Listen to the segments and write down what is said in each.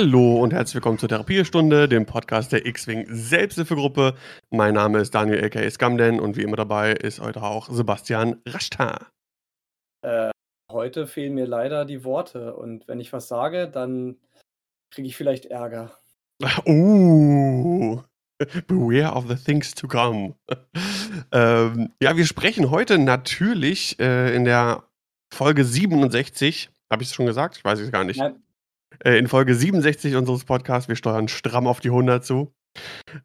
Hallo und herzlich willkommen zur Therapiestunde, dem Podcast der X-Wing Selbsthilfegruppe. Mein Name ist Daniel aka Scamden und wie immer dabei ist heute auch Sebastian Rashta. Äh, heute fehlen mir leider die Worte und wenn ich was sage, dann kriege ich vielleicht Ärger. Uh, beware of the things to come. ähm, ja, wir sprechen heute natürlich äh, in der Folge 67. Habe ich es schon gesagt? Ich weiß es gar nicht. Nein. Äh, in Folge 67 unseres Podcasts, wir steuern stramm auf die 100 zu,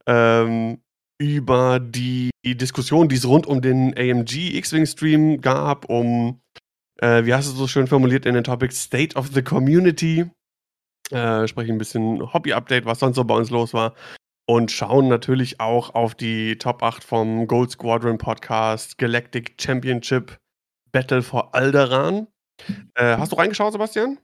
ähm, über die Diskussion, die es rund um den AMG X-Wing Stream gab, um, äh, wie hast du es so schön formuliert in den Topics, State of the Community. Äh, sprechen ein bisschen Hobby-Update, was sonst so bei uns los war. Und schauen natürlich auch auf die Top 8 vom Gold Squadron Podcast Galactic Championship Battle for Alderan. Äh, hast du reingeschaut, Sebastian?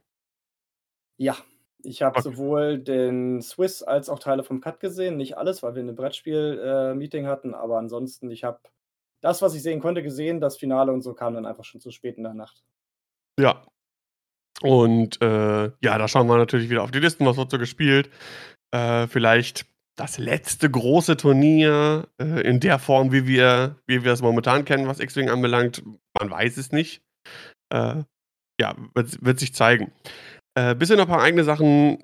Ja, ich habe Okay. sowohl den Swiss als auch Teile vom Cut gesehen. Nicht alles, weil wir 'ne Brettspiel äh, hatten, aber ansonsten, ich habe das, was ich sehen konnte, gesehen. Das Finale und so kam dann einfach schon zu spät in der Nacht. Ja. Und, äh, ja, da schauen wir natürlich wieder auf die Listen, was wird so gespielt. Äh, vielleicht das letzte große Turnier, äh, in der Form, wie wir wie wir es momentan kennen, was X-Wing anbelangt. Man weiß es nicht. Äh, ja, wird wird sich zeigen. Äh, bisschen noch 'n paar eigene Sachen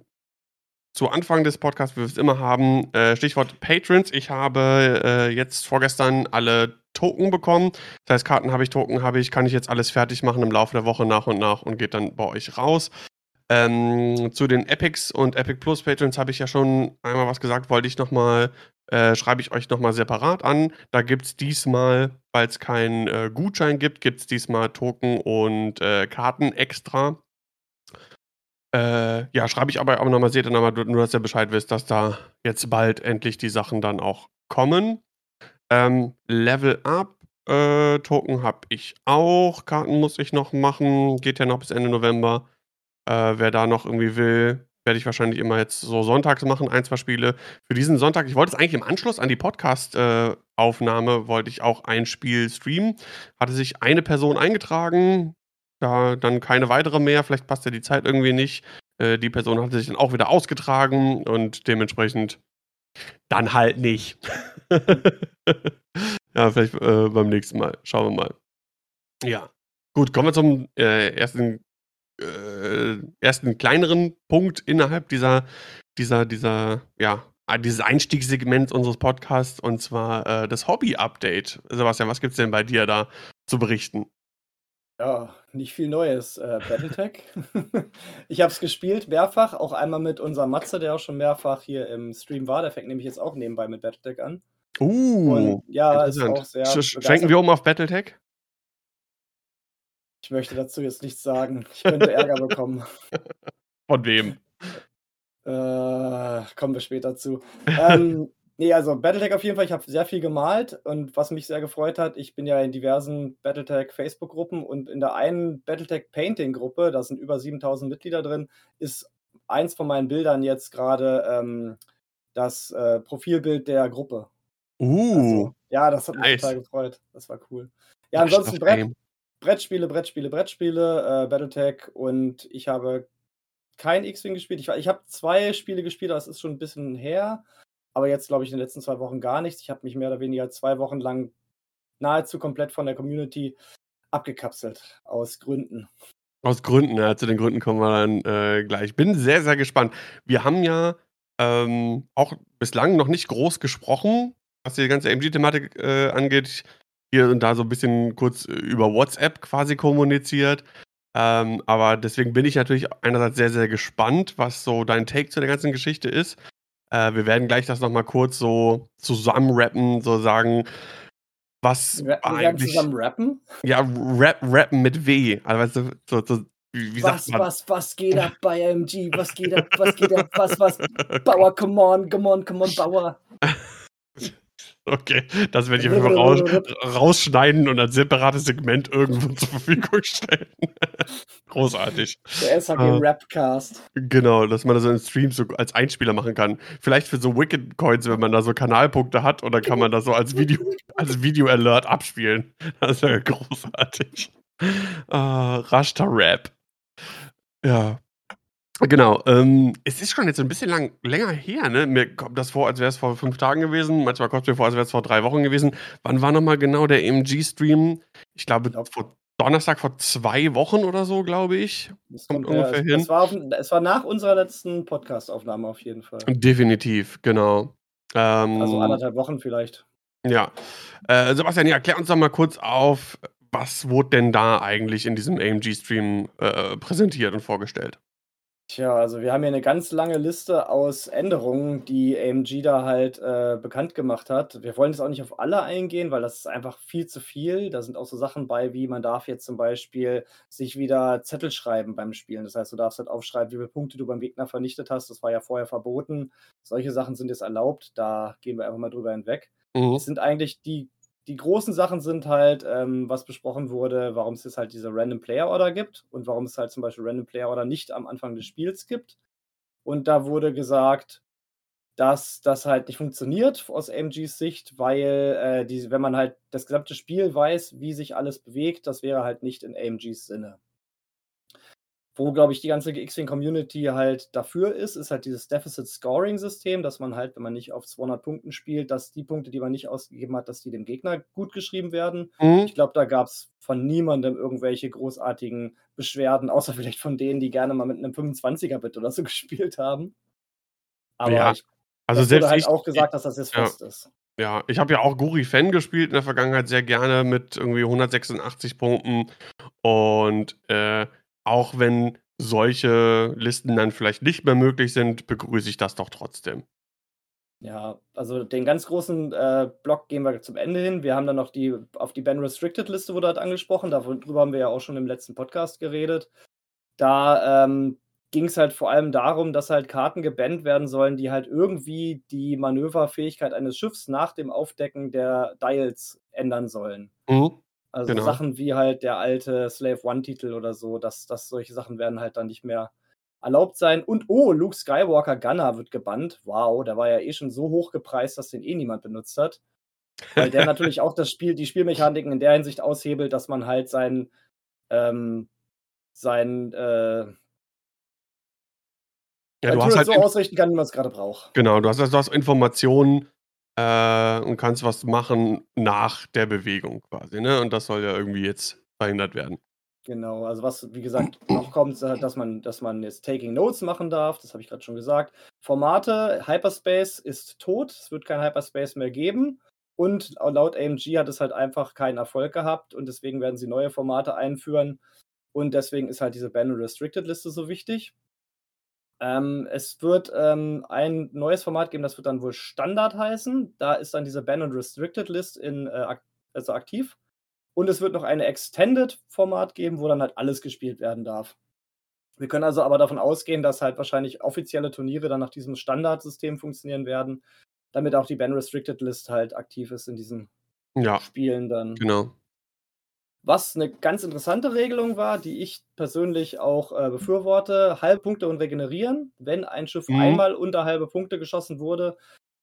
zu Anfang des Podcasts, wie wir es immer haben. Äh, Stichwort Patrons. Ich habe, äh, jetzt vorgestern alle Token bekommen. Das heißt, Karten habe ich, Token habe ich, kann ich jetzt alles fertig machen im Laufe der Woche nach und nach und geht dann bei euch raus. Ähm, zu den Epics und Epic Plus Patrons habe ich ja schon einmal was gesagt, wollte ich noch mal äh, schreibe ich euch noch mal separat an. Da gibt's diesmal, weil's keinen, äh, Gutschein gibt, gibt's diesmal Token und, äh, Karten extra. Äh, ja, schreibe ich aber auch noch mal seht ihr noch mal, nur dass ihr Bescheid wisst, dass da jetzt bald endlich die Sachen dann auch kommen. Ähm, Level Up, äh, Token habe ich auch. Karten muss ich noch machen. Geht ja noch bis Ende November. Äh, wer da noch irgendwie will, werde ich wahrscheinlich immer jetzt so sonntags machen, 1, 2 Spiele. Für diesen Sonntag ich wollte es eigentlich im Anschluss an die Podcast äh, wollte ich auch ein Spiel streamen. Hatte sich eine Person eingetragen, da dann keine weitere mehr. Vielleicht passt ja die Zeit irgendwie nicht. Äh, die Person hatte sich dann auch wieder ausgetragen und dementsprechend dann halt nicht. Ja, vielleicht, äh, beim nächsten Mal. Schauen wir mal. Ja. Gut, kommen wir zum, äh, ersten äh, ersten kleineren Punkt innerhalb dieser dieser dieser ja, dieses Einstiegssegments unseres Podcasts und zwar, äh, das Hobby-Update. Sebastian, was gibt's denn bei dir da zu berichten? Ja, nicht viel Neues. Äh, Battletech. Ich habe es gespielt mehrfach, auch einmal mit unserem Matze, der auch schon mehrfach hier im Stream war. Der fängt nämlich jetzt auch nebenbei mit Battletech an. Uh, Und ja, ist auch sehr Sch sch schwenken begeistert. wir um auf Battletech? Ich möchte dazu jetzt nichts sagen. Ich könnte Ärger bekommen. Von wem? Äh, kommen wir später zu. Ähm, ne, also Battletech auf jeden Fall. Ich habe sehr viel gemalt und was mich sehr gefreut hat, ich bin ja in diversen Battletech Facebook-Gruppen und in der einen Battletech Painting-Gruppe, da sind über 7.000 Mitglieder drin, ist eins von meinen Bildern jetzt grade, ähm, das, äh, Profilbild der Gruppe. Uh, Also, ja, das hat mich nice. total gefreut. Das war cool. Ja, ansonsten Brett. Brettspiele, Brettspiele, Brettspiele, äh, Battletech und ich habe kein X-Wing gespielt. Ich ich habe 2 Spiele gespielt, das ist schon 'n bisschen her, aber jetzt, glaube ich, in den letzten 2 Wochen gar nichts. Ich habe mich mehr oder weniger 2 Wochen lang nahezu komplett von der Community abgekapselt, aus Gründen. Aus Gründen, ja, zu den Gründen kommen wir dann, äh, gleich. Bin sehr, sehr gespannt. Wir haben ja, ähm, auch bislang noch nicht groß gesprochen, was die ganze AMG-Thematik, äh, angeht. Hier und da so 'n bisschen kurz über WhatsApp quasi kommuniziert. Ähm, aber deswegen bin ich natürlich einerseits sehr, sehr gespannt, was so dein Take zu der ganzen Geschichte ist. Äh, wir werden gleich das noch mal kurz so zusammenrappen, so sagen, was werden eigentlich zusammen rappen? ja, rap rappen mit W. Also, weißt du, so so wie Was, was, was geht ab bei AMG? Was geht ab? Was geht ab? Was, was? Bauer, come on, come on, come on, Bauer. Okay, das werde ich Fall raus rausschneiden und als separates Segment irgendwo zur Verfügung stellen. Großartig. Der SHG Äh, Rapcast. genau, dass man das in Streams so als Einspieler machen kann. Vielleicht für so Wicked Coins, wenn man da so Kanalpunkte hat dann kann man das so als Video als Video-Alert abspielen. Das wäre großartig. Äh, Rashta Rap. Ja. Genau, ähm, es ist schon jetzt 'n bisschen lang länger her, ne? Mir kommt das vor, als wär's vor 5 Tagen gewesen. Manchmal kommt's mir vor, als wär's vor 3 Wochen gewesen. Wann war noch mal genau der AMG-Stream? Ich Ich glaube, glaube vor Donnerstag vor 2 Wochen oder so, glaube ich. Das Kommt kommt ja, ungefähr es hin. es war auf'm es war nach unserer letzten Podcastaufnahme auf jeden Fall. Definitiv, genau. Also Ähm 1 1/2 Wochen vielleicht. Ja. Äh, Sebastian, ja, klär uns doch mal kurz auf, was wurde denn da eigentlich in diesem AMG-Stream, äh, präsentiert und vorgestellt? Tja, also wir haben hier 'ne ganz lange Liste aus Änderungen, die AMG da halt, äh, bekannt gemacht hat. Wir wollen jetzt auch nicht auf alle eingehen, weil das ist einfach viel zu viel. Da sind auch so Sachen bei, wie man darf jetzt zum Beispiel sich wieder Zettel schreiben beim Spielen. Das heißt, du darfst halt aufschreiben, wie viele Punkte du beim Gegner vernichtet hast. Das war ja vorher verboten. Solche Sachen sind jetzt erlaubt. Da gehen wir einfach mal drüber hinweg. Es Mhm. sind eigentlich die die großen Sachen sind halt, ähm, was besprochen wurde, warum's jetzt halt diese Random Player Order gibt und warum es halt zum Beispiel Random Player Order nicht am Anfang des Spiels gibt. Und da wurde gesagt, dass das halt nicht funktioniert aus AMGs Sicht, weil, äh, diese wenn man halt das gesamte Spiel weiß, wie sich alles bewegt, das wäre halt nicht in AMGs Sinne. Wo, glaube ich, die ganze X-Wing-Community halt dafür ist, ist halt dieses Deficit-Scoring-System, dass man halt, wenn man nicht auf 200 Punkten spielt, dass die Punkte, die man nicht ausgegeben hat, dass die dem Gegner gutgeschrieben werden. Mhm. Ich glaube, da gab's von niemandem irgendwelche großartigen Beschwerden, außer vielleicht von denen, die gerne mal mit 'nem 25er-Bit oder so gespielt haben. Aber Ja, ich also es wurde selbst halt ich auch gesagt, dass das jetzt ja. fest ist. Ja, ich habe ja auch Guri Fan gespielt in der Vergangenheit sehr gerne mit irgendwie 186 Punkten. Und, äh, auch wenn solche Listen dann vielleicht nicht mehr möglich sind, begrüße ich das doch trotzdem. Ja, also den ganz großen, äh, Block gehen wir zum Ende hin. Wir haben dann noch die auf die Ben-Restricted-Liste wurde halt angesprochen. Davon drüber haben wir ja auch schon im letzten Podcast geredet. Da, ähm, ging's halt vor allem darum, dass halt Karten gebannt werden sollen, die halt irgendwie die Manöverfähigkeit eines Schiffs nach dem Aufdecken der Dials ändern sollen. Mhm. Also Genau. Sachen wie halt der alte Slave One-Titel oder so, dass dass solche Sachen werden halt dann nicht mehr erlaubt sein. Und, oh, Luke Skywalker Gunner wird gebannt. Wow, der war ja eh schon so hoch gepreist, dass den eh niemand benutzt hat. Weil der natürlich auch das Spiel die Spielmechaniken in der Hinsicht aushebelt, dass man halt sein, ähm sein, äh Ja, du hast Turret halt so ausrichten kann, wie man's grade braucht. Genau, du hast also du hast Informationen, äh, und kannst was machen nach der Bewegung quasi, ne? Und das soll ja irgendwie jetzt verhindert werden. Genau, also was, wie gesagt, noch kommt, halt, dass man dass man jetzt Taking Notes machen darf, das habe ich grad schon gesagt. Formate, Hyperspace ist tot, es wird kein Hyperspace mehr geben. Und laut AMG hat es halt einfach keinen Erfolg gehabt und deswegen werden sie neue Formate einführen. Und deswegen ist halt diese Ban-and-Restricted-Liste so wichtig. Ähm, es wird, ähm, ein neues Format geben, das wird dann wohl Standard heißen. Da ist dann diese Ban-and-Restricted-List in, äh, ak also aktiv. Und es wird noch eine Extended-Format geben, wo dann halt alles gespielt werden darf. Wir können also aber davon ausgehen, dass halt wahrscheinlich offizielle Turniere dann nach diesem Standardsystem funktionieren werden, damit auch die Ban-Restricted-List halt aktiv ist in diesen Ja, Spielen dann. genau. Was 'ne ganz interessante Regelung war, die ich persönlich auch, äh, befürworte: Heilpunkte und regenerieren. Wenn ein Schiff Mhm. einmal unter 1/2 Punkte geschossen wurde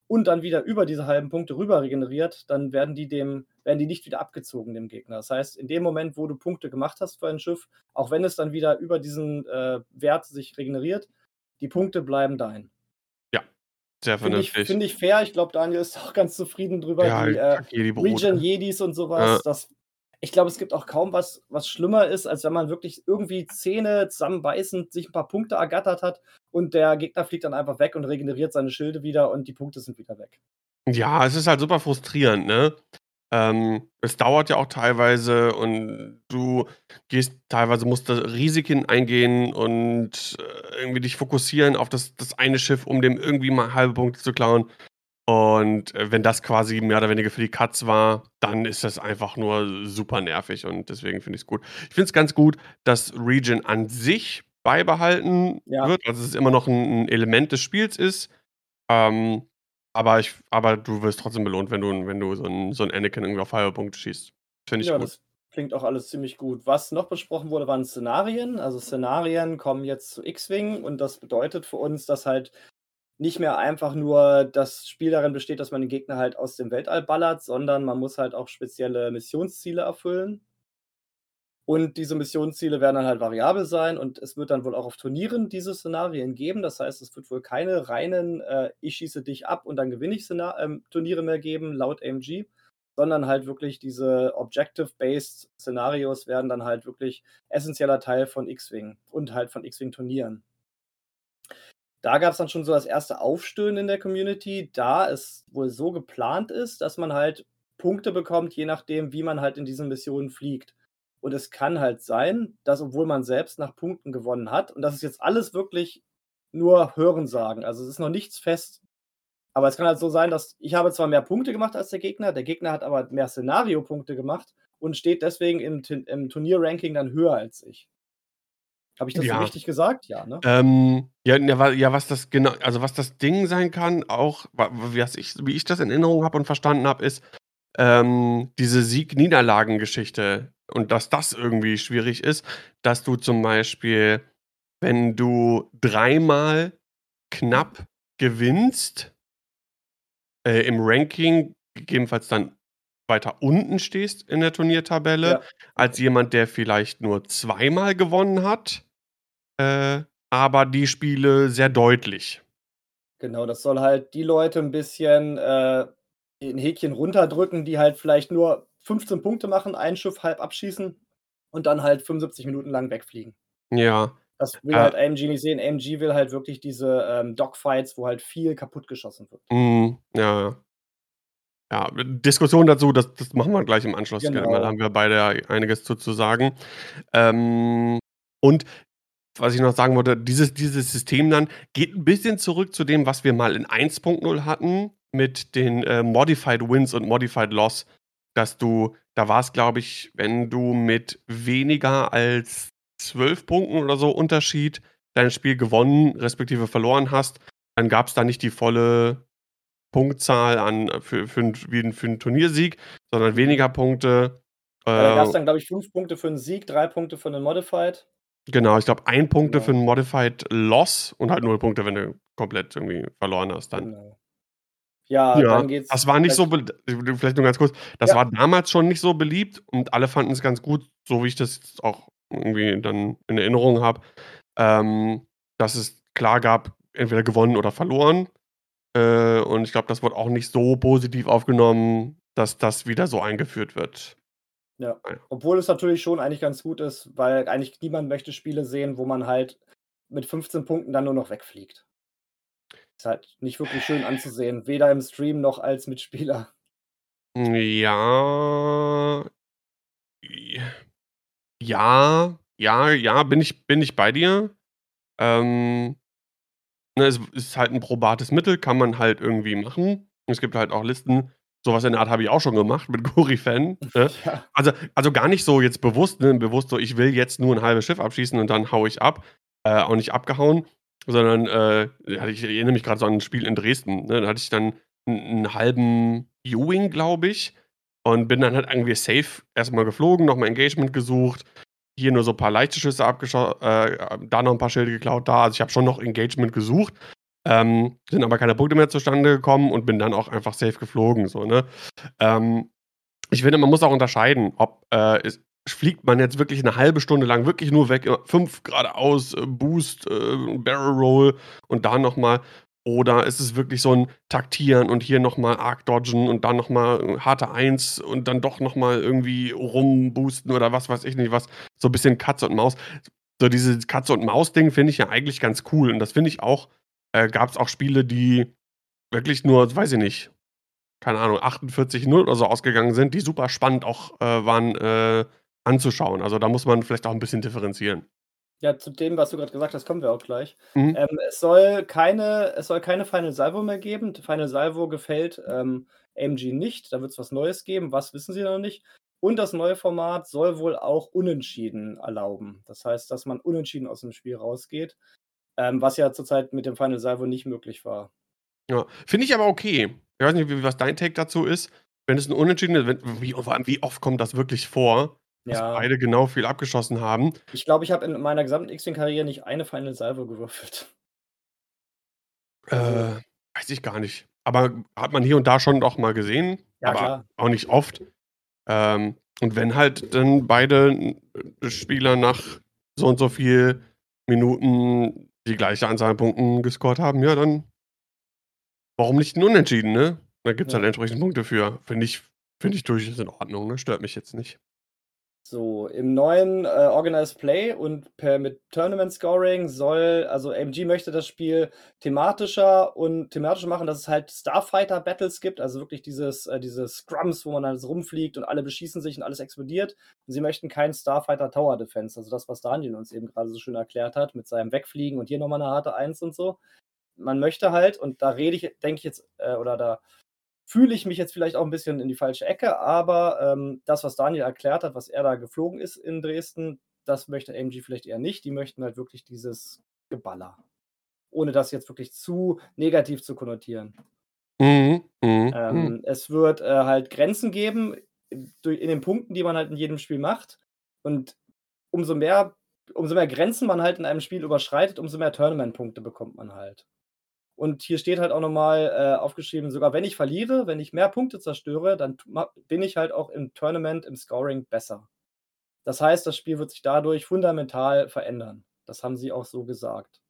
und dann wieder über diese 1/2 Punkte rüber regeneriert, dann werden die dem werden die nicht wieder abgezogen dem Gegner. Das heißt, in dem Moment, wo du Punkte gemacht hast für ein Schiff, auch wenn es dann wieder über diesen, äh, Wert sich regeneriert, die Punkte bleiben dein. Ja, sehr Finde ich vernünftig. finde ich fair. Ich glaube, Daniel ist auch ganz zufrieden drüber. Ja, Die, äh, Regen ne? Jedis und so Ja. was, das ich glaube, es gibt auch kaum was, was schlimmer ist, als wenn man wirklich irgendwie Zähne zusammenbeißend sich 'n paar Punkte ergattert hat und der Gegner fliegt dann einfach weg und regeneriert seine Schilde wieder und die Punkte sind wieder weg. Ja, es ist halt super frustrierend, ne? Ähm, es dauert ja auch teilweise und du gehst teilweise musst Risiken eingehen und, äh, irgendwie dich fokussieren auf das das eine Schiff, um dem irgendwie mal 1/2 Punkte zu klauen. Und, äh, wenn das quasi mehr oder weniger für die Katz war, dann ist das einfach nur super nervig und deswegen finde ich's gut. Ich finde es ganz gut, dass Regen an sich beibehalten Ja. wird, also, dass es immer noch 'n 'n Element des Spiels ist. Ähm, aber ich aber du wirst trotzdem belohnt, wenn du wenn du so 'n so 'n Anakin irgendwie auf 1/2 Punkte schießt. Finde ich Ja, gut. das klingt auch alles ziemlich gut. Was noch besprochen wurde, waren Szenarien. Also, Szenarien kommen jetzt zu X-Wing und das bedeutet für uns, dass halt nicht mehr einfach nur das Spiel darin besteht, dass man den Gegner halt aus dem Weltall ballert, sondern man muss halt auch spezielle Missionsziele erfüllen. Und diese Missionsziele werden dann halt variabel sein und es wird dann wohl auch auf Turnieren diese Szenarien geben. Das heißt, es wird wohl keine reinen, äh, ich schieße dich ab und dann gewinne ich Szena ähm, Turniere mehr geben, laut AMG, sondern halt wirklich diese Objective-based Szenarios werden dann halt wirklich essenzieller Teil von X-Wing und halt von X-Wing-Turnieren. Da gab es dann schon so das erste Aufstöhnen in der Community, da es wohl so geplant ist, dass man halt Punkte bekommt, je nachdem, wie man halt in diesen Missionen fliegt. Und es kann halt sein, dass obwohl man selbst nach Punkten gewonnen hat, und das ist jetzt alles wirklich nur Hörensagen, also es ist noch nichts fest. Aber es kann halt so sein, dass ich habe zwar mehr Punkte gemacht als der Gegner, der Gegner hat aber mehr Szenario-Punkte gemacht und steht deswegen im, im Turnier-Ranking dann höher als ich. Habe ich das so Ja. richtig gesagt? Ja, ne? Ähm, ja, ja, was das genau also, was das Ding sein kann, auch wa was ich wie ich das in Erinnerung habe und verstanden habe, ist, ähm, diese Sieg-Niederlagen-Geschichte und dass das irgendwie schwierig ist, dass du zum Beispiel, wenn du dreimal knapp gewinnst äh, im Ranking gegebenenfalls dann weiter unten stehst in der Turniertabelle, Ja. als jemand, der vielleicht nur zweimal gewonnen hat, äh, aber die Spiele sehr deutlich. Genau, das soll halt die Leute 'n bisschen, äh, 'n Häkchen runterdrücken, die halt vielleicht nur 15 Punkte machen, ein Schiff halb abschießen und dann halt 75 Minuten lang wegfliegen. Ja. Das will Äh halt AMG nicht sehen. AMG will halt wirklich diese, ähm, Dogfights, wo halt viel kaputtgeschossen wird. Mhm, ja, ja. Diskussion dazu, das das machen wir gleich im Anschluss gerne mal, da Genau. haben wir beide einiges zu zu sagen. Ähm, und was ich noch sagen wollte, dieses dieses System dann geht 'n bisschen zurück zu dem, was wir mal in 1.0 hatten mit den, äh, Modified Wins und Modified Loss, dass du da war's, glaube ich, wenn du mit weniger als 12 Punkten oder so Unterschied dein Spiel gewonnen respektive verloren hast, dann gab's da nicht die volle Punktzahl an für für wie 'n für 'n Turniersieg, sondern weniger Punkte. Da gab's Äh dann, glaube ich, 5 Punkte für 'n Sieg, 3 Punkte für 'nen Modified. Genau, ich glaube, 1 Punkte für Genau. 'n Modified Loss und halt 0 Punkte, wenn du komplett irgendwie verloren hast dann. Genau. Ja, Ja, dann geht's das war nicht so vielleicht nur ganz kurz, das Ja. war damals schon nicht so beliebt und alle fanden's ganz gut, so wie ich das jetzt auch irgendwie dann in Erinnerung habe, ähm, dass es klar gab, entweder gewonnen oder verloren. Äh, und ich glaube, das wurde auch nicht so positiv aufgenommen, dass das wieder so eingeführt wird. Ja, obwohl es natürlich schon eigentlich ganz gut ist, weil eigentlich niemand möchte Spiele sehen, wo man halt mit 15 Punkten dann nur noch wegfliegt. Ist halt nicht wirklich schön anzusehen, weder im Stream noch als Mitspieler. Ja. Ja, ja, ja, bin ich bin ich bei dir. Ähm, ne, es ist halt 'n probates Mittel, kann man halt irgendwie machen. Es gibt halt auch Listen. So was in der Art habe ich auch schon gemacht mit Guri-Fan, ne? Ja. Also also gar nicht so jetzt bewusst, ne, bewusst so: „Ich will jetzt nur 'n halbes Schiff abschießen und dann haue ich ab.“ Äh, auch nicht abgehauen, sondern, äh, ich erinnere mich grad so an 'n Spiel in Dresden, ne? Da hatte ich dann 'n 'n halben U-Wing, glaube ich, und bin dann halt irgendwie safe erst mal geflogen, noch mal Engagement gesucht, hier nur so paar leichte Schüsse abgescho äh, da noch 'n paar Schilde geklaut, da also, ich habe schon noch Engagement gesucht, ähm, sind aber keine Punkte mehr zustande gekommen und bin dann auch einfach safe geflogen so, ne? Ähm, ich finde, man muss auch unterscheiden, ob, äh, es fliegt man jetzt wirklich 'ne halbe Stunde lang wirklich nur weg, 5 geradeaus, äh, Boost, äh, Barrel Roll und da noch mal oder ist es wirklich so 'n Taktieren und hier noch mal arg dodgen und dann noch mal harte 1 und dann doch noch mal irgendwie rumboosten oder was weiß ich nicht was, so bisschen Katze und Maus. So dieses Katze und Maus-Ding finde ich ja eigentlich ganz cool und das finde ich auch äh, gab's auch Spiele, die wirklich nur, weiß ich nicht, keine Ahnung, 48:0 oder so ausgegangen sind, die super spannend auch, äh, waren, äh, anzuschauen. Also, da muss man vielleicht auch 'n bisschen differenzieren. Ja, zu dem, was du grad gesagt hast, kommen wir auch gleich. Mhm. Ähm, es soll keine es soll keine Final Salvo mehr geben. Final Salvo gefällt, ähm, AMG nicht. Da wird's was Neues geben. Was, wissen sie noch nicht. Und das neue Format soll wohl auch Unentschieden erlauben. Das heißt, dass man unentschieden aus'm Spiel rausgeht, ähm, was ja zurzeit mit dem Final Salvo nicht möglich war. Ja, finde ich aber okay. Ich weiß nicht, wie was dein Take dazu ist. Wenn es 'n Unentschieden ist, wenn wie wie oft kommt das wirklich vor, dass Ja. beide genau viel abgeschossen haben? Ich glaube, ich habe in meiner gesamten X-Wing-Karriere nicht eine Final Salvo gewürfelt. Äh, weiß ich gar nicht. Aber hat man hier und da schon auch mal gesehen, Ja, aber klar. auch nicht oft. Ähm, Und wenn halt dann beide äh, Spieler nach so und so viel Minuten die gleiche Anzahl an Punkten gescored haben, ja, dann warum nicht 'n Unentschieden, ne? Da gibt's halt Ja. entsprechend Punkte für. Finde ich finde ich durchaus in Ordnung, ne? Stört mich jetzt nicht. So, im neuen, äh, Organized Play und per mit Tournament Scoring soll also AMG möchte das Spiel thematischer und thematischer machen, dass es halt Starfighter Battles gibt, also wirklich dieses äh, diese Scrums, wo man so rumfliegt und alle beschießen sich und alles explodiert. Und sie möchten kein Starfighter Tower Defense, also das, was Daniel uns eben grade so schön erklärt hat mit seinem Wegfliegen und hier noch mal 'ne harte Eins und so. Man möchte halt und da rede ich denke ich jetzt äh, oder da fühle ich mich jetzt vielleicht auch 'n bisschen in die falsche Ecke, aber, ähm, das, was Daniel erklärt hat, was er da geflogen ist in Dresden, das möchte AMG vielleicht eher nicht. Die möchten halt wirklich dieses Geballer. Ohne das jetzt wirklich zu negativ zu konnotieren. Mhm, mhm, mhm. Ähm, es wird, äh, halt Grenzen geben in den Punkten, die man halt in jedem Spiel macht. Und umso mehr umso mehr Grenzen man halt in einem Spiel überschreitet, umso mehr Tournament-Punkte bekommt man halt. Und hier steht halt auch noch mal, äh, aufgeschrieben: „Sogar wenn ich verliere, wenn ich mehr Punkte zerstöre, dann bin ich halt auch im Tournament, im Scoring besser.“ Das heißt, das Spiel wird sich dadurch fundamental verändern. Das haben sie auch so gesagt.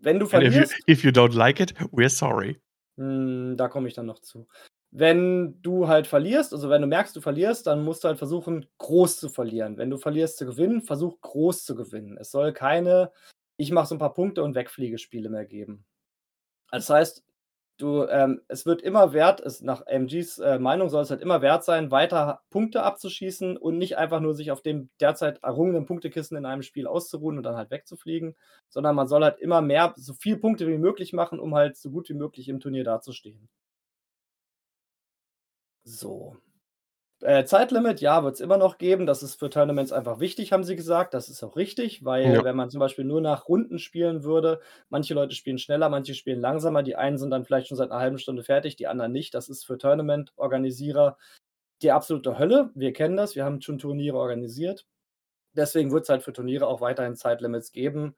Wenn du And if you verlierst if you don't like it, we're sorry. Hm, da komme ich dann noch zu. Wenn du halt verlierst also, wenn du merkst, du verlierst, dann musst du halt versuchen, groß zu verlieren. Wenn du verlierst zu gewinnen, versuch groß zu gewinnen. Es soll keine „Ich mache so 'n paar Punkte und wegfliege“ Spiele mehr geben. Das heißt, du ähm, es wird immer wert es nach AMGs, äh, Meinung soll es halt immer wert sein, weiter Punkte abzuschießen und nicht einfach nur sich auf dem derzeit errungenen Punktekissen in einem Spiel auszuruhen und dann halt wegzufliegen, sondern man soll halt immer mehr so viel Punkte wie möglich machen, um halt so gut wie möglich im Turnier dazustehen. So. Äh, Zeitlimit, ja, wird's immer noch geben. Das ist für Tournaments einfach wichtig, haben sie gesagt. Das ist auch richtig, weil Ja. wenn man zum Beispiel nur nach Runden spielen würde manche Leute spielen schneller, manche spielen langsamer. Die einen sind dann vielleicht schon seit 'ner 1/2 Stunde fertig, die anderen nicht. Das ist für Tournament-Organisierer die absolute Hölle. Wir kennen das, wir haben schon Turniere organisiert. Deswegen wird's halt für Turniere auch weiterhin Zeitlimits geben.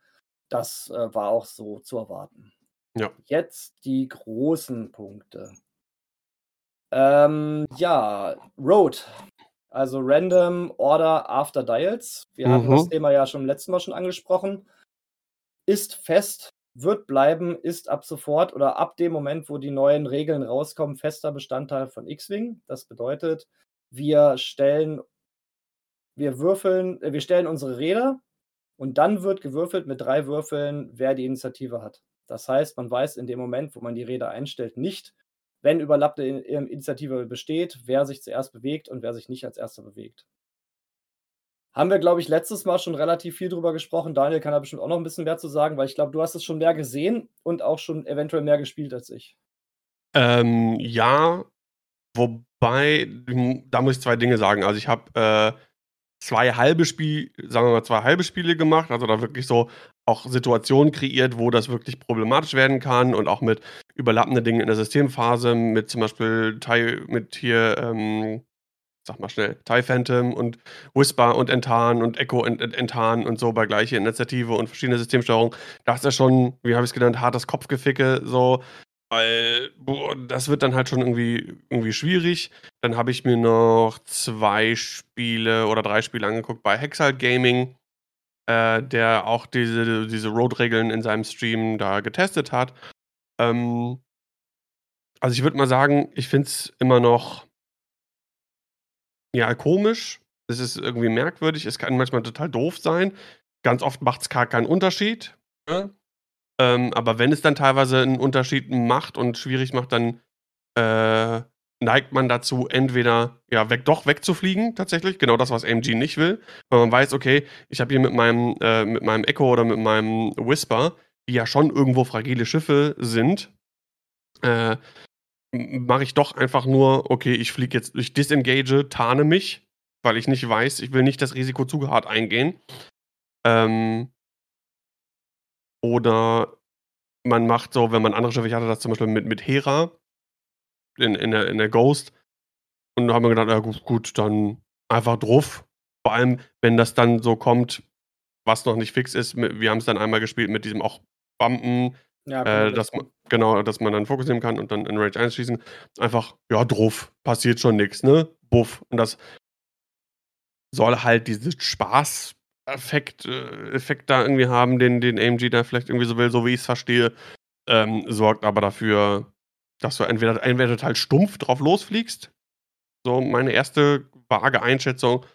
Das, äh, war auch so zu erwarten. Ja. Jetzt die großen Punkte. Ähm, ja, Road, also Random Order After Dials. Wir hatten das Mhm. Thema ja schon letzten Mal schon angesprochen. Ist fest, wird bleiben, ist ab sofort oder ab dem Moment, wo die neuen Regeln rauskommen, fester Bestandteil von X-Wing. Das bedeutet, wir stellen wir würfeln äh, wir stellen unsere Räder und dann wird gewürfelt mit 3 Würfeln, wer die Initiative hat. Das heißt, man weiß in dem Moment, wo man die Räder einstellt, nicht, wenn überlappte In Initiative besteht, wer sich zuerst bewegt und wer sich nicht als Erster bewegt. Haben wir, glaube ich, letztes Mal schon relativ viel drüber gesprochen. Daniel kann da bestimmt auch noch 'n bisschen mehr zu sagen, weil ich glaube, du hast es schon mehr gesehen und auch schon eventuell mehr gespielt als ich. Ähm, ja, wobei, hm, da muss ich 2 Dinge sagen. Also, ich habe, äh, 2 halbe Spiel sagen wir mal, 2 halbe Spiele gemacht, also, da wirklich so auch Situationen kreiert, wo das wirklich problematisch werden kann und auch mit überlappenden Dingen in der Systemphase, mit zum Beispiel TIE mit hier, ähm, sag mal schnell, TIE Phantom und Whisper und Enttarn und Echo ent ent enttarnen und so bei gleicher Initiative und verschiedene Systemsteuerung. Das ist schon, wie habe ich's genannt, hartes Kopfgeficke so, weil, boah, das wird dann halt schon irgendwie irgendwie schwierig. Dann habe ich mir noch 2 Spiele oder 3 Spiele angeguckt bei Hexalt Gaming, äh, der auch diese diese Road-Regeln in seinem Stream da getestet hat. Ähm also, ich würde mal sagen, ich finde es immer noch ja, komisch. Es ist irgendwie merkwürdig. Es kann manchmal total doof sein. Ganz oft macht's gar keinen Unterschied, ne? Ähm, aber wenn es dann teilweise 'n Unterschied macht und schwierig macht, dann, äh, neigt man dazu, entweder, ja, weg doch wegzufliegen tatsächlich, genau das, was AMG nicht will. Weil man weiß, okay, ich habe hier mit meinem äh, mit meinem Echo oder mit meinem Whisper, die ja schon irgendwo fragile Schiffe sind, äh, mache ich doch einfach nur: „Okay, ich fliege jetzt ich disengage, tarne mich, weil ich nicht weiß ich will nicht das Risiko zu hart eingehen.“ Ähm oder man macht so, wenn man andere Schiffe ich hatte das zum Beispiel mit mit Hera in in der in der Ghost und da haben wir gedacht: „Ja gu gut, dann einfach drauf.“ Vor allem, wenn das dann so kommt, was noch nicht fix ist, wir haben's dann einmal gespielt mit diesem auch Bumpen, Ja, äh, dass ma genau, dass man dann Fokus nehmen kann und dann in Range 1 schießen. Einfach, ja, drauf, passiert schon nix, ne? Buff. Und das soll halt diesen Spaß-Effekt äh, Effekt da irgendwie haben, den den AMG da vielleicht irgendwie so will, so wie ich's verstehe. Ähm, sorgt aber dafür, dass du entweder entweder total stumpf drauf losfliegst, so meine erste vage Einschätzung,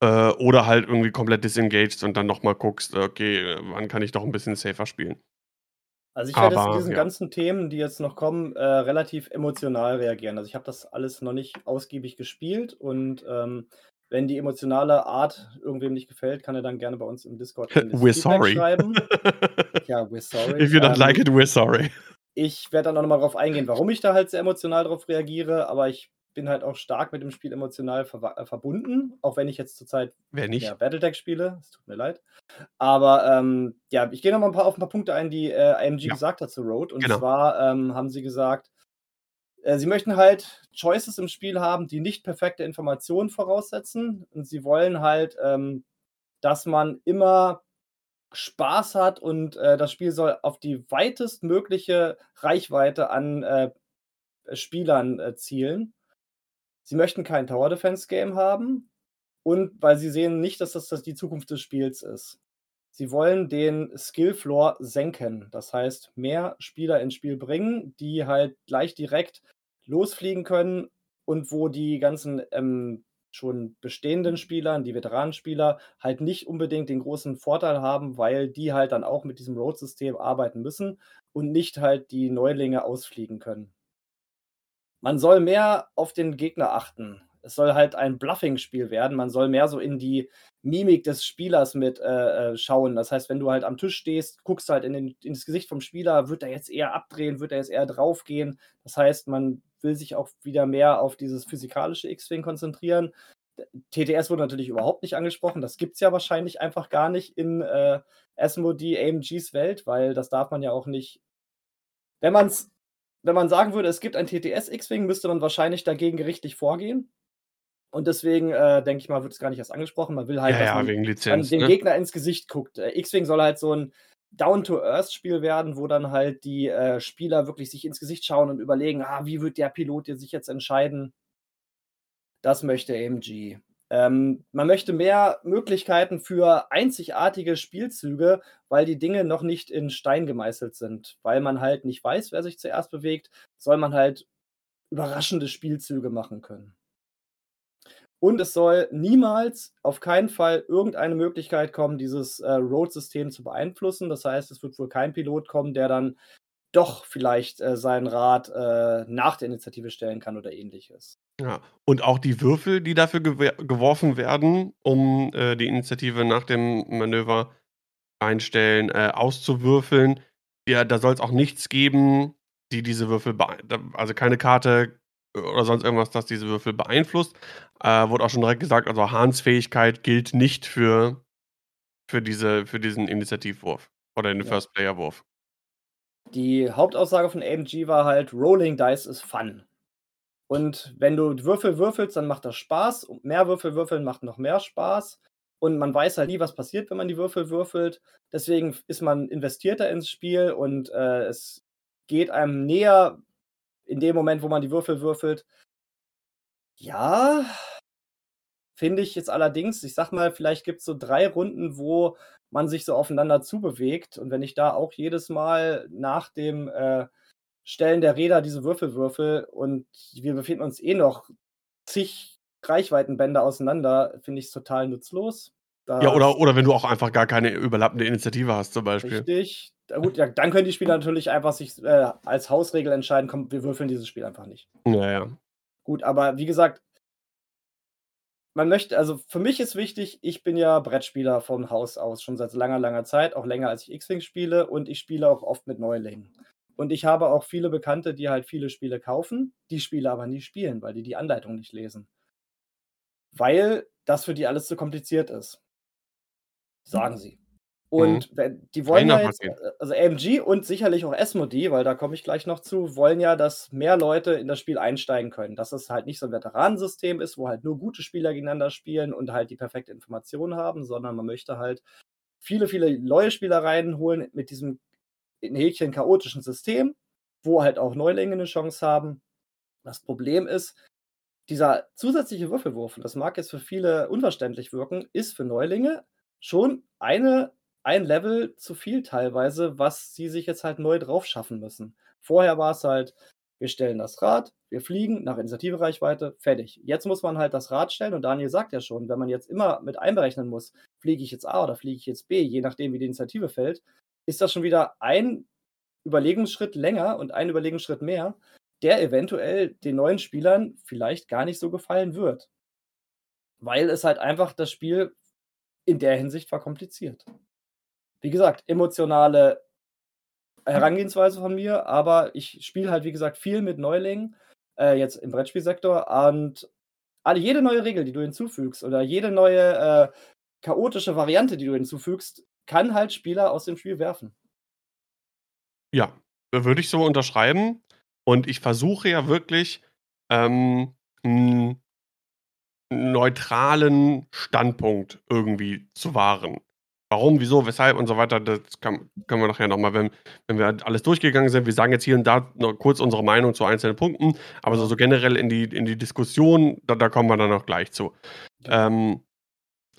äh, oder halt irgendwie komplett disengaged und dann noch mal guckst, okay, wann kann ich doch 'n bisschen safer spielen. Also, ich werde jetzt zu diesen ja. ganzen Themen, die jetzt noch kommen, äh, relativ emotional reagieren. Also, ich habe das alles noch nicht ausgiebig gespielt und, ähm, wenn die emotionale Art irgendwem nicht gefällt, kann er dann gerne bei uns im Discord We're sorry. schreiben. Ja, we're sorry. If you don't like Ähm it, we're sorry. ich werde dann auch noch mal drauf eingehen, warum ich da halt sehr emotional drauf reagiere, aber ich bin halt auch stark mit dem Spiel emotional verwa äh, verbunden, auch wenn ich jetzt zurzeit Wer ja, nicht? Battletech spiele. Es tut mir leid. Aber, ähm, ja, ich gehe noch mal 'n paar auf 'n paar Punkte ein, die, äh, AMG Ja. gesagt hat zu Road. Und Genau. zwar, ähm, haben sie gesagt, äh, sie möchten halt Choices im Spiel haben, die nicht perfekte Informationen voraussetzen. Und sie wollen halt, ähm, dass man immer Spaß hat und, äh, das Spiel soll auf die weitestmögliche Reichweite an, äh, Spielern, zielen. Sie möchten kein Tower Defense Game haben und weil sie sehen nicht, dass das das die Zukunft des Spiels ist. Sie wollen den Skill Floor senken. Das heißt, mehr Spieler ins Spiel bringen, die halt gleich direkt losfliegen können und wo die ganzen, ähm, schon bestehenden Spieler, die Veteranenspieler, halt nicht unbedingt den großen Vorteil haben, weil die halt dann auch mit diesem Road-System arbeiten müssen und nicht halt die Neulinge ausfliegen können. Man soll mehr auf den Gegner achten. Es soll halt ein Bluffing-Spiel werden. Man soll mehr so in die Mimik des Spielers mit, äh, äh, schauen. Das heißt, wenn du halt am Tisch stehst, guckst halt in den ins Gesicht vom Spieler, wird er jetzt eher abdrehen, wird er jetzt eher draufgehen? Das heißt, man will sich auch wieder mehr auf dieses physikalische X-Wing konzentrieren. TTS wurde natürlich überhaupt nicht angesprochen. Das gibt's ja wahrscheinlich einfach gar nicht in, äh, Asmodee AMGs Welt, weil das darf man ja auch nicht wenn man's wenn man sagen würde, es gibt ein TTS X-Wing, müsste man wahrscheinlich dagegen gerichtlich vorgehen. Und deswegen, äh, denke ich mal, wird es gar nicht erst angesprochen. Man will halt, Ja, dass ja, man Lizenz, dem ne? Gegner ins Gesicht guckt. Äh, X-Wing soll halt so 'n Down-to-Earth-Spiel werden, wo dann halt die, äh, Spieler wirklich sich ins Gesicht schauen und überlegen: „Ah, wie wird der Pilot sich jetzt entscheiden?“ Das möchte AMG. Ähm, man möchte mehr Möglichkeiten für einzigartige Spielzüge, weil die Dinge noch nicht in Stein gemeißelt sind. Weil man halt nicht weiß, wer sich zuerst bewegt, soll man halt überraschende Spielzüge machen können. Und es soll niemals, auf keinen Fall irgendeine Möglichkeit kommen, dieses, äh, Road-System zu beeinflussen. Das heißt, es wird wohl kein Pilot kommen, der dann doch vielleicht, äh, sein Rad, äh, nach der Initiative stellen kann oder Ähnliches. Ja, und auch die Würfel, die dafür geworfen werden, um, äh, die Initiative nach dem Manöver einstellen, äh, auszuwürfeln. Ja, da soll's auch nichts geben, die diese Würfel also keine Karte oder sonst irgendwas, das diese Würfel beeinflusst. Äh, wurde auch schon direkt gesagt, also Hans Fähigkeit gilt nicht für für diese für diesen Initiativwurf oder den Ja. First-Player-Wurf. Die Hauptaussage von AMG war halt: „Rolling Dice is fun.“ Und wenn du Würfel würfelst, dann macht das Spaß und mehr Würfel würfeln macht noch mehr Spaß. Und man weiß halt nie, was passiert, wenn man die Würfel würfelt. Deswegen ist man investierter ins Spiel und, äh, es geht einem näher in dem Moment, wo man die Würfel würfelt. Ja, finde ich jetzt allerdings. Ich sage mal, vielleicht gibt's so 3 Runden, wo man sich so aufeinander zubewegt. Und wenn ich da auch jedes Mal nach dem, äh, Stellen der Räder diese Würfel würfle und wir befinden uns eh noch zig Reichweitenbänder auseinander, finde ich's total nutzlos. Ja, oder oder wenn du auch einfach gar keine überlappende Initiative hast zum Beispiel. Richtig. Gut, ja, dann können die Spieler natürlich einfach sich, äh, als Hausregel entscheiden: „Komm, wir würfeln dieses Spiel einfach nicht.“ Ja, ja. Gut, aber wie gesagt man möchte also für mich ist wichtig, ich bin ja Brettspieler von Haus aus schon seit langer, langer Zeit, auch länger als ich X-Wing spiele und ich spiele auch oft mit Neulingen. Und ich habe auch viele Bekannte, die halt viele Spiele kaufen, die Spiele aber nie spielen, weil die die Anleitung nicht lesen. Weil das für die alles zu kompliziert ist. Sagen sie. Mhm. Und wenn die wollen ja jetzt äh, also AMG und sicherlich auch Asmodee, weil da komme ich gleich noch zu, wollen ja, dass mehr Leute in das Spiel einsteigen können. Dass es halt nicht so 'n Veteranensystem ist, wo halt nur gute Spieler gegeneinander spielen und halt die perfekte Information haben, sondern man möchte halt viele, viele neue Spieler reinholen mit diesem in Häkchen chaotischen System, wo halt auch Neulinge 'ne Chance haben. Das Problem ist, dieser zusätzliche Würfelwurf, und das mag jetzt für viele unverständlich wirken, ist für Neulinge schon eine ein Level zu viel teilweise, was sie sich jetzt halt neu drauf schaffen müssen. Vorher war es halt: Wir stellen das Rad, wir fliegen nach Initiative-Reichweite, fertig. Jetzt muss man halt das Rad stellen und Daniel sagt ja schon, wenn man jetzt immer mit einberechnen muss: Fliege ich jetzt A oder fliege ich jetzt B, je nachdem, wie die Initiative fällt, ist das schon wieder ein Überlegungsschritt länger und ein Überlegungsschritt mehr, der eventuell den neuen Spielern vielleicht gar nicht so gefallen wird. Weil es halt einfach das Spiel in der Hinsicht verkompliziert. Wie gesagt, emotionale Herangehensweise von mir, aber ich spiele halt, wie gesagt, viel mit Neulingen, äh, jetzt im Brettspielsektor und alle jede neue Regel, die du hinzufügst oder jede neue, äh, chaotische Variante, die du hinzufügst, kann halt Spieler aus dem Spiel werfen. Ja, würde ich so unterschreiben. Und ich versuche ja wirklich, ähm, 'n neutralen Standpunkt irgendwie zu wahren. Warum, wieso, weshalb und so weiter, das kann können wir nachher noch mal, wenn wenn wir alles durchgegangen sind wir sagen jetzt hier und da noch kurz unsere Meinung zu einzelnen Punkten, aber so so generell in die in die Diskussion, da da kommen wir dann auch gleich zu. Ähm,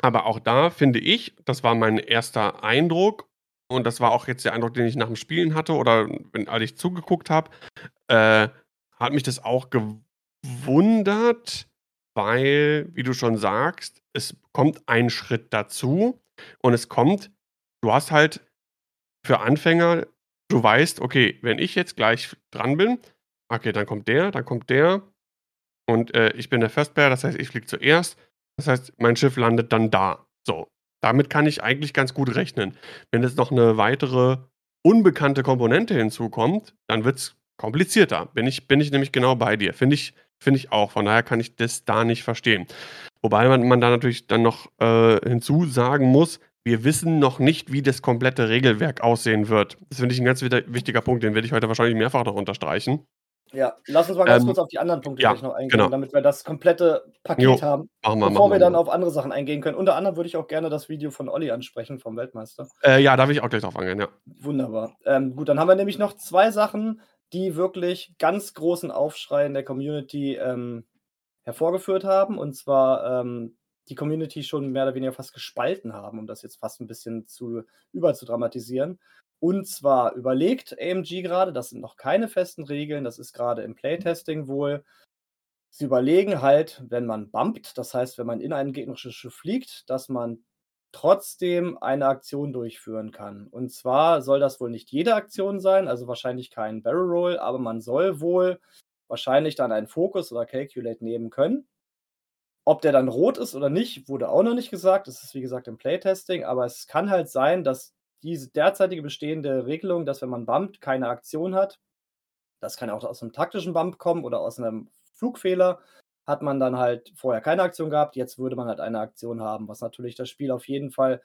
aber auch da finde ich, das war mein erster Eindruck und das war auch jetzt der Eindruck, den ich nach dem Spielen hatte oder wenn als ich zugeguckt habe, äh, hat mich das auch gewundert, weil, wie du schon sagst, es kommt ein Schritt dazu und es kommt du hast halt für Anfänger du weißt: „Okay, wenn ich jetzt gleich dran bin, okay, dann kommt der, dann kommt der und, äh, ich bin der First Player, das heißt, ich fliege zuerst. Das heißt, mein Schiff landet dann da.“ So, damit kann ich eigentlich ganz gut rechnen. Wenn jetzt noch 'ne weitere unbekannte Komponente hinzukommt, dann wird's komplizierter. Bin ich bin ich nämlich genau bei dir. Finde ich finde ich auch. Von daher kann ich das da nicht verstehen. Wobei man man da natürlich dann noch, äh, hinzusagen muss, wir wissen noch nicht, wie das komplette Regelwerk aussehen wird. Das finde ich 'n ganz wichtiger Punkt, den werde ich heute wahrscheinlich mehrfach noch unterstreichen. Ja, lass uns mal ganz Ähm, kurz auf die anderen Punkte ja, gleich noch eingehen, genau. damit wir das komplette Paket Jo, haben, machen wir, bevor machen wir wir, dann auf andere Sachen eingehen können. Unter anderem würde ich auch gerne das Video von Olli ansprechen, vom Weltmeister. Äh, ja, da will ich auch gleich drauf eingehen, ja. Wunderbar. Ähm, gut, dann haben wir nämlich noch 2 Sachen, die wirklich ganz großen Aufschrei in der Community, ähm, hervorgeführt haben, und zwar, ähm, die Community schon mehr oder weniger fast gespalten haben, um das jetzt fast 'n bisschen zu überzudramatisieren. Und zwar überlegt AMG grade das sind noch keine festen Regeln, das ist grade im Playtesting wohl. Sie überlegen halt, wenn man bumpt, das heißt, wenn man in ein gegnerisches Schiff fliegt, dass man trotzdem eine Aktion durchführen kann. Und zwar soll das wohl nicht jede Aktion sein, also wahrscheinlich kein Barrel Roll, aber man soll wohl wahrscheinlich dann einen Focus oder Calculate nehmen können. Ob der dann rot ist oder nicht, wurde auch noch nicht gesagt. Das ist, wie gesagt, im Playtesting, aber es kann halt sein, dass diese derzeitige bestehende Regelung, dass wenn man bumpt, keine Aktion hat das kann auch aus 'nem taktischen Bump kommen oder aus 'nem Flugfehler, hat man dann halt vorher keine Aktion gehabt, jetzt würde man halt eine Aktion haben, was natürlich das Spiel auf jeden Fall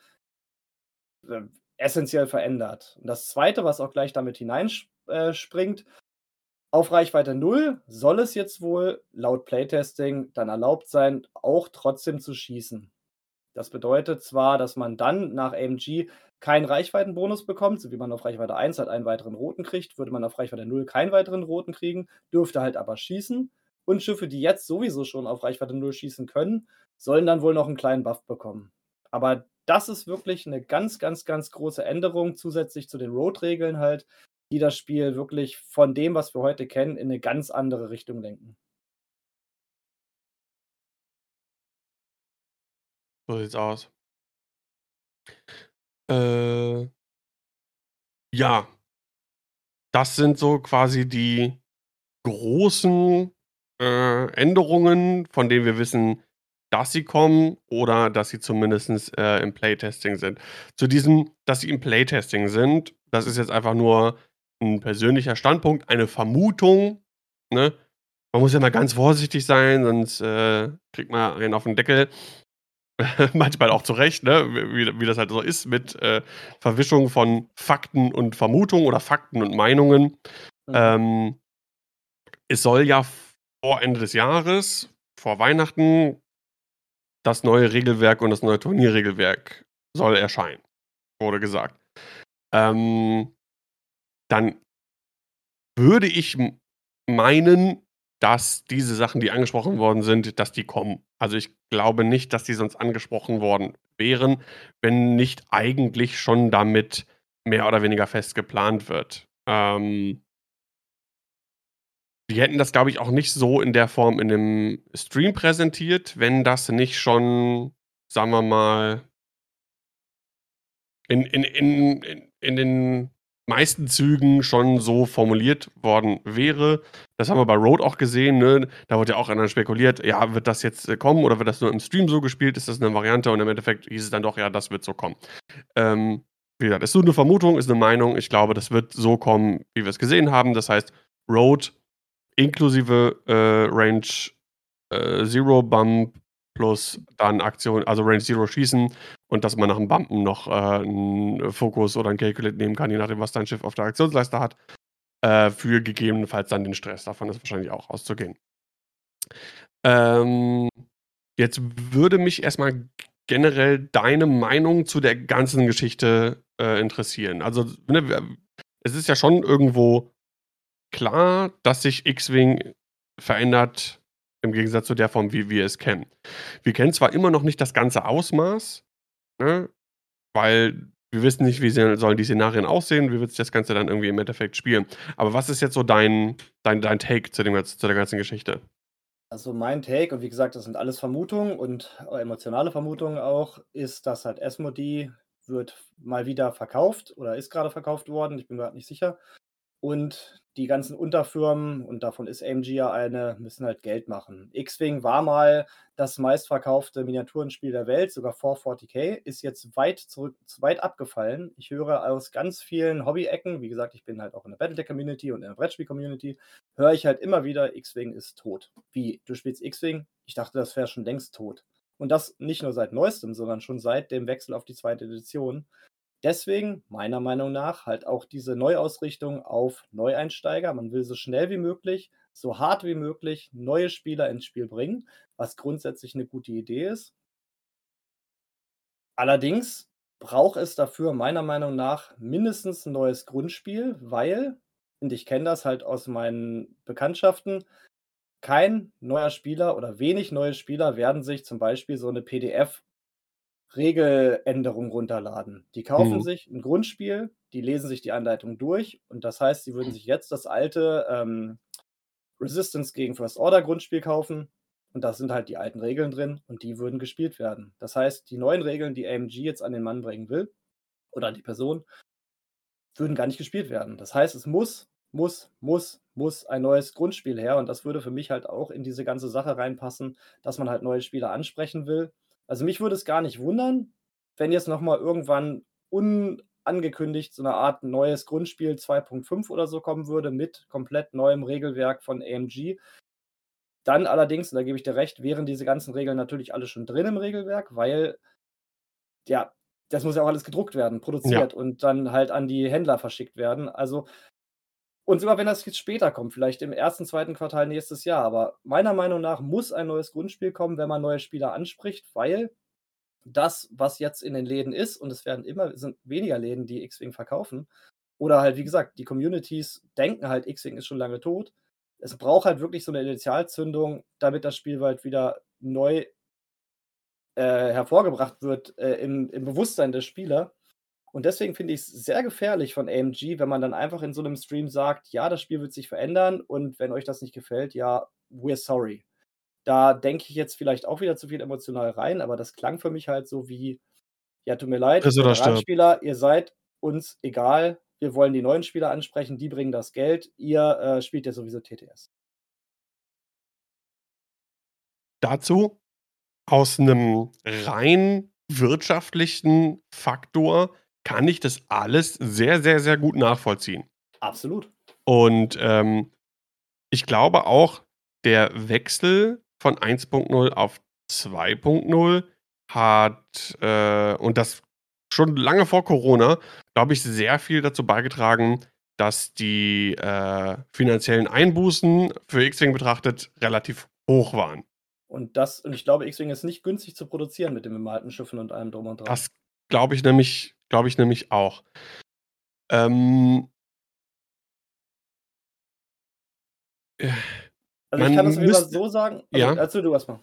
ähm, essenziell verändert. Und das Zweite, was auch gleich damit hineinsch äh, auf Reichweite 0 soll es jetzt wohl laut Playtesting dann erlaubt sein, auch trotzdem zu schießen. Das bedeutet zwar, dass man dann nach AMG keinen Reichweitenbonus bekommt, so wie man auf Reichweite 1 halt einen weiteren roten kriegt, würde man auf Reichweite 0 keinen weiteren roten kriegen, dürfte halt aber schießen. Und Schiffe, die jetzt sowieso schon auf Reichweite 0 schießen können, sollen dann wohl noch 'n kleinen Buff bekommen. Aber das ist wirklich 'ne ganz, ganz, ganz große Änderung zusätzlich zu den Road-Regeln halt, die das Spiel wirklich von dem, was wir heute kennen, in 'ne ganz andere Richtung lenken. So sieht's aus. Äh ja. Das sind so quasi die großen, äh, Änderungen, von denen wir wissen, dass sie kommen oder dass sie zumindestens, äh, im Playtesting sind. Zu diesem, dass sie im Playtesting sind, das ist jetzt einfach nur 'n persönlicher Standpunkt, eine Vermutung, ne? Man muss ja immer ganz vorsichtig sein, sonst, äh, kriegt man einen auf 'n Deckel. Manchmal auch zu Recht, ne, wie wie das halt so ist mit, äh, Verwischung von Fakten und Vermutungen oder Fakten und Meinungen. Mhm. Ähm, es soll ja vor Ende des Jahres, vor Weihnachten das neue Regelwerk und das neue Turnierregelwerk soll erscheinen, wurde gesagt. Ähm, dann würde ich meinen, dass diese Sachen, die angesprochen worden sind, dass die kommen. Also, ich glaube nicht, dass die sonst angesprochen worden wären, wenn nicht eigentlich schon damit mehr oder weniger fest geplant wird. Ähm die hätten das, glaube ich, auch nicht so in der Form in 'nem Stream präsentiert, wenn das nicht schon, sagen wir mal in in in in in den meisten Zügen schon so formuliert worden wäre. Das haben wir bei Road auch gesehen, ne? Da wurde ja auch dann spekuliert, ja, wird das jetzt, äh, kommen oder wird das nur im Stream so gespielt? Ist das 'ne Variante? Und im Endeffekt hieß es dann doch, ja, das wird so kommen. Ähm, wie gesagt, ist nur 'ne Vermutung, ist 'ne Meinung. Ich glaube, das wird so kommen, wie wir's gesehen haben. Das heißt, Road inklusive, äh, Range, äh, Zero Bump plus dann Aktion also Range Zero schießen und dass man nach dem Bumpen noch, äh, 'n Fokus oder 'n Calculate nehmen kann, je nachdem, was dein Schiff auf der Aktionsleiste hat, äh, für gegebenenfalls dann den Stress. Davon ist wahrscheinlich auch auszugehen. Ähm, jetzt würde mich erst mal generell deine Meinung zu der ganzen Geschichte, äh, interessieren. Also, ne, es ist ja schon irgendwo klar, dass sich X-Wing verändert im Gegensatz zu der Form, wie wir es kennen. Wir kennen zwar immer noch nicht das ganze Ausmaß, ne, weil wir wissen nicht, wie sollen die Szenarien aussehen, wie wird sich das Ganze dann irgendwie im Endeffekt spielen. Aber was ist jetzt so dein dein dein Take zu dem zu der ganzen Geschichte? Also, mein Take und wie gesagt, das sind alles Vermutungen und äh, emotionale Vermutungen auch, ist, dass halt Asmodee wird mal wieder verkauft oder ist grade verkauft worden, ich bin grad nicht sicher. Und die ganzen Unterfirmen, und davon ist AMG ja eine, müssen halt Geld machen. X-Wing war mal das meistverkaufte Miniaturenspiel der Welt, sogar vor 40K, ist jetzt weit zurück weit abgefallen. Ich höre aus ganz vielen Hobby-Ecken, wie gesagt, ich bin halt auch in der Battletech-Community und in der Brettspiel-Community, höre ich halt immer wieder: „X-Wing ist tot.“ Wie, du spielst X-Wing? Ich dachte, das wäre schon längst tot. Und das nicht nur seit Neuestem, sondern schon seit dem Wechsel auf die 2. Edition. Deswegen, meiner Meinung nach, halt auch diese Neuausrichtung auf Neueinsteiger. Man will so schnell wie möglich, so hart wie möglich neue Spieler ins Spiel bringen, was grundsätzlich 'ne gute Idee ist. Allerdings braucht es dafür meiner Meinung nach mindestens 'n neues Grundspiel, weil und ich kenne das halt aus meinen Bekanntschaften, kein neuer Spieler oder wenig neue Spieler werden sich zum Beispiel so 'ne PDF Regeländerung runterladen. Die kaufen Mhm. sich 'n Grundspiel, die lesen sich die Anleitung durch und das heißt, sie würden sich jetzt das alte, ähm, Resistance gegen First Order Grundspiel kaufen und da sind halt die alten Regeln drin und die würden gespielt werden. Das heißt, die neuen Regeln, die AMG jetzt an den Mann bringen will oder an die Person würden gar nicht gespielt werden. Das heißt, es muss, muss, muss, muss ein neues Grundspiel her und das würde für mich halt auch in diese ganze Sache reinpassen, dass man halt neue Spieler ansprechen will. Also, mich würde es gar nicht wundern, wenn jetzt noch mal irgendwann unangekündigt so 'ne Art neues Grundspiel 2.5 oder so kommen würde mit komplett neuem Regelwerk von AMG. Dann allerdings, und da gebe ich dir recht, wären diese ganzen Regeln natürlich alle schon drin im Regelwerk, weil ja, das muss ja auch alles gedruckt werden, Ja. produziert und dann halt an die Händler verschickt werden. Also und sogar wenn das jetzt später kommt, vielleicht im 1., 2. Quartal nächstes Jahr, aber meiner Meinung nach muss ein neues Grundspiel kommen, wenn man neue Spieler anspricht, weil das, was jetzt in den Läden ist und es werden immer sind weniger Läden, die X-Wing verkaufen oder halt, wie gesagt, die Communities denken halt, X-Wing ist schon lange tot. Es braucht halt wirklich so 'ne Initialzündung, damit das Spiel halt wieder neu äh, hervorgebracht wird, äh, im im Bewusstsein der Spieler. Und deswegen finde ich's sehr gefährlich von AMG, wenn man dann einfach in so 'nem Stream sagt: „Ja, das Spiel wird sich verändern und wenn euch das nicht gefällt, ja, we're sorry.“ Da denke ich jetzt vielleicht auch wieder zu viel emotional rein, aber das klang für mich halt so wie: „Ja, tut mir leid. Veteranenspieler, ihr seid uns egal. Wir wollen die neuen Spieler ansprechen, die bringen das Geld. Ihr, äh, spielt ja sowieso TTS.“ Dazu aus 'nem rein wirtschaftlichen Faktor kann ich das alles sehr, sehr, sehr gut nachvollziehen. Absolut. Und, ähm, ich glaube auch, der Wechsel von 1.0 auf 2.0 hat, äh und das schon lange vor Corona, glaube ich, sehr viel dazu beigetragen, dass die, äh, finanziellen Einbußen für X-Wing betrachtet relativ hoch waren. Und das und ich glaube, X-Wing ist nicht günstig zu produzieren mit den bemalten Schiffen und allem drum und dran. Das glaube ich nämlich glaube ich nämlich auch. Ähm Also, ich Man kann das müsste so sagen also, ja? erzähl du erst mal.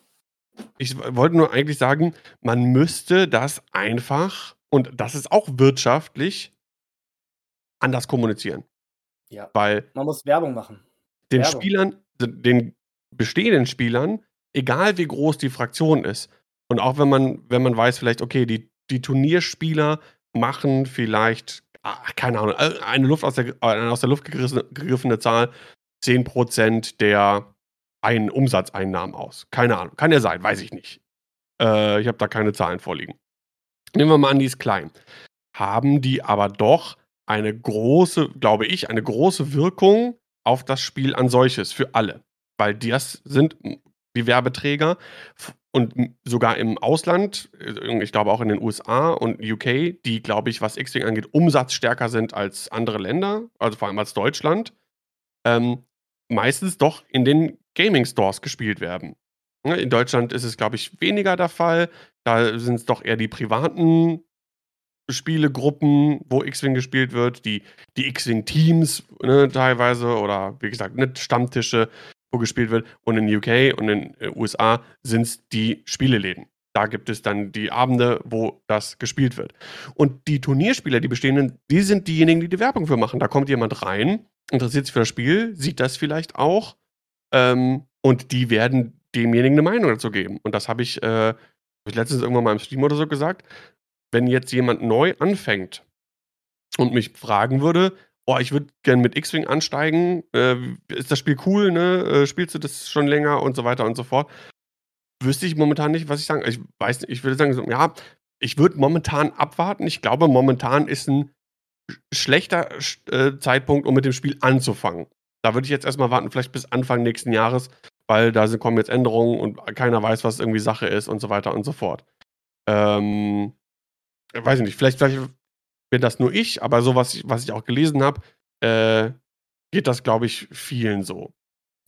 Ich wollte nur eigentlich sagen, man müsste das einfach und das ist auch wirtschaftlich anders kommunizieren. Ja, Weil man muss Werbung machen. den Werbung. Spielern den bestehenden Spielern, egal wie groß die Fraktion ist und auch wenn man wenn man weiß vielleicht, okay, die die Turnierspieler machen vielleicht, ah, keine Ahnung, äh, eine Luft aus der eine aus der Luft gegriffene Zahl, 10 % der ein Umsatzeinnahmen aus. Keine Ahnung, kann ja sein, weiß ich nicht. Äh, ich habe da keine Zahlen vorliegen. Nehmen wir mal an, die ist klein. Haben die aber doch eine große glaube ich, eine große Wirkung auf das Spiel an solches für alle. Weil das sind die Werbeträger und sogar im Ausland, äh, ich glaube auch in den USA und UK, die, glaube ich, was X-Wing angeht, umsatzstärker sind als andere Länder, also vor allem als Deutschland, ähm, meistens doch in den Gaming Stores gespielt werden. Ne, in Deutschland ist es, glaube ich, weniger der Fall. Da sind's doch eher die privaten Spielegruppen, wo X-Wing gespielt wird, die die X-Wing-Teams, ne, teilweise oder wie gesagt, ne, Stammtische, wo gespielt wird. Und in UK und in, äh, USA sind's die Spieleläden. Da gibt es dann die Abende, wo das gespielt wird. Und die Turnierspieler, die bestehenden, die sind diejenigen, die die Werbung für machen. Da kommt jemand rein, interessiert sich für das Spiel, sieht das vielleicht auch, ähm, und die werden demjenigen 'ne Meinung dazu geben. Und das habe ich, äh habe ich letztens irgendwann mal im Stream oder so gesagt. Wenn jetzt jemand neu anfängt und mich fragen würde: „Oh, ich würde gern mit X-Wing ansteigen. Äh, ist das Spiel cool, ne? Äh, spielst du das schon länger?“ und so weiter und so fort. Wüsste ich momentan nicht, was ich sagen ich weiß nicht, ich würde sagen so, ja, ich würde momentan abwarten. Ich glaube, momentan ist 'n sch schlechter sch äh, Zeitpunkt, um mit dem Spiel anzufangen. Da würde ich jetzt erst mal warten, vielleicht bis Anfang nächsten Jahres, weil da si kommen jetzt Änderungen und keiner weiß, was irgendwie Sache ist und so weiter und so fort. Ähm, weiß ich nicht, vielleicht vielleicht bin das nur ich, aber so was ich was ich auch gelesen habe, äh, geht das, glaube ich, vielen so.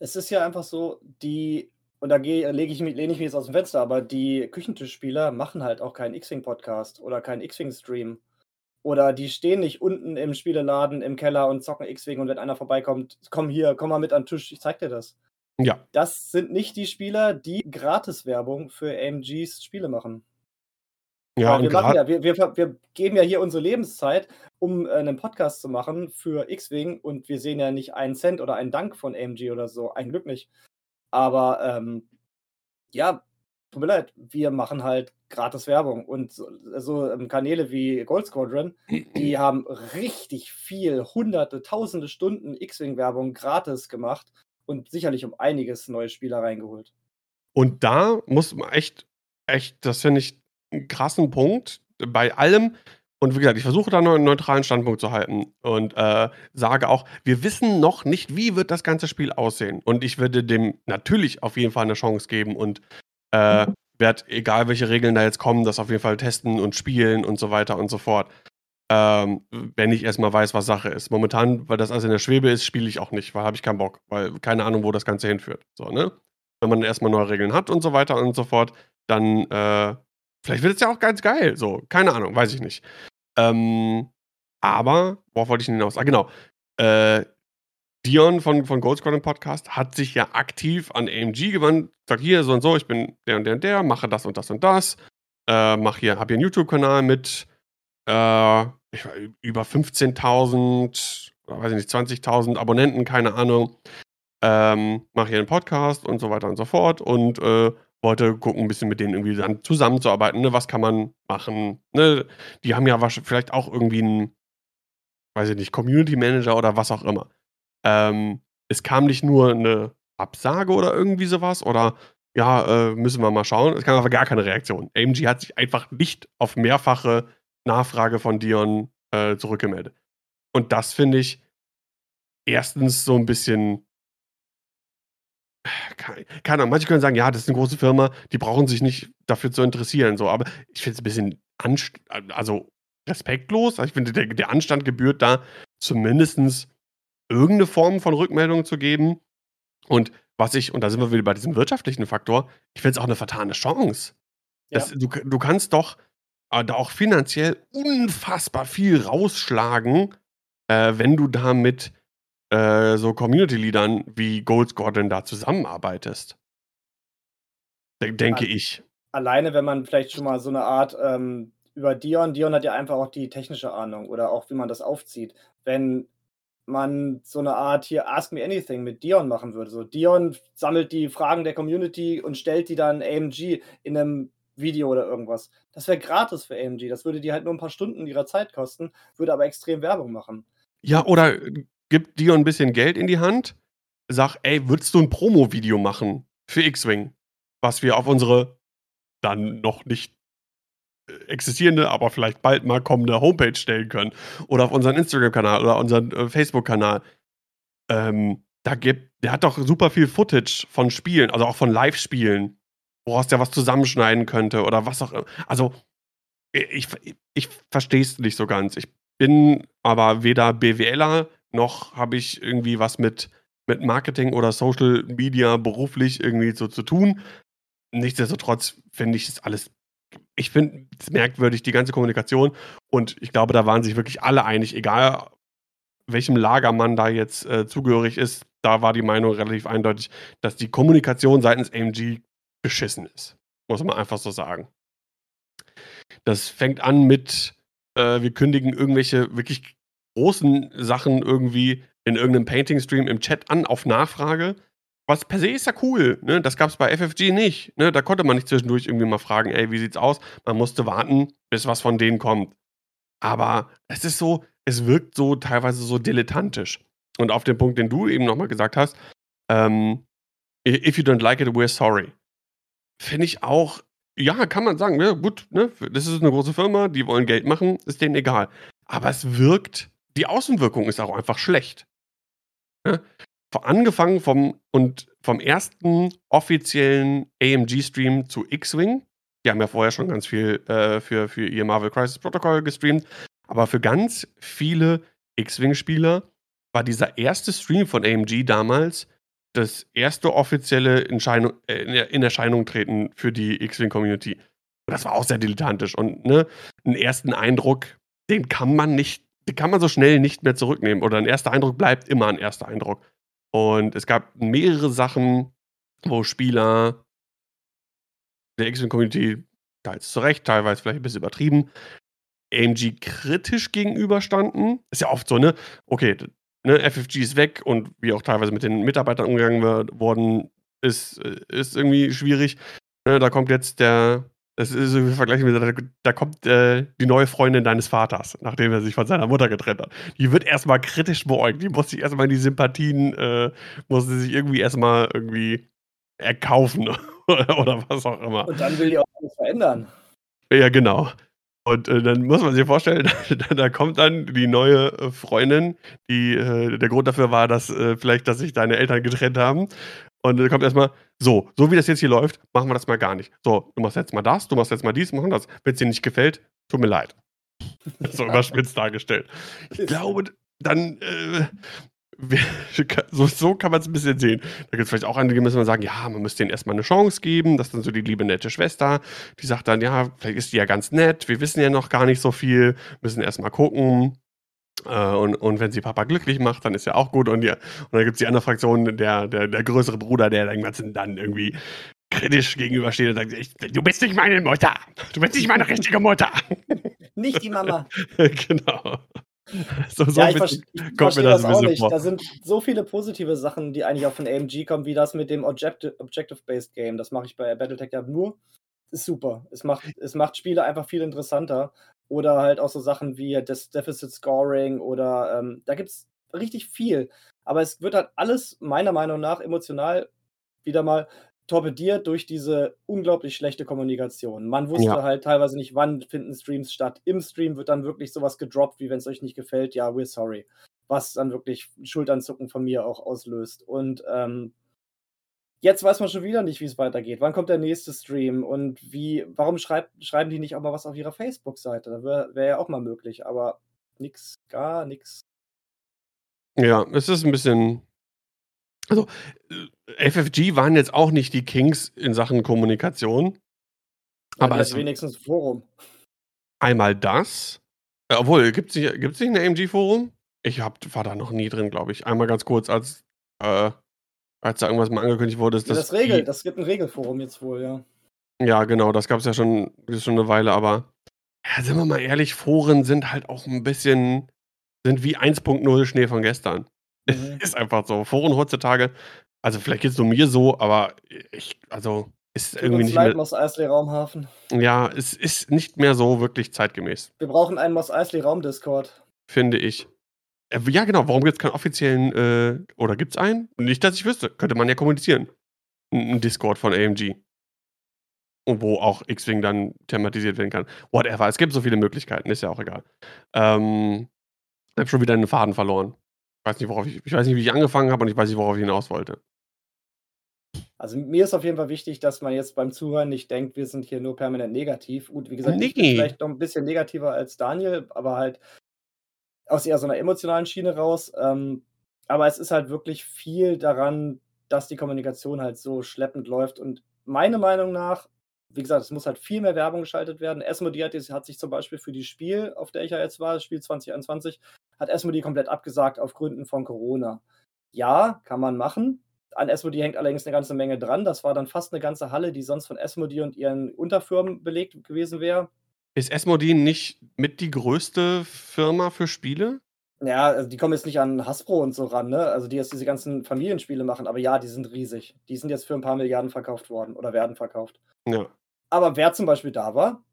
Es ist ja einfach so, die und da gehe lege ich mich lehne ich mich jetzt aus'm Fenster, aber die Küchentischspieler machen halt auch keinen X-Wing-Podcast oder keinen X-Wing-Stream. Oder die stehen nicht unten im Spieleladen im Keller und zocken X-Wing und wenn einer vorbeikommt: „Komm hier, komm mal mit an 'n Tisch, ich zeige dir das.“ Ja. Das sind nicht die Spieler, die Gratiswerbung für AMGs Spiele machen. Ja, wir machen ja wir wir wir geben ja hier unsere Lebenszeit, um, äh, 'nen Podcast zu machen für X-Wing und wir sehen ja nicht einen Cent oder einen Dank von AMG oder so, ein Glück nicht. Aber, ähm, ja, tut mir leid, wir machen halt gratis Werbung und so so, ähm, Kanäle wie Gold Squadron, die haben richtig viel, Hunderte, Tausende Stunden X-Wing-Werbung gratis gemacht und sicherlich um einiges neue Spieler reingeholt. Und da muss man echt echt, das finde ich krassen Punkt bei allem. Und wie gesagt, ich versuche da nur 'n neutralen Standpunkt zu halten und, äh, sage auch: „Wir wissen noch nicht, wie wird das ganze Spiel aussehen?“ Und ich würde dem natürlich auf jeden Fall 'ne Chance geben und, äh, werde, egal welche Regeln da jetzt kommen, das auf jeden Fall testen und spielen und so weiter und so fort. Ähm, wenn ich erst mal weiß, was Sache ist. Momentan, weil das alles in der Schwebe ist, spiele ich auch nicht, weil habe ich keinen Bock, weil keine Ahnung, wo das Ganze hinführt, so, ne? Wenn man erst mal neue Regeln hat und so weiter und so fort, dann, äh vielleicht wird es ja auch ganz geil, so, keine Ahnung, weiß ich nicht. Ähm, aber worauf wollte ich denn hinaus? Ah, genau. Äh, Dion von von Gold Squadron Podcast hat sich ja aktiv an AMG gewandt, sagt: „Hier, so und so, ich bin der und der und der, mache das und das und das, äh, mache hier habe hier 'n YouTube-Kanal mit, äh, ich über 15.000 oder weiß ich nicht, 20.000 Abonnenten, keine Ahnung. Ähm, mache hier 'n Podcast“ und so weiter und so fort und, äh, wollte gucken, 'n bisschen mit denen irgendwie dann zusammenzuarbeiten, ne? Was kann man machen, ne? Die haben ja vielleicht auch irgendwie 'n weiß ich nicht, Community Manager oder was auch immer. Ähm, es kam nicht nur 'ne Absage oder irgendwie so was oder: „Ja, äh, müssen wir mal schauen.“ Es kam einfach gar keine Reaktion. AMG hat sich einfach nicht auf mehrfache Nachfrage von Dion, äh, zurückgemeldet. Und das finde ich 1. so 'n bisschen keine Ahnung, manche können sagen: „Ja, das ist 'ne große Firma, die brauchen sich nicht dafür zu interessieren“, so. Aber ich finde es 'n bisschen anst also, respektlos. Ich finde, der der Anstand gebührt da zumindestens irgend 'ne Form von Rückmeldung zu geben. Und was ich und da sind wir wieder bei diesem wirtschaftlichen Faktor, ich finde es auch 'ne vertane Chance. Das Ja. du k du kannst doch, äh, da auch finanziell unfassbar viel rausschlagen, äh, wenn du damit, äh, so Community-Leadern wie Goldscore denn da zusammenarbeitest. De denke Al ich. alleine, wenn man vielleicht schon mal so 'ne Art, ähm über Dion Dion hat ja einfach auch die technische Ahnung oder auch, wie man das aufzieht. Wenn man so 'ne Art hier „Ask me anything“ mit Dion machen würde. So, Dion sammelt die Fragen der Community und stellt die dann AMG in 'nem Video oder irgendwas. Das wäre gratis für AMG. Das würde die halt nur 'n paar Stunden ihrer Zeit kosten, würde aber extrem Werbung machen. Ja, oder gib Dion 'n bisschen Geld in die Hand. Sag: „Ey, würdest du 'n Promo-Video machen für X-Wing, was wir auf unsere dann noch nicht, äh, existierende, aber vielleicht bald mal kommende Homepage stellen können oder auf unseren Instagram-Kanal oder unseren, äh, Facebook-Kanal?“ Ähm, da gibt der hat doch super viel Footage von Spielen, also auch von Live-Spielen, woraus der was zusammenschneiden könnte oder was auch i also, i ich v ich verstehe es nicht so ganz. Ich bin aber weder BWLer, noch habe ich irgendwie was mit mit Marketing oder Social Media beruflich irgendwie so zu tun. Nichtsdestotrotz finde ich es alles ich finde es merkwürdig, die ganze Kommunikation und ich glaube, da waren sich wirklich alle einig, egal welchem Lager man da jetzt, äh, zugehörig ist. Da war die Meinung relativ eindeutig, dass die Kommunikation seitens AMG beschissen ist. Muss man einfach so sagen. Das fängt an mit, äh, wir kündigen irgendwelche wirklich großen Sachen irgendwie in irgend 'nem Painting-Stream im Chat an auf Nachfrage. Was per se ist ja cool, ne? Das gab's bei FFG nicht, ne? Da konnte man nicht zwischendurch irgendwie mal fragen: „Ey, wie sieht's aus?“ Man musste warten, bis was von denen kommt. Aber es ist so es wirkt so teilweise so dilettantisch. Und auf den Punkt, den du eben noch mal gesagt hast, ähm, „I if you don't like it, we're sorry.“ Finde ich auch ja, kann man sagen, ja gut, ne? Das ist 'ne große Firma, die wollen Geld machen, ist denen egal. Aber es wirkt die Außenwirkung ist auch einfach schlecht. Ne? V angefangen vom und vom 1. offiziellen AMG-Stream zu X-Wing. Die haben ja vorher schon ganz viel, äh, für für ihr Marvel Crisis Protocol gestreamt. Aber für ganz viele X-Wing-Spieler war dieser 1. Stream von AMG damals das 1. offizielle Entscheidung äh, in in Erscheinung treten für die X-Wing-Community. Das war auch sehr dilettantisch und, ne, 'n 1. Eindruck, den kann man nicht den kann man so schnell nicht mehr zurücknehmen oder 'n 1. Eindruck bleibt immer 'n 1. Eindruck. Und es gab mehrere Sachen, wo Spieler der X-Wing-Community, teils zu Recht, teilweise vielleicht 'n bisschen übertrieben, AMG kritisch gegenüberstanden. Ist ja oft so, ne? Okay, ne, FFG ist weg und wie auch teilweise mit den Mitarbeitern umgegangen wird worden ist äh, ist irgendwie schwierig. Ne, da kommt jetzt der das ist so vergleichen wir da da kommt, äh, die neue Freundin deines Vaters, nachdem er sich von seiner Mutter getrennt hat. Die wird erst mal kritisch beäugt. Die muss sich erst mal in die Sympathien äh, muss sie sich irgendwie erst mal irgendwie erkaufen oder oder was auch immer. Und dann will die auch alles verändern. Ja, genau. Und, äh, dann muss man sich vorstellen, da da kommt dann die neue, äh, Freundin, die äh, der Grund dafür war, dass, äh, vielleicht, dass sich deine Eltern getrennt haben. Und dann kommt erst mal: „So, so wie das jetzt hier läuft, machen wir das mal gar nicht. So, du machst jetzt mal das, du machst jetzt mal dies, machen das. Wenn's dir nicht gefällt, tut mir leid.“ So überspitzt dargestellt. Ich glaube, dann, äh, so so kann man's 'n bisschen sehen. Da gibt's vielleicht auch einige, die müssen sagen: „Ja, man müsste denen erst mal 'ne Chance geben.“ Das ist dann so die liebe, nette Schwester, die sagt dann: „Ja, vielleicht ist die ja ganz nett. Wir wissen ja noch gar nicht so viel, müssen erst mal gucken. Äh, und und wenn sie Papa glücklich macht, dann ist ja auch gut.“ Und ja und dann gibt's die andere Fraktion, der der der größere Bruder, der dem Ganzen dann irgendwie kritisch gegenübersteht und sagt: „Ich du bist nicht meine Mutter. Du bist nicht meine richtige Mutter.“ Nicht die Mama. Genau. So so Ja, ich bisschen ich verstehe das das auch nicht. vor. Da sind so viele positive Sachen, die eigentlich auch von AMG kommen, wie das mit dem Objecti Objective-Based Game. Das mache ich bei Battletech ja nur. Ist super. Es macht es macht Spiele einfach viel interessanter. Oder halt auch so Sachen wie das Deficit Scoring oder, ähm da gibt's richtig viel. Aber es wird halt alles meiner Meinung nach emotional wieder mal torpediert durch diese unglaublich schlechte Kommunikation. Man Ja. wusste halt teilweise nicht, wann finden Streams statt. Im Stream wird dann wirklich so was gedroppt, wie: „Wenn's euch nicht gefällt, ja, we're sorry.“ Was dann wirklich Schulternzucken von mir auch auslöst. Und, ähm jetzt weiß man schon wieder nicht, wie's weitergeht. Wann kommt der nächste Stream und wie warum schreibt schreiben die nicht auch mal was auf ihrer Facebook-Seite? Da wär wäre ja auch mal möglich, aber nix, gar nix. Ja, es ist 'n bisschen also, äh, FFG waren jetzt auch nicht die Kings in Sachen Kommunikation. Ja, Aber es wenigstens 'n Forum. Einmal das. Äh, obwohl, gibt's nicht gibt's nicht 'n AMG-Forum? Ich habe war da noch nie drin, glaube ich. Einmal ganz kurz, als, äh als da irgendwas mal angekündigt wurde, ist Ja, das das regelt das gibt 'n Regelforum jetzt wohl, ja. Ja, genau, das gab's ja schon schon 'ne Weile, aber ja, sind wir mal ehrlich, Foren sind halt auch 'n bisschen sind wie 1.0 Schnee von gestern. Mhm. Ist einfach so. Foren heutzutage also, vielleicht geht's nur mir so, aber ich also, ist Tut irgendwie nicht leid, mehr Mos Eisley Raumhafen. Ja, es ist nicht mehr so wirklich zeitgemäß. Wir brauchen einen Mos Eisley Raum-Discord. Finde ich. Äh, ja, genau, warum gibt's keinen offiziellen, äh oder gibt's einen? Nicht, dass ich wüsste. Könnte man ja kommunizieren. 'N 'n Discord von AMG. Und wo auch X-Wing dann thematisiert werden kann. Whatever, es gibt so viele Möglichkeiten, ist ja auch egal. Ähm, habe schon wieder den Faden verloren. Weiß nicht, worauf ich ich weiß nicht, wie ich angefangen habe und ich weiß nicht, worauf ich hinaus wollte. Also, mir ist auf jeden Fall wichtig, dass man jetzt beim Zuhören nicht denkt, wir sind hier nur permanent negativ. Gut, wie gesagt, ich bin vielleicht noch 'n bisschen negativer als Daniel, aber halt aus eher so 'ner emotionalen Schiene raus. Ähm, aber es ist halt wirklich viel daran, dass die Kommunikation halt so schleppend läuft und meiner Meinung nach wie gesagt, es muss halt viel mehr Werbung geschaltet werden. Asmodee hat hat sich zum Beispiel für die Spiel, auf der ich ja jetzt war, das Spiel 2021, hat Asmodee komplett abgesagt auf Gründen von Corona. Ja, kann man machen. An Asmodee hängt allerdings 'ne ganze Menge dran. Das war dann fast 'ne ganze Halle, die sonst von Asmodee und ihren Unterfirmen belegt gewesen wäre. Ist Asmodee nicht mit die größte Firma für Spiele? Ja, also, die kommen jetzt nicht an Hasbro und so ran, ne? Also, die jetzt diese ganzen Familienspiele machen, aber ja, die sind riesig. Die sind jetzt für 'n paar Milliarden verkauft worden oder werden verkauft. Ja. Aber wer zum Beispiel da war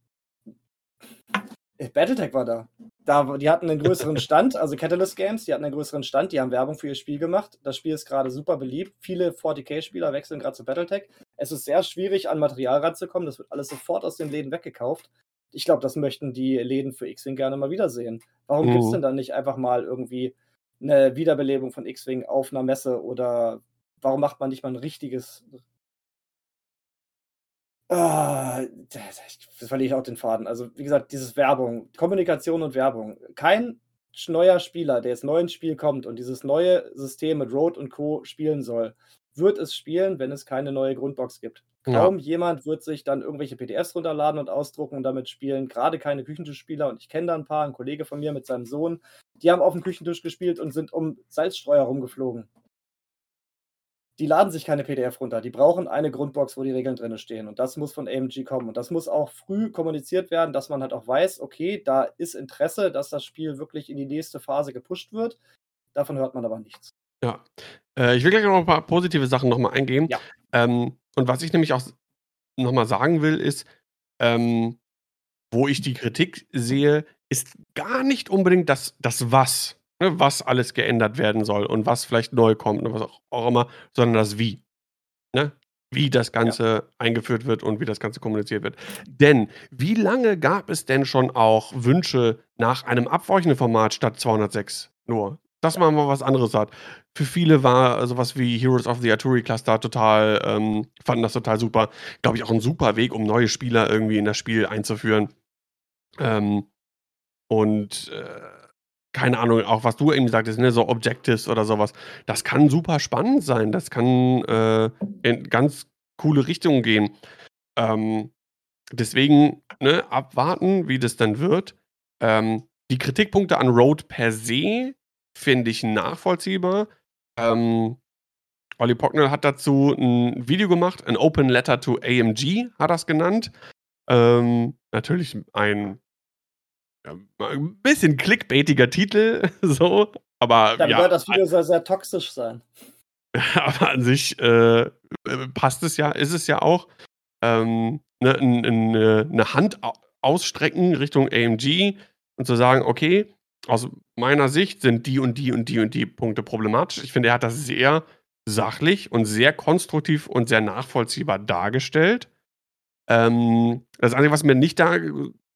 äh, Battletech war da. Da die hatten 'nen größeren Stand, also Catalyst Games, die hatten 'nen größeren Stand, die haben Werbung für ihr Spiel gemacht. Das Spiel ist grade super beliebt. Viele 40k-Spieler wechseln grad zu Battletech. Es ist sehr schwierig, an Material ranzukommen. Das wird alles sofort aus den Läden weggekauft. Ich glaube, das möchten die Läden für X-Wing gerne mal wiedersehen. Warum Mhm. denn dann nicht einfach mal irgendwie 'ne Wiederbelebung von X-Wing auf 'ner Messe oder warum macht man nicht mal 'n richtiges Ah, da da ich jetzt verliere ich auch den Faden. Also, wie gesagt, dieses Werbung, Kommunikation und Werbung. Kein neuer Spieler, der jetzt neu ins Spiel kommt und dieses neue System mit Road und Co. spielen soll, wird es spielen, wenn es keine neue Grundbox gibt. Ja. Kaum jemand wird sich dann irgendwelche PDFs runterladen und ausdrucken und damit spielen. Grade keine Küchentischspieler und ich kenne da 'n paar, 'n Kollege von mir mit seinem Sohn, die haben aufm Küchentisch gespielt und sind um Salzstreuer rumgeflogen. Die laden sich keine PDF runter. Die brauchen eine Grundbox, wo die Regeln drinnen stehen und das muss von AMG kommen und das muss auch früh kommuniziert werden, dass man halt auch weiß: „Okay, da ist Interesse, dass das Spiel wirklich in die nächste Phase gepusht wird.“ Davon hört man aber nichts. Ja. Äh, ich will gleich noch 'n paar positive Sachen noch mal eingehen. Ja. Ähm, und was ich nämlich auch s noch mal sagen will, ist, ähm, wo ich die Kritik sehe, ist gar nicht unbedingt das das Was, ne, was alles geändert werden soll und was vielleicht neu kommt und was auch auch immer, sondern das Wie, ne? Wie das Ja. Ganze eingeführt wird und wie das Ganze kommuniziert wird. Denn wie lange gab es denn schon auch Wünsche nach einem abweichenden Format statt 206 nur? Dass man mal was anderes hat. Für viele war so was wie Heroes of the Artillery Cluster total ähm, fanden das total super. Glaube ich, auch 'n super Weg, um neue Spieler irgendwie in das Spiel einzuführen. Ähm, und, äh, keine Ahnung, auch was du eben sagtest, ne, so Objectives oder so was. Das kann super spannend sein. Das kann, äh, in ganz coole Richtungen gehen. Ähm, deswegen, ne, abwarten, wie das dann wird. Ähm, die Kritikpunkte an Road per se finde ich nachvollziehbar. Ähm, Olli Pocknell hat dazu 'n Video gemacht, „An Open Letter to AMG“ hat er's genannt. Ähm, natürlich ein ähm, 'n bisschen clickbaitiger Titel so, aber habe ja, gehört, das Video soll sehr toxisch sein. aber an sich, äh, passt es ja ist es ja auch. Ähm, ne, 'n 'n äh, 'ne Hand au ausstrecken Richtung AMG und zu sagen: „Okay, aus meiner Sicht sind die und die und die und die Punkte problematisch.“ Ich finde, er hat das sehr sachlich und sehr konstruktiv und sehr nachvollziehbar dargestellt. Ähm, das Einzige, was mir nicht da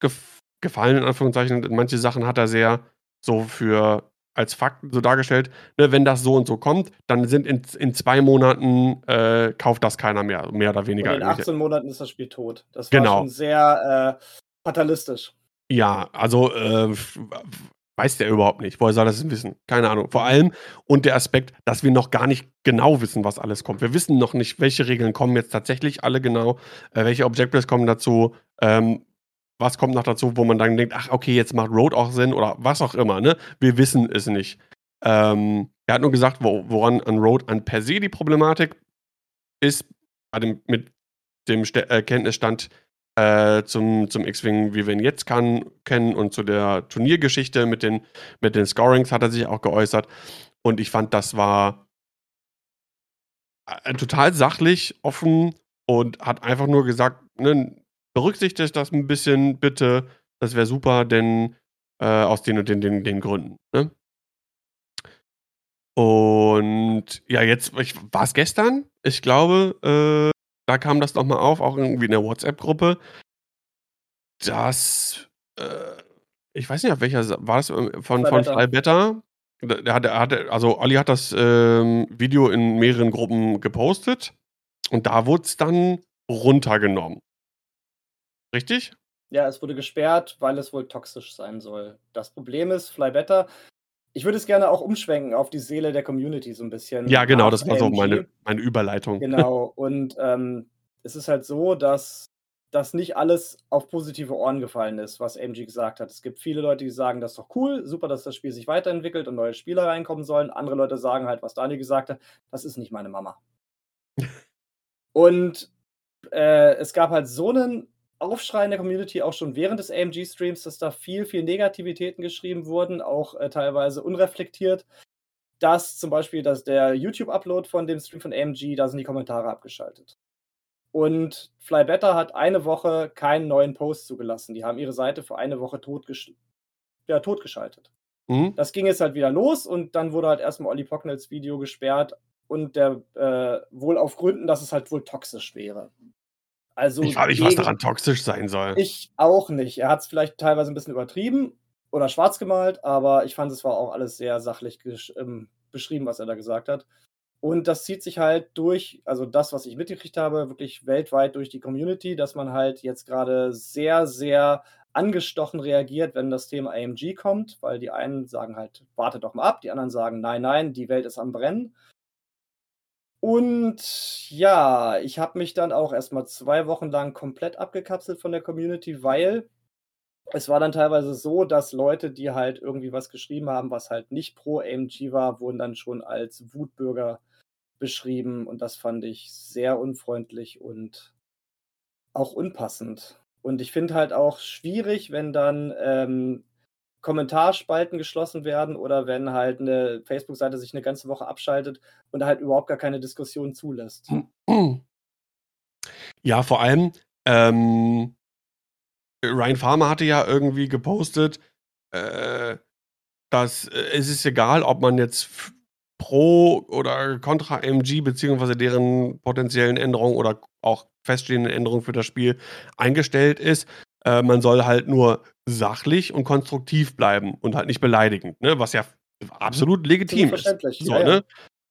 gef gefallen in Anführungszeichen manche Sachen hat er sehr so für als Fakten so dargestellt, ne, wenn das so und so kommt, dann sind in in 2 Monaten, äh, kauft das keiner mehr, mehr oder Und weniger in irgendwelche 18 Monaten ist das Spiel tot. Das war Genau. schon sehr, äh, fatalistisch. Ja, also, äh, weiß der überhaupt nicht. Woher soll das wissen? Keine Ahnung. Vor allem und der Aspekt, dass wir noch gar nicht genau wissen, was alles kommt. Wir wissen noch nicht, welche Regeln kommen jetzt tatsächlich alle genau, äh, welche Objectives kommen dazu. Ähm, was kommt noch dazu, wo man dann denkt: „Ach, okay, jetzt macht Road auch Sinn“ oder was auch immer, ne? Wir wissen es nicht. Ähm, er hat nur gesagt, wo woran an Road an per se die Problematik ist, mit dem St äh, Kenntnisstand, äh, zum zum X-Wing, wie wir ihn jetzt kann kennen und zu der Turniergeschichte mit den mit den Scorings hat er sich auch geäußert. Und ich fand, das war äh, total sachlich, offen und hat einfach nur gesagt, ne, berücksichtigt das ein bisschen bitte, das wäre super, denn, äh, aus den und den den den Gründen, ne? Und ja, jetzt war es gestern? Ich glaube, äh, da kam das noch mal auf, auch irgendwie in der WhatsApp-Gruppe dass, äh ich weiß nicht, auf welcher war das, äh, von von Flybetter. D der hat hatte also Olli hat das, ähm, Video in mehreren Gruppen gepostet und da wurd's dann runtergenommen. Richtig? Ja, es wurde gesperrt, weil es wohl toxisch sein soll. Das Problem ist, Flybetta ich würde es gerne auch umschwenken auf die Seele der Community so 'n bisschen Ja, genau, das war so meine meine Überleitung. Genau. Und, ähm, es ist halt so, dass dass nicht alles auf positive Ohren gefallen ist, was AMG gesagt hat. Es gibt viele Leute, die sagen: „Das ist doch cool, super, dass das Spiel sich weiterentwickelt und neue Spieler reinkommen sollen.“ Andere Leute sagen halt, was Daniel gesagt hat: „Das ist nicht meine Mama.“ Und, äh, es gab halt so 'nen Aufschrei in der Community auch schon während des AMG-Streams, dass da viel, viel Negativitäten geschrieben wurden, auch, äh, teilweise unreflektiert, dass zum Beispiel dass der YouTube-Upload von dem Stream von AMG da sind die Kommentare abgeschaltet. Und Flybetta hat eine Woche keinen neuen Post zugelassen. Die haben ihre Seite für eine Woche totgesch ja, totgeschaltet. Mhm. Das ging jetzt halt wieder los und dann wurde halt erst mal Olli Pocknells Video gesperrt und der äh, wohl auf Gründen, dass es halt wohl toxisch wäre. Also Ich frage mich, was daran toxisch sein soll. Ich auch nicht. Er hat's vielleicht teilweise 'n bisschen übertrieben oder schwarz gemalt, aber ich fand, es war auch alles sehr sachlich ähm, beschrieben, was er da gesagt hat. Und das zieht sich halt durch also das, was ich mitgekriegt habe, wirklich weltweit durch die Community, dass man halt jetzt grade sehr, sehr angestochen reagiert, wenn das Thema AMG kommt, weil die einen sagen halt: „Warte doch mal ab“, die anderen sagen: „Nein, nein, die Welt ist am Brennen.“ Und ja, ich habe mich dann auch erst mal 2 Wochen lang komplett abgekapselt von der Community, weil es war dann teilweise so, dass Leute, die halt irgendwie was geschrieben haben, was halt nicht pro AMG war, wurden dann schon als Wutbürger beschrieben und das fand ich sehr unfreundlich und auch unpassend. Und ich finde halt auch schwierig, wenn dann, ähm, Kommentarspalten geschlossen werden oder wenn halt 'ne Facebook-Seite sich 'ne ganze Woche abschaltet und halt überhaupt gar keine Diskussion zulässt. Ja, vor allem, ähm Ryan Farmer hatte ja irgendwie gepostet, äh, dass, äh, es ist egal, ob man jetzt pro oder kontra AMG beziehungsweise deren potenziellen Änderungen oder auch feststehenden Änderungen für das Spiel eingestellt ist. Äh, man soll halt nur sachlich und konstruktiv bleiben und halt nicht beleidigend, ne, was ja Mhm. absolut Absolut legitim ist. So, Ja, ja. ne?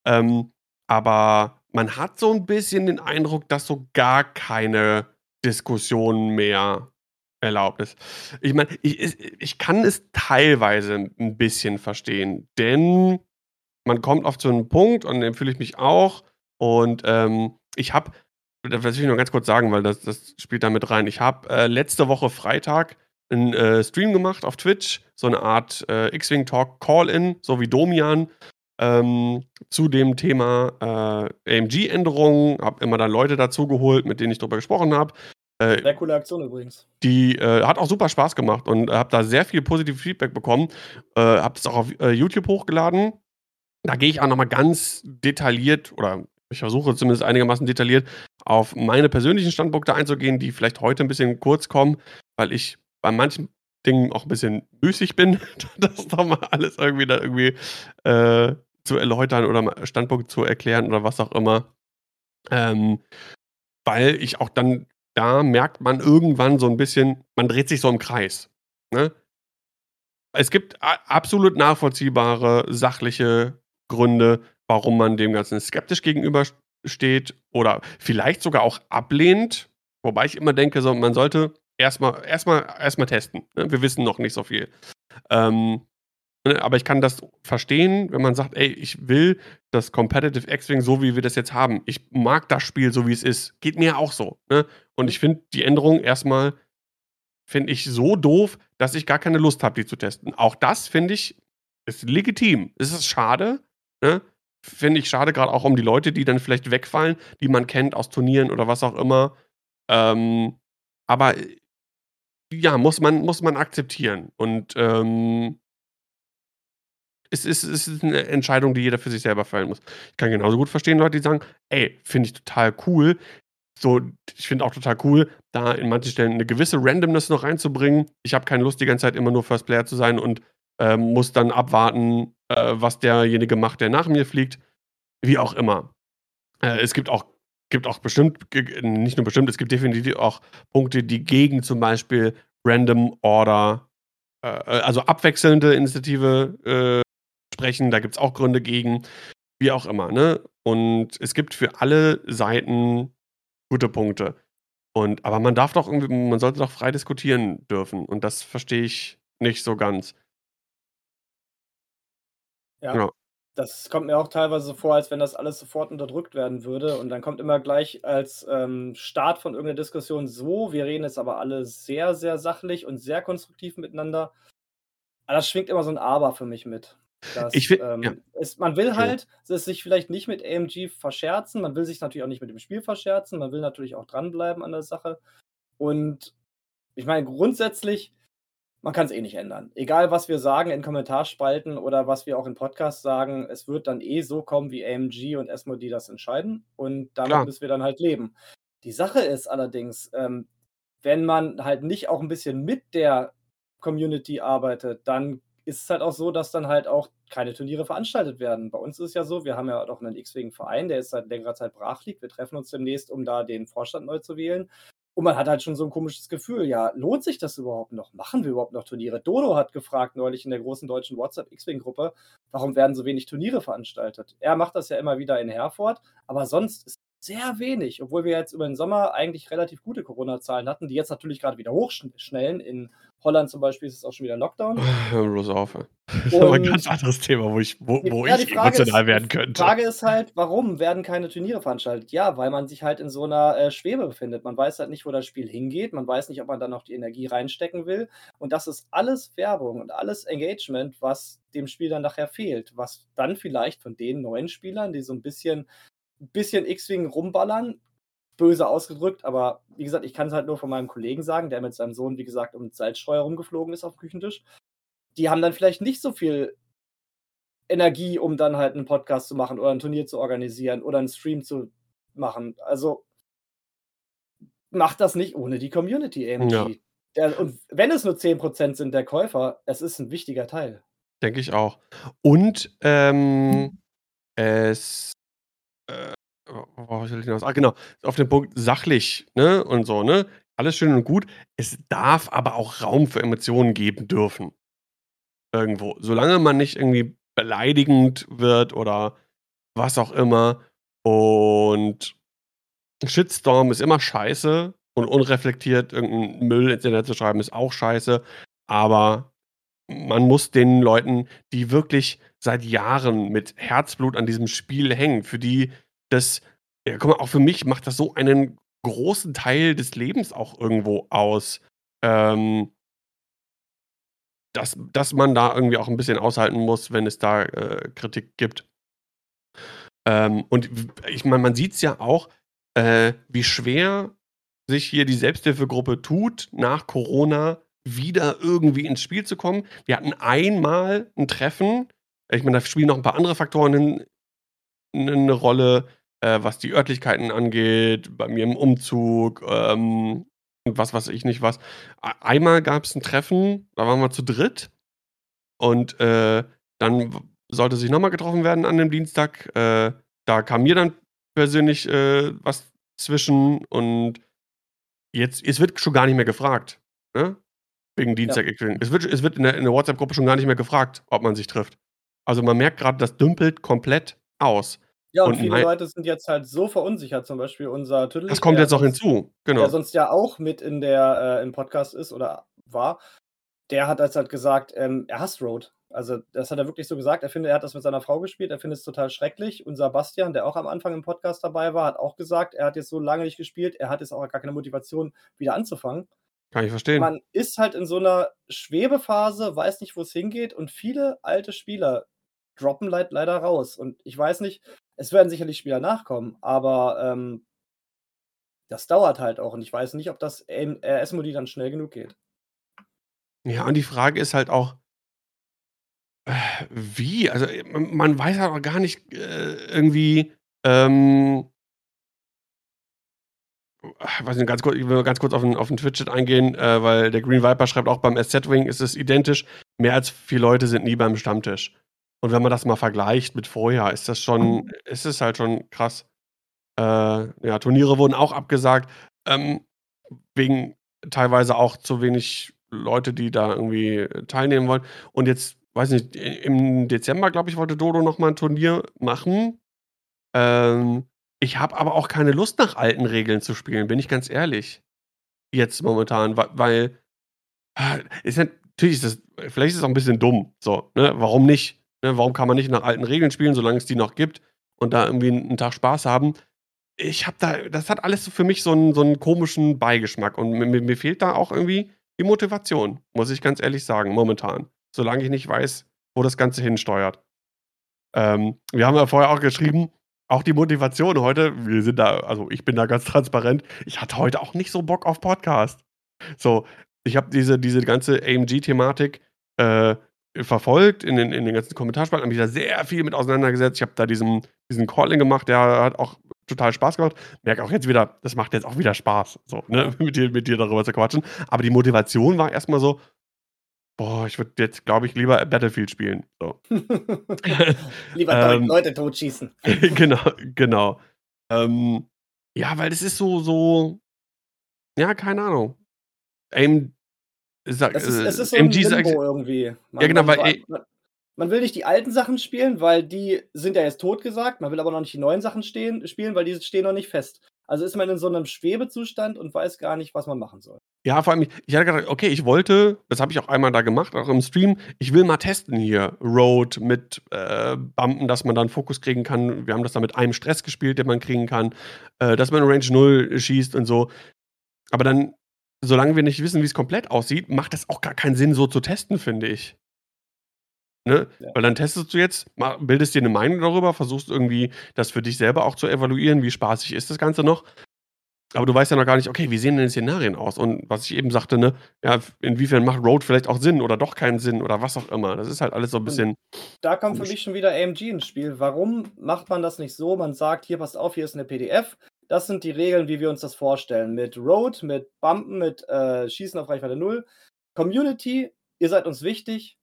Ähm, aber man hat so 'n bisschen den Eindruck, dass so gar keine Diskussion mehr erlaubt ist. Ich meine, ich ich kann es teilweise 'n bisschen verstehen, denn man kommt oft zu 'nem Punkt, an dem fühle ich mich auch und, ähm, ich habe das will ich nur ganz kurz sagen, weil das das spielt da mit rein. Ich habe, äh, letzte Woche Freitag 'n, äh, Stream gemacht auf Twitch, so 'ne Art, äh, X-Wing Talk Call-in, so wie Domian, ähm, zu dem Thema, äh, AMG-Änderungen, habe immer da Leute dazugeholt, mit denen ich drüber gesprochen habe. Äh Sehr coole Aktion übrigens. die, äh, hat auch super Spaß gemacht und habe da sehr viel positives Feedback bekommen. Habe das auch auf, YouTube hochgeladen. Da gehe ich auch noch mal ganz detailliert oder ich versuche zumindest einigermaßen detailliert auf meine persönlichen Standpunkte einzugehen, die vielleicht heute 'n bisschen kurz kommen, weil ich bei manchen Dingen auch 'n bisschen müßig bin, das noch mal alles irgendwie da irgendwie, äh, zu erläutern oder Standpunkt zu erklären oder was auch immer. Ähm, weil ich auch dann da merkt man irgendwann so 'n bisschen, man dreht sich so im Kreis, ne? Es gibt absolut nachvollziehbare sachliche Gründe, warum man dem Ganzen skeptisch gegenüber st steht oder vielleicht sogar auch ablehnt, wobei ich immer denke, so, man sollte erst mal erst mal erst mal testen, ne? Wir wissen noch nicht so viel. Ähm, ne, aber ich kann das verstehen, wenn man sagt: „Ey, ich will das Competitive X-Wing so, wie wir das jetzt haben. Ich mag das Spiel so, wie es ist.“ Geht mir auch so, ne? Und ich finde die Änderung erst mal finde ich so doof, dass ich gar keine Lust habe, die zu testen. Auch das finde ich ist legitim. Es ist schade, ne? Finde ich schade, grad auch um die Leute, die dann vielleicht wegfallen, die man kennt aus Turnieren oder was auch immer. Ähm, aber, ja, muss man muss man akzeptieren und, ähm es ist es ist 'ne Entscheidung, die jeder für sich selber fällen muss. Ich kann genauso gut verstehen, Leute, die sagen: „Ey, finde ich total cool.“ So, ich finde auch total cool, da in manchen Stellen 'ne gewisse Randomness noch reinzubringen. Ich habe keine Lust, die ganze Zeit immer nur First Player zu sein und, ähm, muss dann abwarten, äh, was derjenige macht, der nach mir fliegt. Wie auch immer. Äh, es gibt auch gibt auch bestimmt nicht nur bestimmt, es gibt definitiv auch Punkte, die gegen zum Beispiel Random Order, äh, äh, also abwechselnde Initiative, äh, sprechen. Da gibt's auch Gründe gegen, wie auch immer, ne? Und es gibt für alle Seiten gute Punkte. Und aber man darf doch irgendwie man sollte doch frei diskutieren dürfen und das verstehe ich nicht so ganz. Ja, Ja. das kommt mir auch teilweise so vor, als wenn das alles sofort unterdrückt werden würde und dann kommt immer gleich als, ähm, Start von irgend 'ner Diskussion: „So, wir reden jetzt aber alle sehr, sehr sachlich und sehr konstruktiv miteinander.“ Aber da schwingt immer so 'n Aber für mich mit. Ich Das, fi ja. ähm, es man will halt es sich vielleicht nicht mit AMG verscherzen. Man will sich natürlich auch nicht mit dem Spiel verscherzen. Man will natürlich auch dranbleiben an der Sache. Und ich meine, grundsätzlich, man kann's eh nicht ändern. Egal, was wir sagen in Kommentarspalten oder was wir auch in Podcasts sagen, es wird dann eh so kommen, wie AMG und Asmodee das entscheiden und damit Klar. müssen wir dann halt leben. Die Sache ist allerdings, ähm, wenn man halt nicht auch 'n bisschen mit der Community arbeitet, dann ist es halt auch so, dass dann halt auch keine Turniere veranstaltet werden. Bei uns ist es ja so, wir haben ja auch 'nen X-Wing-Verein, der jetzt seit längerer Zeit brach liegt. Wir treffen uns demnächst, um da den Vorstand neu zu wählen. Und man hat halt schon so 'n komisches Gefühl: „Ja, lohnt sich das überhaupt noch? Machen wir überhaupt noch Turniere?“ Dodo hat gefragt neulich in der großen deutschen WhatsApp X-Wing-Gruppe: „Warum werden so wenig Turniere veranstaltet?“ Er macht das ja immer wieder in Herford, aber sonst ist sehr wenig, obwohl wir jetzt über den Sommer eigentlich relativ gute Corona-Zahlen hatten, die jetzt natürlich grade wieder hochsch schnellen. In Holland zum Beispiel ist es auch schon wieder Lockdown. Hör bloß auf, ey. Das ist aber 'n ganz anderes Thema, wo ich wo wo Ja, die ich Frage ist emotional die werden könnte. Frage ist halt, warum werden keine Turniere veranstaltet? Ja, weil man sich halt in so 'ner, äh, Schwebe befindet. Man weiß halt nicht, wo das Spiel hingeht. Man weiß nicht, ob man da noch die Energie reinstecken will. Und das ist alles Werbung und alles Engagement, was dem Spiel dann nachher fehlt, was dann vielleicht von den neuen Spielern, die so 'n bisschen bisschen X-Wing rumballern böse ausgedrückt, aber wie gesagt, ich kann's halt nur von meinem Kollegen sagen, der mit seinem Sohn, wie gesagt, um Salzstreuer rumgeflogen ist aufm Küchentisch. Die haben dann vielleicht nicht so viel Energie, um dann halt 'nen Podcast zu machen oder 'n Turnier zu organisieren oder 'n Stream zu machen. Also macht das nicht ohne die Community, Ja. AMG. Der und wenn es nur 10 % sind der Käufer, es ist 'n wichtiger Teil. Denke ich auch. Und, ähm, es, äh, worauf ich hinaus? Ah, genau, auf den Punkt sachlich, ne, und so, ne? Alles schön und gut. Es darf aber auch Raum für Emotionen geben dürfen. Irgendwo. Solange man nicht irgendwie beleidigend wird oder was auch immer. Und Shitstorm ist immer scheiße und unreflektiert irgend 'n Müll ins Internet zu schreiben, ist auch scheiße. Aber man muss den Leuten, die wirklich seit Jahren mit Herzblut an diesem Spiel hängen, für die das ja, guck mal, auch für mich macht das so einen großen Teil des Lebens auch irgendwo aus, ähm dass dass man da irgendwie auch 'n bisschen aushalten muss, wenn es da, äh, Kritik gibt. Ähm, und ich meine, man sieht's ja auch, äh, wie schwer sich hier die Selbsthilfegruppe tut, nach Corona wieder irgendwie ins Spiel zu kommen. Wir hatten einmal 'n Treffen. Ich meine, da spielen noch 'n paar andere Faktoren 'nen 'nen 'ne Rolle, äh, was die Örtlichkeiten angeht, bei mir im Umzug, ähm, was weiß ich nicht was. Einmal gab's 'n Treffen, da waren wir zu dritt und, äh, dann sollte sich noch mal getroffen werden an dem Dienstag. Äh, da kam mir dann persönlich, äh, was zwischen und jetzt es wird schon gar nicht mehr gefragt, ne? Wegen Ja. Dienstag X-Wing. Es wird es wird in der in der WhatsApp-Gruppe schon gar nicht mehr gefragt, ob man sich trifft. Also, man merkt grad, das dümpelt komplett aus. Ja, und Und viele Leute sind jetzt halt so verunsichert, zum Beispiel unser Das Tüdelig, kommt der jetzt sonst hinzu, der genau. sonst ja auch mit in der äh, im Podcast ist oder war. Der hat jetzt halt gesagt, ähm, er hasst Road. Also, das hat er wirklich so gesagt. Er findet er hat das mit seiner Frau gespielt, er findet es total schrecklich. Unser Bastian, der auch am Anfang im Podcast dabei war, hat auch gesagt, er hat jetzt so lange nicht gespielt, er hat jetzt auch gar keine Motivation, wieder anzufangen. Kann ich verstehen. Man ist halt in so 'ner Schwebephase, weiß nicht, wo's hingeht und viele alte Spieler droppen leid leider raus. Und ich weiß nicht es werden sicherlich Spieler nachkommen, aber, ähm das dauert halt auch und ich weiß nicht, ob das RS-Modi dann schnell genug geht. Ja, und die Frage ist halt auch äh, wie? Also, äh, man weiß ja auch gar nicht, äh, irgendwie, ähm weiß nicht, ganz kurz ich will ganz kurz auf 'n auf 'n Twitch-Chat eingehen, äh, weil der Green Viper schreibt auch: „Beim SZ-Wing ist es identisch. Mehr als 4 Leute sind nie beim Stammtisch.“ Und wenn man das mal vergleicht mit vorher, ist das schon ist es halt schon krass. Äh, ja, Turniere wurden auch abgesagt, ähm, wegen teilweise auch zu wenig Leute, die da irgendwie teilnehmen wollen. Und jetzt, weiß nicht, im Dezember, glaube ich, wollte Dodo noch mal 'n Turnier machen. Ähm, ich habe aber auch keine Lust, nach alten Regeln zu spielen, bin ich ganz ehrlich. Jetzt momentan, weil ist ja natürlich ist das vielleicht ist es auch 'n bisschen dumm, so, ne? Warum nicht, ne? Warum kann man nicht nach alten Regeln spielen, solange es die noch gibt und da irgendwie 'n 'n Tag Spaß haben? Ich habe da das hat alles für mich so 'n so 'n komischen Beigeschmack und mi mi mir fehlt da auch irgendwie die Motivation, muss ich ganz ehrlich sagen, momentan, solange ich nicht weiß, wo das Ganze hinsteuert. Ähm, wir haben ja vorher auch geschrieben, auch die Motivation heute wir sind da also, ich bin da ganz transparent. Ich hatte heute auch nicht so Bock auf Podcast. So, ich habe diese diese ganze AMG-Thematik, äh, verfolgt in den in den ganzen Kommentarspalten, habe mich da sehr viel mit auseinandergesetzt. Ich habe da diesen diesen Call-In gemacht, der hat auch total Spaß gemacht. Merke auch jetzt wieder, das macht jetzt auch wieder Spaß, so, ne, mit dir mit dir darüber zu quatschen. Aber die Motivation war erst mal so: „Boah, ich würde jetzt, glaube ich, lieber Battlefield spielen“, so. Lieber Ähm Leute totschießen. Genau, genau. Ähm, ja, weil das ist so so ja, keine Ahnung. AIM sag Es ist es äh, ist so 'n AMG sagt Limbo irgendwie. ja, Man genau, man weil wa e man man will nicht die alten Sachen spielen, weil die sind ja jetzt totgesagt. Man will aber noch nicht die neuen Sachen stehen spielen, weil die stehen noch nicht fest. Also, ist man in so 'nem Schwebezustand und weiß gar nicht, was man machen soll. Ja, vor allem, ich hatte gedacht, okay, ich wollte das habe ich auch einmal da gemacht, auch im Stream. Ich will mal testen hier Road mit, äh, Bumpen, dass man da 'n Fokus kriegen kann. Wir haben das da mit einem Stress gespielt, den man kriegen kann, äh, dass man in Range 0 schießt und so. Aber dann, solange wir nicht wissen, wie's komplett aussieht, macht das auch gar keinen Sinn, so zu testen, finde ich. Ne? Ja. Weil dann testest du jetzt, bildest dir 'ne Meinung darüber, versuchst irgendwie, das für dich selber auch zu evaluieren, wie spaßig ist das Ganze noch. Aber du weißt ja noch gar nicht: „Okay, wie sehen denn die Szenarien aus?“ Und was ich eben sagte, ne, ja, inwiefern macht Road vielleicht auch Sinn oder doch keinen Sinn oder was auch immer. Das ist halt alles so 'n Und bisschen da kommt für mich schon wieder AMG ins Spiel. Warum macht man das nicht so? Man sagt: „Hier, passt auf, hier ist 'ne PDF. Das sind die Regeln, wie wir uns das vorstellen. Mit Road, mit Bumpen, mit, äh, Schießen auf Reichweite 0. Community, ihr seid uns wichtig.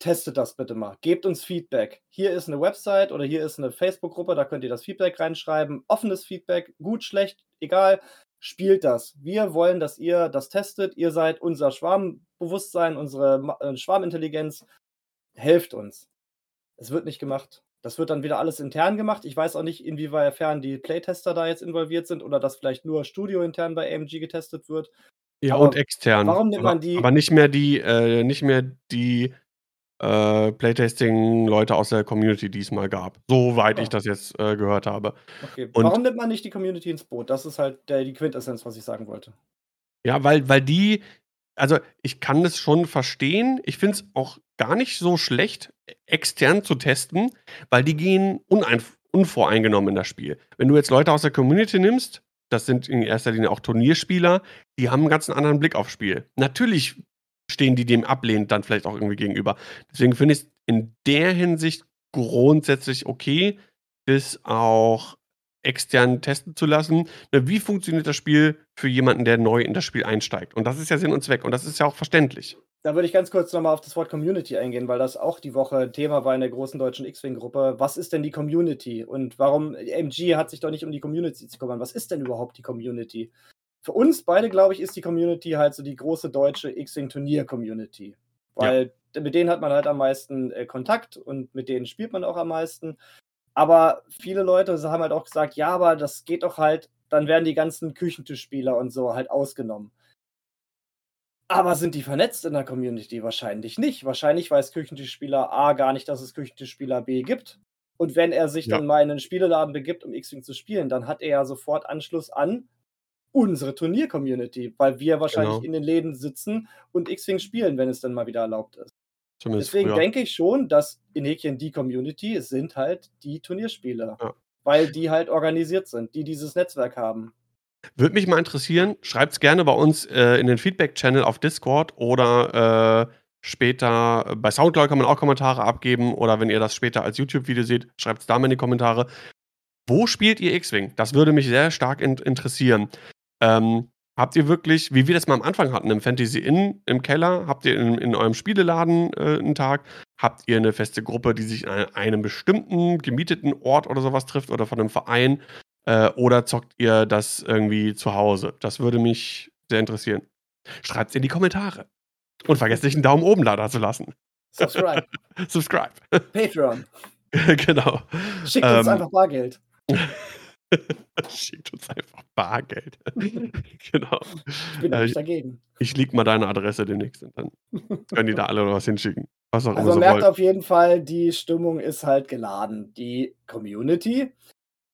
Testet das bitte mal. Gebt uns Feedback. Hier ist 'ne Website oder hier ist 'ne Facebook-Gruppe, da könnt ihr das Feedback reinschreiben. Offenes Feedback, gut, schlecht, egal. Spielt das. Wir wollen, dass ihr das testet. Ihr seid unser Schwarmbewusstsein, unsere äh, Schwarmintelligenz. Helft uns.“ Es wird nicht gemacht. Das wird dann wieder alles intern gemacht. Ich weiß auch nicht, inwiefern die Playtester da jetzt involviert sind oder das vielleicht nur studiointern bei AMG getestet wird. Ja, und Aber extern. warum nimmt Aber man die aber nicht mehr die äh, nicht mehr die, äh, Playtesting-Leute aus der Community, die es mal gab, soweit ich Ah. das jetzt, äh, gehört habe. Okay. Und Warum nimmt man nicht die Community ins Boot? Das ist halt der die Quintessenz, was ich sagen wollte. Ja, weil weil die also, ich kann das schon verstehen. Ich finde es auch gar nicht so schlecht, extern zu testen, weil die gehen unvoreingenommen in das Spiel. Wenn du jetzt Leute aus der Community nimmst, das sind in erster Linie auch Turnierspieler, die haben 'n ganz anderen Blick aufs Spiel. Natürlich stehen die dem ablehnend dann vielleicht auch irgendwie gegenüber. Deswegen finde ich's in der Hinsicht grundsätzlich okay, das auch extern testen zu lassen. Ne, wie funktioniert das Spiel für jemanden, der neu in das Spiel einsteigt? Und das ist ja Sinn und Zweck und das ist ja auch verständlich. Da würde ich ganz kurz noch mal auf das Wort Community eingehen, weil das auch die Woche Thema war in der großen deutschen X-Wing-Gruppe. Was ist denn die Community und warum AMG hat sich doch nicht um die Community zu kümmern. Was ist denn überhaupt die Community? Für uns beide, glaube ich, ist die Community halt so die große deutsche X-Wing-Turnier-Community, Ja. weil d mit denen hat man halt am meisten, äh, Kontakt und mit denen spielt man auch am meisten. Aber viele Leute haben halt auch gesagt: „Ja, aber das geht doch halt dann werden die ganzen Küchentischspieler und so halt ausgenommen.“ Aber sind die vernetzt in der Community? Wahrscheinlich nicht. Wahrscheinlich weiß Küchentischspieler A gar nicht, dass es Küchentischspieler B gibt. Und wenn er sich Ja. dann mal in 'nen Spieleladen begibt, um X-Wing zu spielen, dann hat er ja sofort Anschluss an unsere Turnier-Community, weil wir wahrscheinlich Genau. in den Läden sitzen und X-Wing spielen, wenn es dann mal wieder erlaubt ist. Zumindest Deswegen früher. denke ich schon, dass in Häkchen die Community sind halt die Turnierspieler, Ja. weil die halt organisiert sind, die dieses Netzwerk haben. Würde mich mal interessieren, schreibt's gerne bei uns, äh, in den Feedback-Channel auf Discord oder, äh, später bei Soundcloud kann man auch Kommentare abgeben oder wenn ihr das später als YouTube-Video seht, schreibt's da mal in die Kommentare. Wo spielt ihr X-Wing? Das würde mich sehr stark int interessieren. Ähm, habt ihr wirklich, wie wir das mal am Anfang hatten, im Fantasy Inn im Keller, habt ihr in in eurem Spieleladen, äh, 'n Tag? Habt ihr 'ne feste Gruppe, die sich an einem bestimmten gemieteten Ort oder so was trifft oder von 'nem Verein? Äh, oder zockt ihr das irgendwie zu Hause? Das würde mich sehr interessieren. Schreibt's in die Kommentare. Und vergesst nicht 'n Daumen oben da dazulassen. Subscribe. Subscribe. Patreon. Genau. Schickt uns Ähm einfach Bargeld. Schickt uns einfach Bargeld. Genau. Ich bin Äh, nicht ich dagegen. ich leak mal deine Adresse demnächst und dann können die da alle was hinschicken, was auch immer Also, man sie merkt wollen. auf jeden Fall, die Stimmung ist halt geladen. Die Community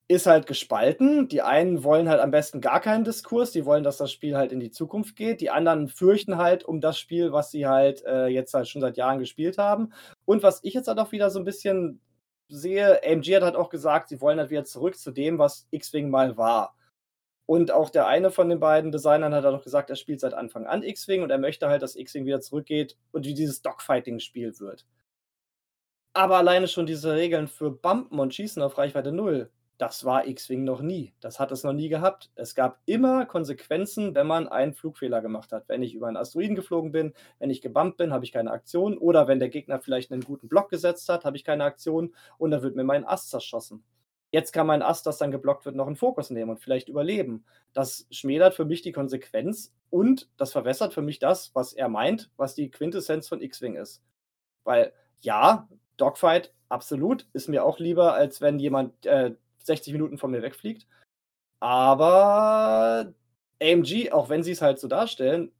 ist halt gespalten. Die einen wollen halt am besten gar keinen Diskurs, die wollen, dass das Spiel halt in die Zukunft geht. Die anderen fürchten halt um das Spiel, was sie halt, äh, jetzt halt schon seit Jahren gespielt haben. Und was ich jetzt halt auch wieder so 'n bisschen sehe, AMG hat halt auch gesagt, sie wollen halt wieder zurück zu dem, was X-Wing mal war. Und auch der eine von den beiden Designern hat halt auch gesagt, er spielt seit Anfang an X-Wing und er möchte halt, dass X-Wing wieder zurückgeht und wie dieses Dogfighting-Spiel wird. Aber alleine schon diese Regeln für Bumpen und Schießen auf Reichweite 0, das war X-Wing noch nie. Das hat es noch nie gehabt. Es gab immer Konsequenzen, wenn man einen Flugfehler gemacht hat. Wenn ich über 'n Asteroiden geflogen bin, wenn ich gebumpt bin, habe ich keine Aktion oder wenn der Gegner vielleicht 'nen guten Block gesetzt hat, habe ich keine Aktion und dann wird mir mein Ast zerschossen. Jetzt kann mein Ast, das dann geblockt wird, noch 'n Fokus nehmen und vielleicht überleben. Das schmälert für mich die Konsequenz und das verwässert für mich das, was er meint, was die Quintessenz von X-Wing ist. Weil ja, Dogfight, absolut, ist mir auch lieber, als wenn jemand, äh, 60 Minuten von mir wegfliegt. Aber AMG, auch wenn sie's halt so darstellen,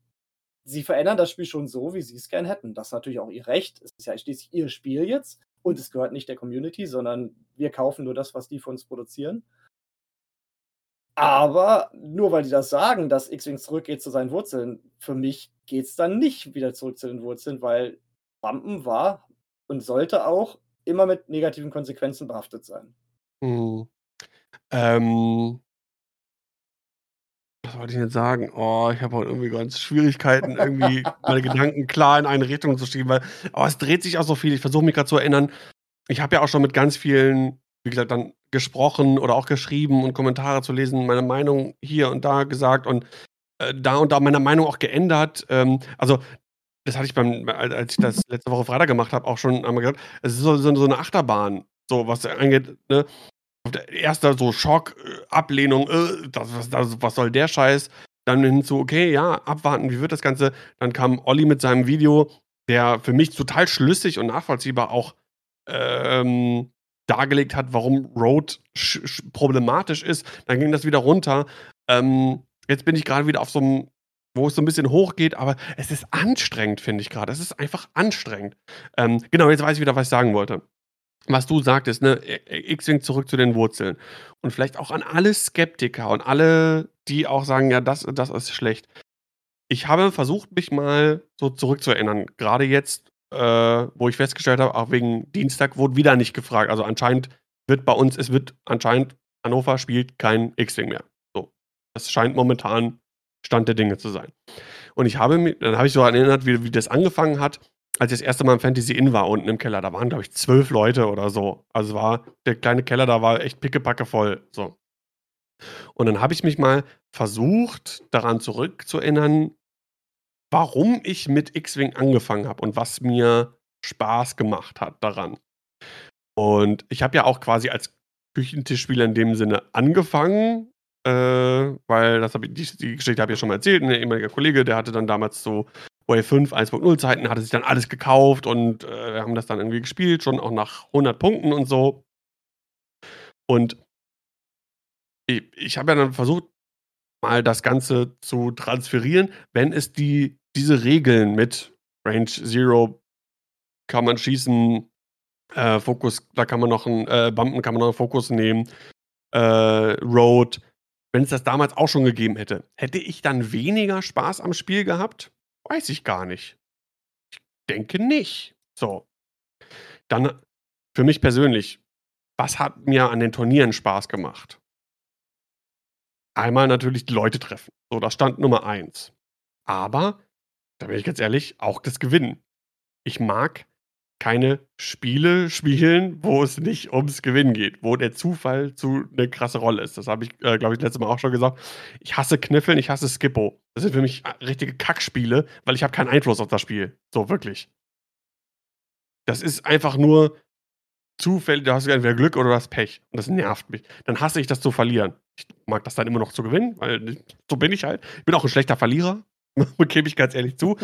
sie verändern das Spiel schon so, wie sie's gern hätten. Das ist natürlich auch ihr Recht. Es ist ja schließlich ihr Spiel jetzt und es gehört nicht der Community, sondern wir kaufen nur das, was die für uns produzieren. Aber nur weil die das sagen, dass X-Wing zurückgeht zu seinen Wurzeln, für mich geht's dann nicht wieder zurück zu den Wurzeln, weil Bumpen war und sollte auch immer mit negativen Konsequenzen behaftet sein. Mhm. Ähm was wollte ich jetzt sagen? Oh, ich habe heute irgendwie ganz Schwierigkeiten, irgendwie meine Gedanken klar in eine Richtung zu schieben, weil oh, es dreht sich auch so viel. Ich versuche mich grad zu erinnern. Ich habe ja auch schon mit ganz vielen, wie gesagt, dann gesprochen oder auch geschrieben und Kommentare zu lesen, meine Meinung hier und da gesagt und, äh, da und da meine Meinung auch geändert. Ähm, also, das hatte ich beim al als ich das letzte Woche Freitag gemacht habe, auch schon einmal gesagt. Es ist so so 'ne Achterbahn, so was angeht, ne? Erster so Schock, äh, Ablehnung, äh, das was das was soll der Scheiß? Dann hin zu: „Okay, ja, abwarten, wie wird das Ganze?“ Dann kam Olli mit seinem Video, der für mich total schlüssig und nachvollziehbar auch, ähm, dargelegt hat, warum Road sch sch problematisch ist. Dann ging das wieder runter. Ähm, jetzt bin ich grade wieder auf so 'm wo es so 'n bisschen hochgeht, aber es ist anstrengend, finde ich grade. Es ist einfach anstrengend. Ähm, genau, jetzt weiß ich wieder, was ich sagen wollte. Was du sagtest, ne, X-Wing zurück zu den Wurzeln. Und vielleicht auch an alle Skeptiker und alle, die auch sagen: „Ja, das das ist schlecht.“ Ich habe versucht, mich mal so zurückzuerinnern. Grade jetzt, äh, wo ich festgestellt habe, auch wegen Dienstag wurde wieder nicht gefragt. Also, anscheinend wird bei uns es wird anscheinend Hannover spielt kein X-Wing mehr. So. Das scheint momentan Stand der Dinge zu sein. Und ich habe mi dann habe ich so erinnert, wie wie das angefangen hat, als ich das erste Mal im Fantasy Inn war unten im Keller. Da waren, glaube ich, 12 Leute oder so. Also, war der kleine Keller da war echt pickepacke voll, so. Und dann habe ich mich mal versucht, daran zurückzuerinnern, warum ich mit X-Wing angefangen habe und was mir Spaß gemacht hat daran. Und ich habe ja auch quasi als Küchentischspieler in dem Sinne angefangen, äh, weil das habe ich die die Geschichte habe ich ja schon mal erzählt. 'N ehemaliger Kollege, der hatte dann damals so Wave 5, 1.0 Zeiten, hatte sich dann alles gekauft und, äh, wir haben das dann irgendwie gespielt, schon auch nach 100 Punkten und so. Und i ich habe ja dann versucht, mal das Ganze zu transferieren, wenn es die diese Regeln mit Range 0 kann man schießen, äh, Fokus da kann man noch 'n äh, Bumpen kann man noch 'n Fokus nehmen, äh, Road wenn es das damals auch schon gegeben hätte, hätte ich dann weniger Spaß am Spiel gehabt? Weiß ich gar nicht. Ich denke nicht. So. Dann für mich persönlich, was hat mir an den Turnieren Spaß gemacht? Einmal natürlich die Leute treffen. So, das stand Nummer eins. Aber, da bin ich ganz ehrlich, auch das Gewinnen. Ich mag keine Spiele spielen, wo es nicht ums Gewinnen geht, wo der Zufall zu 'ne krasse Rolle ist. Das habe ich, äh, glaube ich, letztes Mal auch schon gesagt. Ich hasse Kniffeln, ich hasse Skippo. Das sind für mich a richtige Kackspiele, weil ich habe keinen Einfluss auf das Spiel. So, wirklich. Das ist einfach nur zufällig, da hast du entweder Glück oder du hast Pech und das nervt mich. Dann hasse ich das zu verlieren. Ich mag das dann immer noch zu gewinnen, weil so bin ich halt. Ich bin auch 'n schlechter Verlierer, gebe ich ganz ehrlich zu.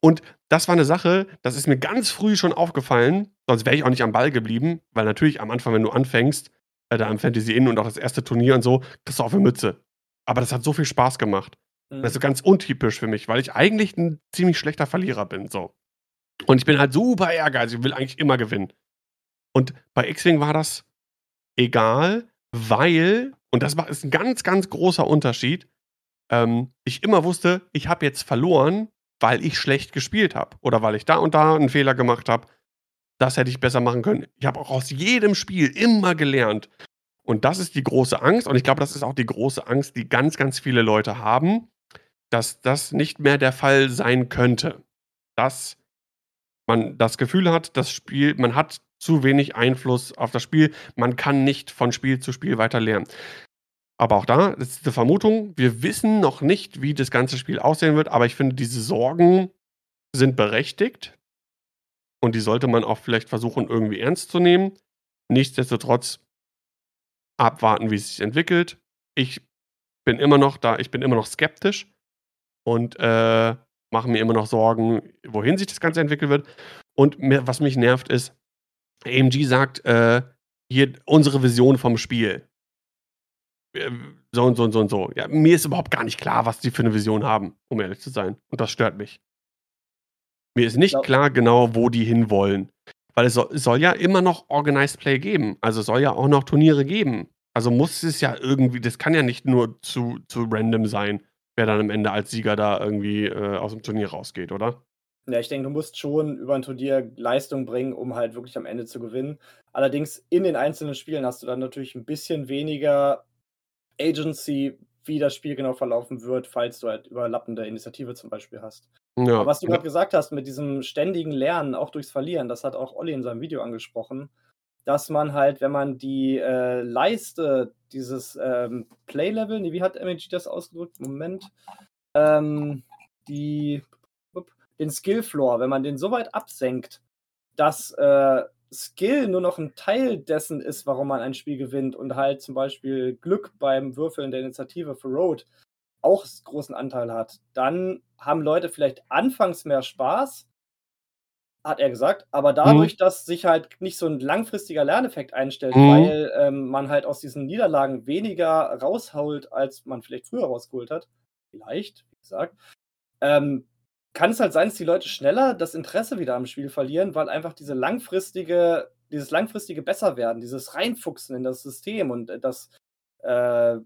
Und das war 'ne Sache, das ist mir ganz früh schon aufgefallen, sonst wäre ich auch nicht am Ball geblieben, weil natürlich am Anfang, wenn du anfängst, äh, da am Fantasy Inn und auch das erste Turnier und so, kriegst du auf 'ne Mütze. Aber das hat so viel Spaß gemacht. Mhm. Das ist ganz untypisch für mich, weil ich eigentlich 'n ziemlich schlechter Verlierer bin, so. Und ich bin halt super ehrgeizig und will eigentlich immer gewinnen. Und bei X-Wing war das egal, weil und das war ist 'n ganz, ganz großer Unterschied, ähm, ich immer wusste, ich habe jetzt verloren, weil ich schlecht gespielt habe oder weil ich da und da 'n Fehler gemacht habe. Das hätte ich besser machen können. Ich habe auch aus jedem Spiel immer gelernt. Und das ist die große Angst und ich glaube, das ist auch die große Angst, die ganz, ganz viele Leute haben, dass das nicht mehr der Fall sein könnte. Dass man das Gefühl hat, das Spiel man hat zu wenig Einfluss auf das Spiel. Man kann nicht von Spiel zu Spiel weiter lernen. Aber auch da ist 'ne Vermutung. Wir wissen noch nicht, wie das ganze Spiel aussehen wird, aber ich finde, diese Sorgen sind berechtigt. Und die sollte man auch vielleicht versuchen, irgendwie ernst zu nehmen. Nichtsdestotrotz abwarten, wie es sich entwickelt. Ich bin immer noch da ich bin immer noch skeptisch und, äh, mache mir immer noch Sorgen, wohin sich das Ganze entwickeln wird. Und mir was mich nervt, ist, AMG sagt, äh, hier unsere Vision vom Spiel. Ähm, so und so und so und so. Ja, mir ist überhaupt gar nicht klar, was die für 'ne Vision haben, um ehrlich zu sein. Und das stört mich. Mir ist nicht klar genau, wo die hinwollen. Weil es so es soll ja immer noch Organized Play geben. Also, es soll ja auch noch Turniere geben. Also, muss es ja irgendwie das kann ja nicht nur zu zu random sein, wer dann am Ende als Sieger da irgendwie, äh, aus'm Turnier rausgeht, oder? Ja, ich denke, du musst schon über 'n Turnier Leistung bringen, um halt wirklich am Ende zu gewinnen. Allerdings in den einzelnen Spielen hast du dann natürlich 'n bisschen weniger Agency, wie das Spiel genau verlaufen wird, falls du halt überlappende Initiative zum Beispiel hast. Ja, was du grad gesagt hast mit diesem ständigen Lernen, auch durchs Verlieren, das hat auch Olli in seinem Video angesprochen, dass man halt, wenn man die, äh, Leiste dieses, ähm, Play-Level ne, wie hat MAG das ausgedrückt? Moment. Ähm, die den Skill Floor, wenn man den so weit absenkt, dass, äh, Skill nur noch 'n Teil dessen ist, warum man ein Spiel gewinnt und halt zum Beispiel Glück beim Würfeln der Initiative für Road auch großen Anteil hat, dann haben Leute vielleicht anfangs mehr Spaß hat er gesagt, aber Mhm. dadurch, dass sich halt nicht so 'n langfristiger Lerneffekt einstellt, Mhm. weil, ähm, man halt aus diesen Niederlagen weniger rausholt, als man vielleicht früher rausgeholt hat vielleicht, wie gesagt, ähm, kann es halt sein, dass die Leute schneller das Interesse wieder am Spiel verlieren, weil einfach diese langfristige dieses langfristige Besserwerden, dieses Reinfuchsen in das System und, äh, das, äh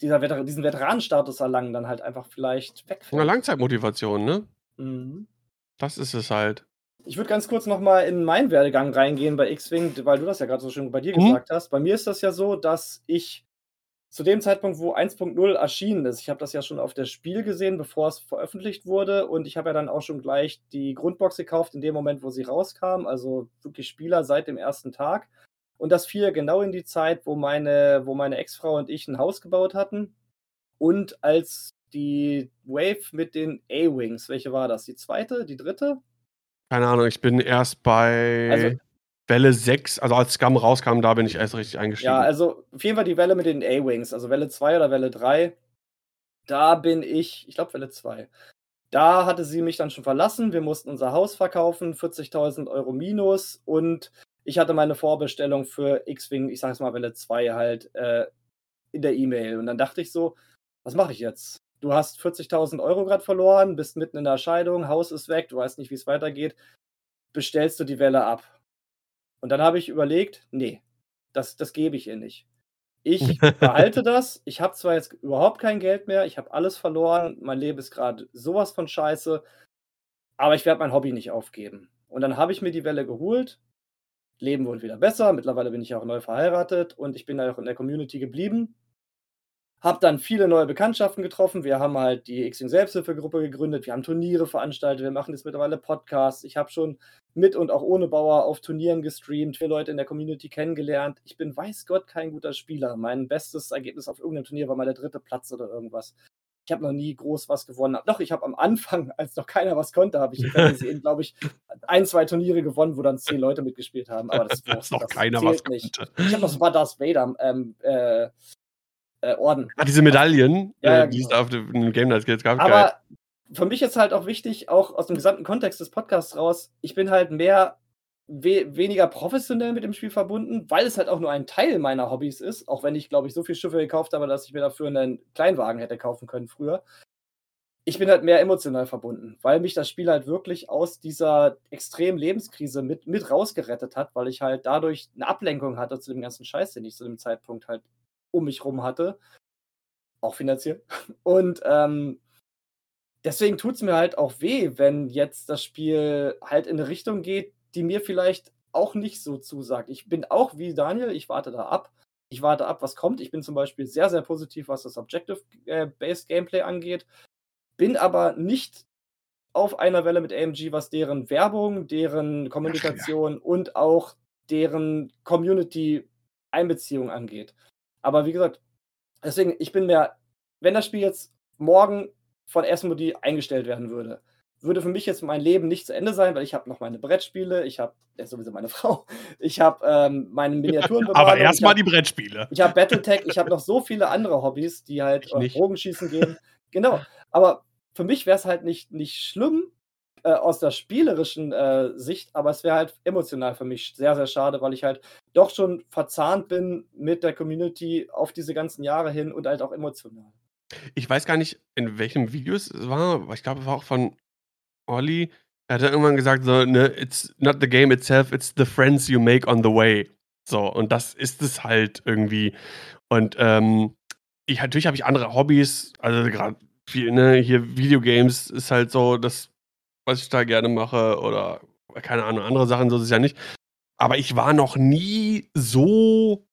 dieser Vetera diesen Veteranenstatus erlangen dann halt einfach vielleicht wegfällt. Langzeitmotivation, ne? Mhm. Das ist es halt. Ich würde ganz kurz noch mal in meinen Werdegang reingehen bei X-Wing, weil du das ja grad so schön bei dir Mhm. gesagt hast. Bei mir ist das ja so, dass ich zu dem Zeitpunkt, wo 1.0 erschienen ist ich habe das ja schon auf der Spiel gesehen, bevor es veröffentlicht wurde und ich habe ja dann auch schon gleich die Grundbox gekauft in dem Moment, wo sie rauskam, also wirklich Spieler seit dem 1. Tag. Und das fiel genau in die Zeit, wo meine wo meine Ex-Frau und ich 'n Haus gebaut hatten und als die Wave mit den A-Wings welche war das? Die 2., die 3.? Keine Ahnung, ich bin erst Also bei Welle 6 also, als Scum rauskam, da bin ich erst richtig Ja, eingestiegen. also, auf jeden Fall die Welle mit den A-Wings, also, Welle 2 oder Welle 3. Da bin ich ich glaube Welle 2. Da hatte sie mich dann schon verlassen. Wir mussten unser Haus verkaufen, 40.000 € minus und ich hatte meine Vorbestellung für X-Wing, ich sage jetzt mal Welle 2 halt, äh, in der E-Mail. Und dann dachte ich so: „Was mache ich jetzt?“ Du hast 40.000 € grad verloren, bist mitten in der Scheidung, Haus ist weg, du weißt nicht, wie's weitergeht. Bestellst du die Welle ab? Und dann habe ich überlegt: „Ne, das das gebe ich ihr nicht.“ Ich behalte das. Ich habe zwar jetzt überhaupt kein Geld mehr, ich habe alles verloren, mein Leben ist gerade sowas von scheiße, aber ich werde mein Hobby nicht aufgeben. Und dann habe ich mir die Welle geholt. Leben wurde wieder besser. Mittlerweile bin ich auch neu verheiratet und ich bin auch in der Community geblieben. Habe dann viele neue Bekanntschaften getroffen. Wir haben halt die X-Wing Selbsthilfegruppe gegründet. Wir haben Turniere veranstaltet. Wir machen jetzt mittlerweile Podcasts. Ich habe schon mit und auch ohne Bauer auf Turnieren gestreamt, viele Leute in der Community kennengelernt. Ich bin, weiß Gott, kein guter Spieler. Mein bestes Ergebnis auf irgendeinem Turnier war mal der dritte Platz oder irgendwas. Ich habe noch nie groß was gewonnen. Doch, ich habe am Anfang, als noch keiner was konnte, habe ich gesehen, glaube ich, ein, zwei Turniere gewonnen, wo dann zehn Leute mitgespielt haben. Aber das, Als noch keiner was nicht. Ich habe noch so ein paar Darth Vader ähm, äh, äh, Orden. Ah, diese Medaillen, Ja, ja, äh, die es genau. da auf dem Game Night gab. geil. Aber für mich ist halt auch wichtig, auch aus dem gesamten Kontext des Podcasts raus, ich bin halt mehr we weniger professionell mit dem Spiel verbunden, weil es halt auch nur ein Teil meiner Hobbys ist, auch wenn ich, glaube ich, so viele Schiffe gekauft habe, dass ich mir dafür einen Kleinwagen hätte kaufen können früher. Ich bin halt mehr emotional verbunden, weil mich das Spiel halt wirklich aus dieser extremen Lebenskrise mit, mit rausgerettet hat, weil ich halt dadurch eine Ablenkung hatte zu dem ganzen Scheiß, den ich zu dem Zeitpunkt halt um mich rum hatte. Auch finanziell. Und ähm, deswegen tut es mir halt auch weh, wenn jetzt das Spiel halt in eine Richtung geht, die mir vielleicht auch nicht so zusagt. Ich bin auch wie Daniel, ich warte da ab. Ich warte ab, was kommt. Ich bin zum Beispiel sehr, sehr positiv, was das Objective-Based Gameplay angeht. Bin aber nicht auf einer Welle mit AMG, was deren Werbung, deren Kommunikation und auch deren Community-Einbeziehung angeht. Aber wie gesagt, deswegen, ich bin mir, wenn das Spiel jetzt morgen von Asmodee eingestellt werden würde, würde für mich jetzt mein Leben nicht zu Ende sein, weil ich habe noch meine Brettspiele, ich habe ja, sowieso meine Frau, ich habe ähm, meine Miniaturen Aber erstmal die Brettspiele. ich habe Battletech, ich habe noch so viele andere Hobbys, die halt nicht. Bogenschießen gehen. Genau. Aber für mich wäre es halt nicht, nicht schlimm äh, aus der spielerischen äh, Sicht, aber es wäre halt emotional für mich sehr, sehr schade, weil ich halt doch schon verzahnt bin mit der Community auf diese ganzen Jahre hin und halt auch emotional. Ich weiß gar nicht, in welchem Video es war, aber ich glaube, es war auch von Olli. Er hat ja irgendwann gesagt, so, ne, it's not the game itself, it's the friends you make on the way. So, und das ist es halt irgendwie. Und ähm, ich, natürlich habe ich andere Hobbys, also gerade viel, ne, hier Videogames ist halt so das, was ich da gerne mache oder keine Ahnung, andere Sachen, so ist es ja nicht. Aber ich war noch nie so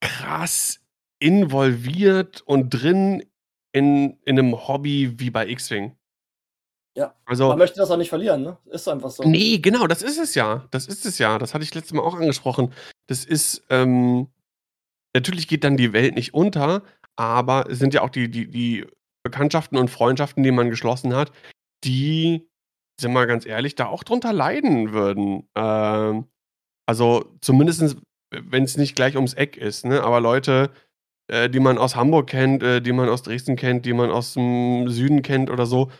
krass involviert und drin in, in einem Hobby wie bei X-Wing. Ja. Also, Man möchte das auch nicht verlieren, ne? Ist einfach so. Nee, genau, das ist es ja. Das ist es ja. Das hatte ich letztes Mal auch angesprochen. Das ist, ähm, natürlich geht dann die Welt nicht unter, aber es sind ja auch die, die, die Bekanntschaften und Freundschaften, die man geschlossen hat, die, sind wir ganz ehrlich, da auch drunter leiden würden. Ähm, also zumindest, wenn es nicht gleich ums Eck ist, ne? Aber Leute, äh, die man aus Hamburg kennt, äh, die man aus Dresden kennt, die man aus dem Süden kennt oder so,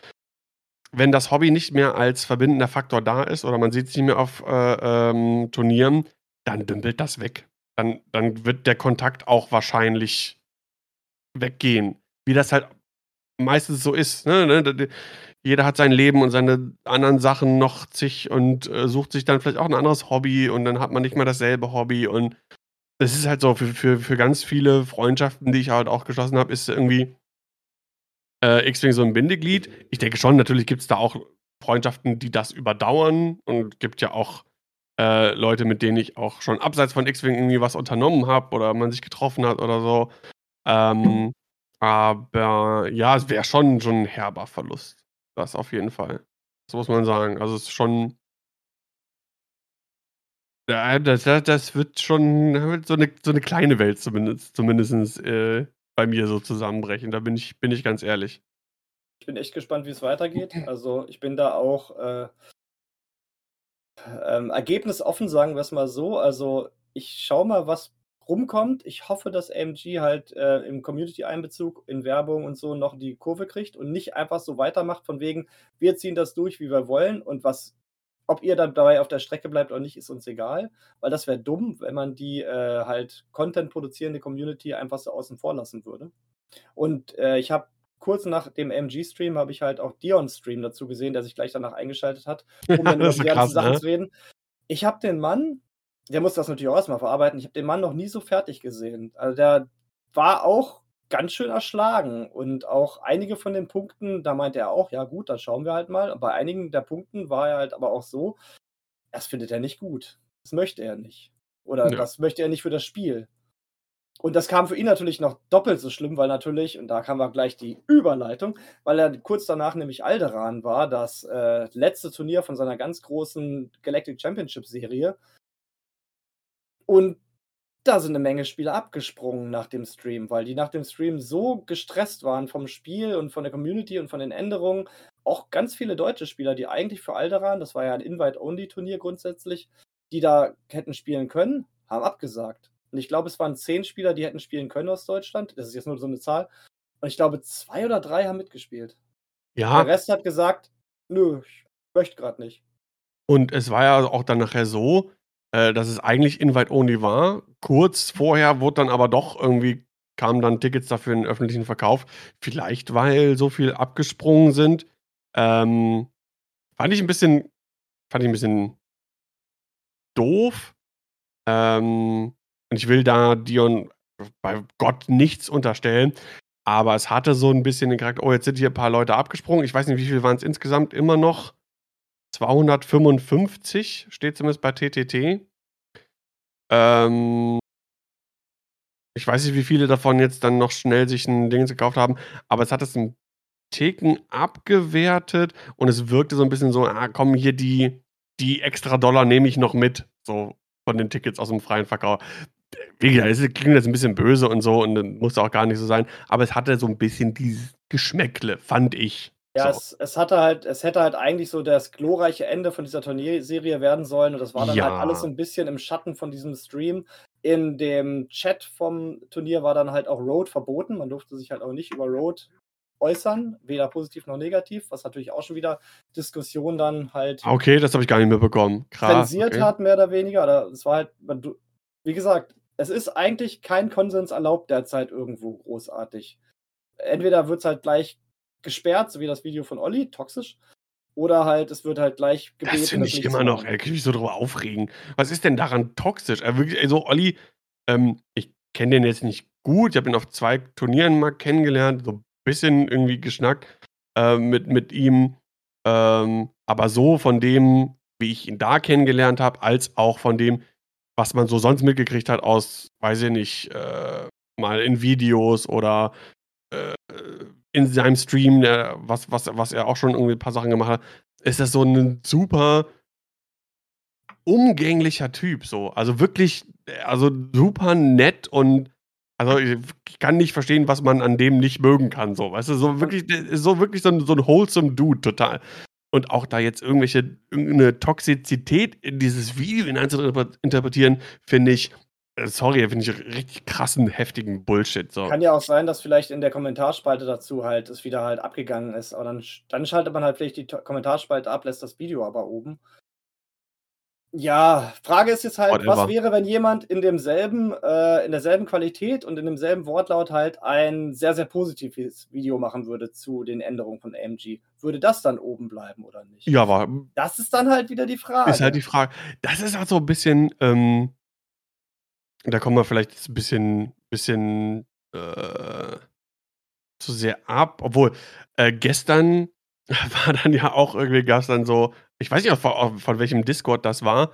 wenn das Hobby nicht mehr als verbindender Faktor da ist oder man sieht es nicht mehr auf äh, ähm, Turnieren, dann dümpelt das weg. Dann, dann wird der Kontakt auch wahrscheinlich weggehen. Wie das halt meistens so ist. Ne? Jeder hat sein Leben und seine anderen Sachen noch zig und äh, sucht sich dann vielleicht auch ein anderes Hobby und dann hat man nicht mehr dasselbe Hobby und das ist halt so für, für, für ganz viele Freundschaften, die ich halt auch geschlossen habe, ist irgendwie äh, X-Wing so ein Bindeglied. Ich denke schon, natürlich gibt es da auch Freundschaften, die das überdauern und gibt ja auch äh, Leute, mit denen ich auch schon abseits von X-Wing irgendwie was unternommen habe oder man sich getroffen hat oder so. Ähm, aber ja, es wäre schon, schon ein herber Verlust. Das auf jeden Fall. Das muss man sagen. Also es ist schon. Ja, das, das, wird schon so eine, so eine kleine Welt zumindest, zumindest äh, bei mir so zusammenbrechen. Da bin ich, bin ich ganz ehrlich. Ich bin echt gespannt, wie es weitergeht. Also ich bin da auch äh, ähm, ergebnisoffen, sagen wir es mal so. Also ich schaue mal, was rumkommt. Ich hoffe, dass AMG halt äh, im Community-Einbezug, in Werbung und so noch die Kurve kriegt und nicht einfach so weitermacht von wegen, wir ziehen das durch, wie wir wollen und was, ob ihr dann dabei auf der Strecke bleibt oder nicht, ist uns egal, weil das wäre dumm, wenn man die äh, halt Content produzierende Community einfach so außen vor lassen würde. Und äh, ich habe kurz nach dem MG-Stream habe ich halt auch Dion-Stream dazu gesehen, der sich gleich danach eingeschaltet hat, um dann über die ganzen Sachen ne? zu reden. Ich habe den Mann der muss das natürlich auch erst mal verarbeiten. Ich habe den Mann noch nie so fertig gesehen. Also, der war auch ganz schön erschlagen und auch einige von den Punkten, da meinte er auch: „Ja gut, dann schauen wir halt mal.“ Und bei einigen der Punkten war er halt aber auch so, das findet er nicht gut. Das möchte er nicht. Oder Ja. das möchte er nicht für das Spiel. Und das kam für ihn natürlich noch doppelt so schlimm, weil natürlich und da kam auch gleich die Überleitung, weil er kurz danach nämlich Alderan war, das, äh, letzte Turnier von seiner ganz großen Galactic Championship Serie. Und da sind 'ne Menge Spieler abgesprungen nach dem Stream, weil die nach dem Stream so gestresst waren vom Spiel und von der Community und von den Änderungen. Auch ganz viele deutsche Spieler, die eigentlich für Alderan das war ja 'n Invite-Only-Turnier grundsätzlich, die da hätten spielen können, haben abgesagt. Und ich glaube, es waren 10 Spieler, die hätten spielen können aus Deutschland. Das ist jetzt nur so 'ne Zahl. Und ich glaube, 2 oder 3 haben mitgespielt. Der Ja. Rest hat gesagt: „Nö, ich möchte grad nicht.“ Und es war ja auch dann nachher so, äh, dass es eigentlich Invite Only war. Kurz vorher wurde dann aber doch irgendwie kamen dann Tickets dafür in 'n öffentlichen Verkauf. Vielleicht, weil so viel abgesprungen sind. Ähm, fand ich 'n bisschen fand ich 'n bisschen doof. Ähm, und ich will da Dion bei Gott nichts unterstellen, aber es hatte so 'n bisschen den Charakter: „Oh, jetzt sind hier 'n paar Leute abgesprungen.“ Ich weiß nicht, wie viel waren's insgesamt? Immer noch 255, steht zumindest bei TTT. Ähm ich weiß nicht, wie viele davon jetzt dann noch schnell sich 'n Dings gekauft haben, aber es hat es 'n Ticken abgewertet und es wirkte so 'n bisschen so: „Ah, komm, hier die die extra Dollar nehme ich noch mit“, so von den Tickets aus'm freien Verkauf. Wie gesagt, es klingt jetzt 'n bisschen böse und so und muss auch gar nicht so sein, aber es hatte so 'n bisschen dieses Geschmäckle, fand ich, Ja, so. es es hatte halt es hätte halt eigentlich so das glorreiche Ende von dieser Turnierserie werden sollen und das war dann halt alles so Ja. 'n bisschen im Schatten von diesem Stream. In dem Chat vom Turnier war dann halt auch Road verboten. Man durfte sich halt auch nicht über Road äußern, weder positiv noch negativ, was natürlich auch schon wieder Diskussionen dann halt Ah, okay, das habe ich gar nicht mitbekommen. Krass, zensiert okay. hat, mehr oder weniger. Oder es war halt wie gesagt, es ist eigentlich kein Konsens erlaubt derzeit irgendwo großartig. Entweder wird's halt gleich gesperrt, so wie das Video von Olli, toxisch, oder halt es wird halt gleich gebeten, Das finde ich immer noch ey, kann ich mich so drüber aufregen. Was ist denn daran toxisch? Wirklich, also Olli, ähm, ich kenne den jetzt nicht gut. Ich habe ihn auf 2 Turnieren mal kennengelernt, so 'n bisschen irgendwie geschnackt, äh, mit mit ihm. Ähm, aber so von dem, wie ich ihn da kennengelernt habe, als auch von dem, was man so sonst mitgekriegt hat aus, weiß ich nicht, äh, mal in Videos oder, äh, in seinem Stream, äh, was was was er auch schon irgendwie 'n paar Sachen gemacht hat, ist das so 'nen super umgänglicher Typ so. Also wirklich, also super nett und also, ich kann nicht verstehen, was man an dem nicht mögen kann so, weißt du? So wirklich so wirklich so 'n so 'n wholesome Dude, total. Und auch da jetzt irgendwelche irgend 'ne Toxizität in dieses Video hinein zu interpre interpretieren, finde ich sorry, finde ich richtig krassen, heftigen Bullshit, so. Kann ja auch sein, dass vielleicht in der Kommentarspalte dazu halt es wieder halt abgegangen ist, aber dann dann schaltet man halt vielleicht die Kommentarspalte ab, lässt das Video aber oben. Ja, Frage ist jetzt halt, was Whatever. wäre, wenn jemand in demselben äh, in derselben Qualität und in demselben Wortlaut halt ein sehr, sehr positives Video machen würde zu den Änderungen von AMG? Würde das dann oben bleiben oder nicht? Ja, aber, Das ist dann halt wieder die ist halt Frage. die Frage. Das ist halt so 'n bisschen, ähm da kommen wir vielleicht jetzt 'n bisschen bisschen, äh, zu sehr ab. Obwohl, äh, gestern war dann ja auch irgendwie gab's dann so ich weiß nicht, von von welchem Discord das war.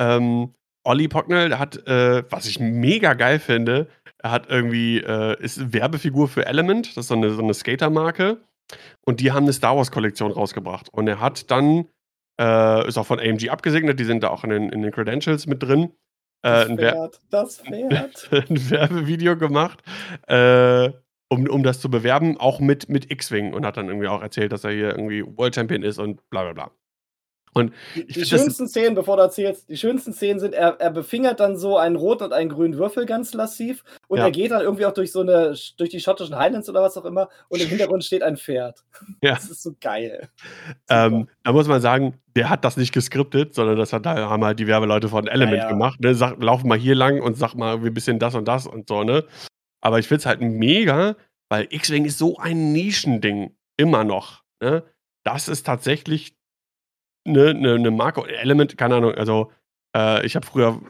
Ähm, Olli Pocknell, hat, äh, was ich mega geil finde er hat irgendwie, äh ist Werbefigur für Element, das ist so 'ne so 'ne Skatermarke und die haben 'ne Star-Wars-Kollektion rausgebracht. Und er hat dann äh, ist auch von AMG abgesegnet, die sind da auch in den in den Credentials mit drin, Das Wer Pferd, das Pferd. 'n Werbevideo gemacht, äh, um um das zu bewerben, auch mit mit X-Wing und hat dann irgendwie auch erzählt, dass er hier irgendwie World Champion ist und bla bla bla. Und Die ich die das schönsten Szenen, bevor du erzählst die schönsten Szenen sind, er er befingert dann so einen roten und einen grünen Würfel ganz lasziv und er Ja. geht dann irgendwie auch durch so 'ne sch durch die schottischen Highlands oder was auch immer und im Hintergrund steht ein Pferd. Ja. Das ist so geil. Ähm, da muss man sagen, der hat das nicht geskriptet, sondern das hat da haben halt die Werbeleute von Ja, Element ja. gemacht, ne? Sagt: „Lauf mal hier lang und sag mal irgendwie 'n bisschen das und das“ und so, ne? Aber ich finde es halt mega, weil X-Wing ist so ein Nischending immer noch, ne? Das ist tatsächlich 'ne 'ne 'ne Marke Element, keine Ahnung, also, äh, ich habe früher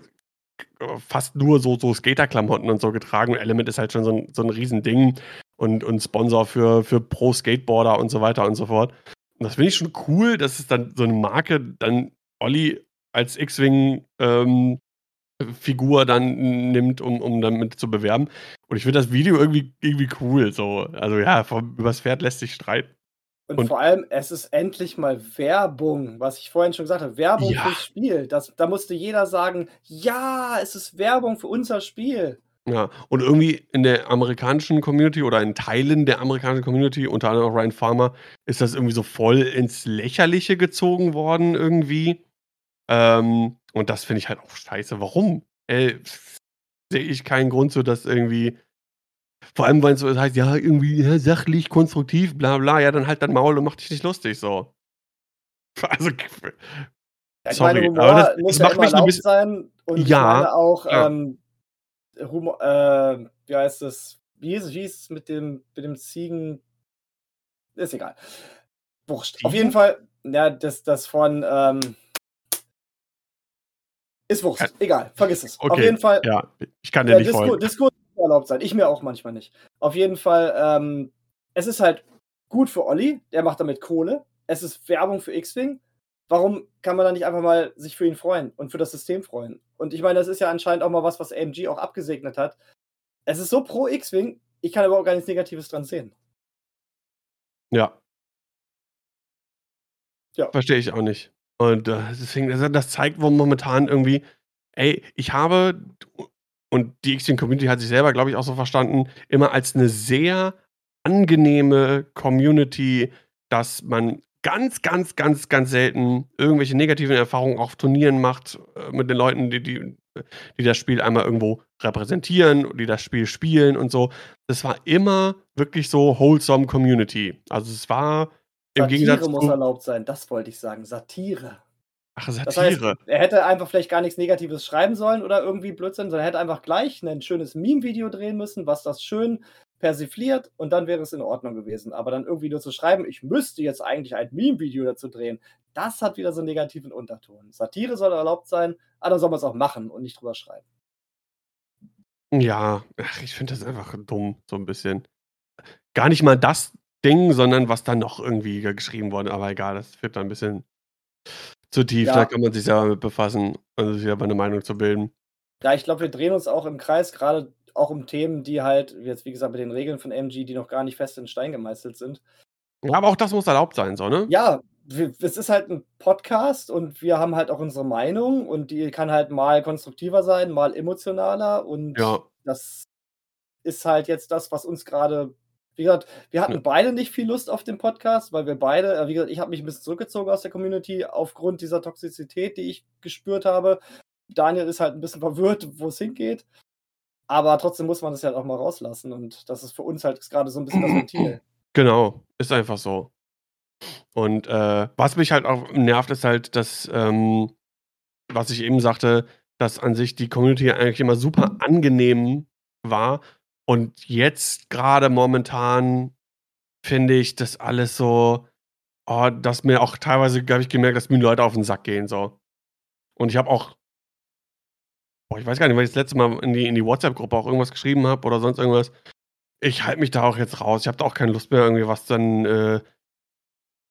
fast nur so so Skaterklamotten und so getragen Element ist halt schon so 'n so 'n Riesending und und Sponsor für für Pro-Skateboarder und so weiter und so fort. Und das finde ich schon cool, dass es dann so 'ne Marke dann Olli als X-Wing, ähm, Figur dann nimmt, um um damit zu bewerben. Und ich finde das Video irgendwie irgendwie cool so. Also, ja, vom übers Pferd lässt sich streiten. Und Und vor allem, es ist endlich mal Werbung, was ich vorhin schon gesagt habe, Werbung Ja. fürs Spiel. Das da musste jeder sagen: „Ja, es ist Werbung für unser Spiel.“ Ja, und irgendwie in der amerikanischen Community oder in Teilen der amerikanischen Community, unter anderem auch Ryan Farmer, ist das irgendwie so voll ins Lächerliche gezogen worden irgendwie. Ähm, und das finde ich halt auch scheiße. Warum? Äh, sehe ich keinen Grund so, dass irgendwie vor allem, wenn's so heißt, ja, irgendwie, ja, sachlich, konstruktiv, bla bla, ja, dann halt dein Maul und mach dich nicht lustig so. Also, Ja, ich sorry, meine, aber das Humor muss das ja macht immer mich 'n erlaubt bisschen sein und ich Ja, auch, klar. ähm, Humor äh, wie heißt es? Wie es wie hieß es mit dem mit dem Ziegen ist egal. Wurscht. Auf jeden? Fall, ja, das das von, ähm ist Wurst, egal, vergiss es. Auf Okay, jeden Fall ja, ich kann dir nicht Disku folgen. Muss erlaubt sein. Ich mir auch manchmal nicht. Auf jeden Fall, ähm, es ist halt gut für Olli, der macht damit Kohle. Es ist Werbung für X-Wing. Warum kann man da nicht einfach mal sich für ihn freuen und für das System freuen? Und ich meine, das ist ja anscheinend auch mal was, was AMG auch abgesegnet hat. Es ist so pro X-Wing, ich kann überhaupt gar nichts Negatives dran sehen. Ja. Ja. Verstehe ich auch nicht. Und, äh, deswegen das zeigt momentan irgendwie ey, ich habe und die X-Wing-Community hat sich selber, glaube ich, auch so verstanden, immer als 'ne sehr angenehme Community, dass man ganz, ganz, ganz, ganz selten irgendwelche negativen Erfahrungen auf Turnieren macht, äh, mit den Leuten, die die die das Spiel einmal irgendwo repräsentieren, die das Spiel spielen und so. Das war immer wirklich so wholesome Community. Also, es war im Gegensatz Satire muss erlaubt sein, das wollte ich sagen, Satire. Ach, Das heißt, Satire. er hätte einfach vielleicht gar nichts Negatives schreiben sollen oder irgendwie Blödsinn, sondern er hätte einfach gleich 'nen schönes Meme-Video drehen müssen, was das schön persifliert und dann wäre es in Ordnung gewesen. Aber dann irgendwie nur zu schreiben: „Ich müsste jetzt eigentlich ein Meme-Video dazu drehen“, das hat wieder so 'n negativen Unterton. Satire soll erlaubt sein, aber dann soll man's auch machen und nicht drüber schreiben. Ja, ach, ich finde das einfach dumm, so 'n bisschen. Gar nicht mal das Ding, sondern was dann noch irgendwie ge geschrieben wurde, aber egal, das wird dann 'n bisschen zu tief, da Ja. kann man sich selber mit befassen und sich selber 'ne Meinung zu bilden. Ja, ich glaube, wir drehen uns auch im Kreis, grade auch um Themen, die halt jetzt, wie gesagt, mit den Regeln von AMG, die noch gar nicht fest in Stein gemeißelt sind. Ja, aber auch das muss erlaubt sein so, ne? Ja, w es ist halt 'n Podcast und wir haben halt auch unsere Meinung und die kann halt mal konstruktiver sein, mal emotionaler und Ja. das ist halt jetzt das, was uns grade wie gesagt, wir hatten Ja. beide nicht viel Lust auf den Podcast, weil wir beide äh, wie gesagt, ich habe mich 'n bisschen zurückgezogen aus der Community aufgrund dieser Toxizität, die ich gespürt habe. Daniel ist halt 'n bisschen verwirrt, wo's hingeht. Aber trotzdem muss man das halt auch mal rauslassen und das ist für uns halt jetzt grade so 'n bisschen das Ventil. Genau, ist einfach so. Und, äh, was mich halt auch nervt, ist halt, dass, ähm, was ich eben sagte, dass an sich die Community eigentlich immer super angenehm war und jetzt grade momentan finde ich das alles so oh, dass mir auch teilweise habe ich gemerkt, dass mir Leute auf 'n Sack gehen so. Und ich habe auch boah, ich weiß gar nicht, wann ich das letzte Mal in die in die WhatsApp-Gruppe auch irgendwas geschrieben habe oder sonst irgendwas. Ich halte mich da auch jetzt raus. Ich habe da auch keine Lust mehr, irgendwie was dann, äh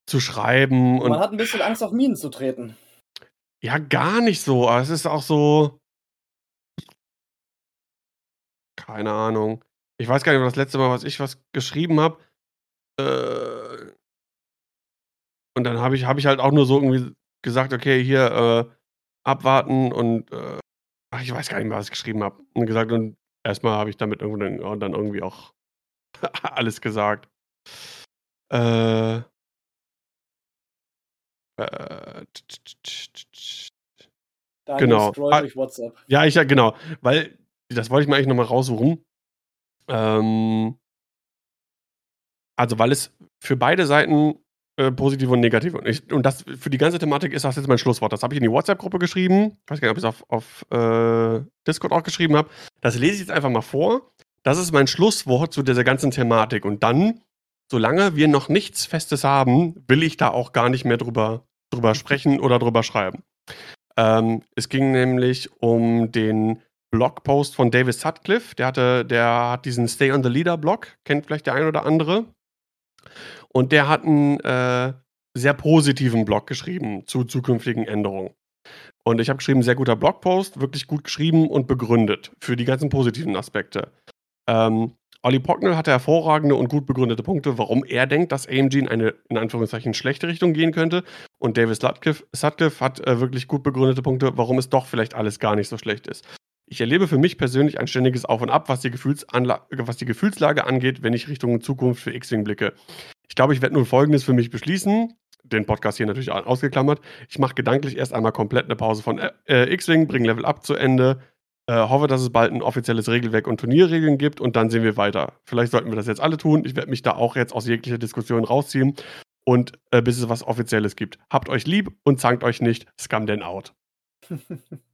zu schreiben Man hat 'n bisschen Angst, auf Minen zu treten. Ja, gar nicht so, aber es ist auch so keine Ahnung. Ich weiß gar nicht mehr das letzte Mal, was ich was geschrieben habe. Äh und dann habe ich habe ich halt auch nur so irgendwie gesagt: „Okay, hier, äh, abwarten“ und, äh ach, ich weiß gar nicht mehr, was ich geschrieben habe. Und gesagt und erst mal habe ich damit irgendwo dann ja, dann irgendwie auch alles gesagt. Äh Äh, Daniel genau. Ah ja, ich ja, genau, weil das wollte ich mir eigentlich noch mal raussuchen. Ähm also, weil es für beide Seiten, äh, positiv und negativ und ich und das für die ganze Thematik ist das jetzt mein Schlusswort. Das habe ich in die WhatsApp-Gruppe geschrieben. Ich weiß gar nicht, ob ich's auf auf, äh, Discord auch geschrieben habe. Das lese ich jetzt einfach mal vor. Das ist mein Schlusswort zu dieser ganzen Thematik und dann, solange wir noch nichts Festes haben, will ich da auch gar nicht mehr drüber drüber sprechen oder drüber schreiben. Ähm, es ging nämlich um den Blogpost von Davis Sutcliffe. Der hatte der hat diesen Stay on the Leader Blog, kennt vielleicht der ein oder andere. Und der hat einen äh, sehr positiven Blog geschrieben zu zukünftigen Änderungen. Und ich habe geschrieben, sehr guter Blogpost, wirklich gut geschrieben und begründet für die ganzen positiven Aspekte. Ähm, Olli Pocknell hatte hervorragende und gut begründete Punkte, warum er denkt, dass AMG in eine, in Anführungszeichen, schlechte Richtung gehen könnte. Und Davis Sutcliffe, Sutcliffe hat äh, wirklich gut begründete Punkte, warum es doch vielleicht alles gar nicht so schlecht ist. Ich erlebe für mich persönlich ein ständiges Auf und Ab, was die, was die Gefühlslage angeht, wenn ich Richtung Zukunft für X-Wing blicke. Ich glaube, ich werde nun Folgendes für mich beschließen. Den Podcast hier natürlich ausgeklammert. Ich mache gedanklich erst einmal komplett eine Pause von äh, X-Wing, bringe Level Up zu Ende, äh, hoffe, dass es bald ein offizielles Regelwerk und Turnierregeln gibt und dann sehen wir weiter. Vielleicht sollten wir das jetzt alle tun. Ich werde mich da auch jetzt aus jeglicher Diskussion rausziehen und äh, bis es was Offizielles gibt. Habt euch lieb und zankt euch nicht. Scum den out.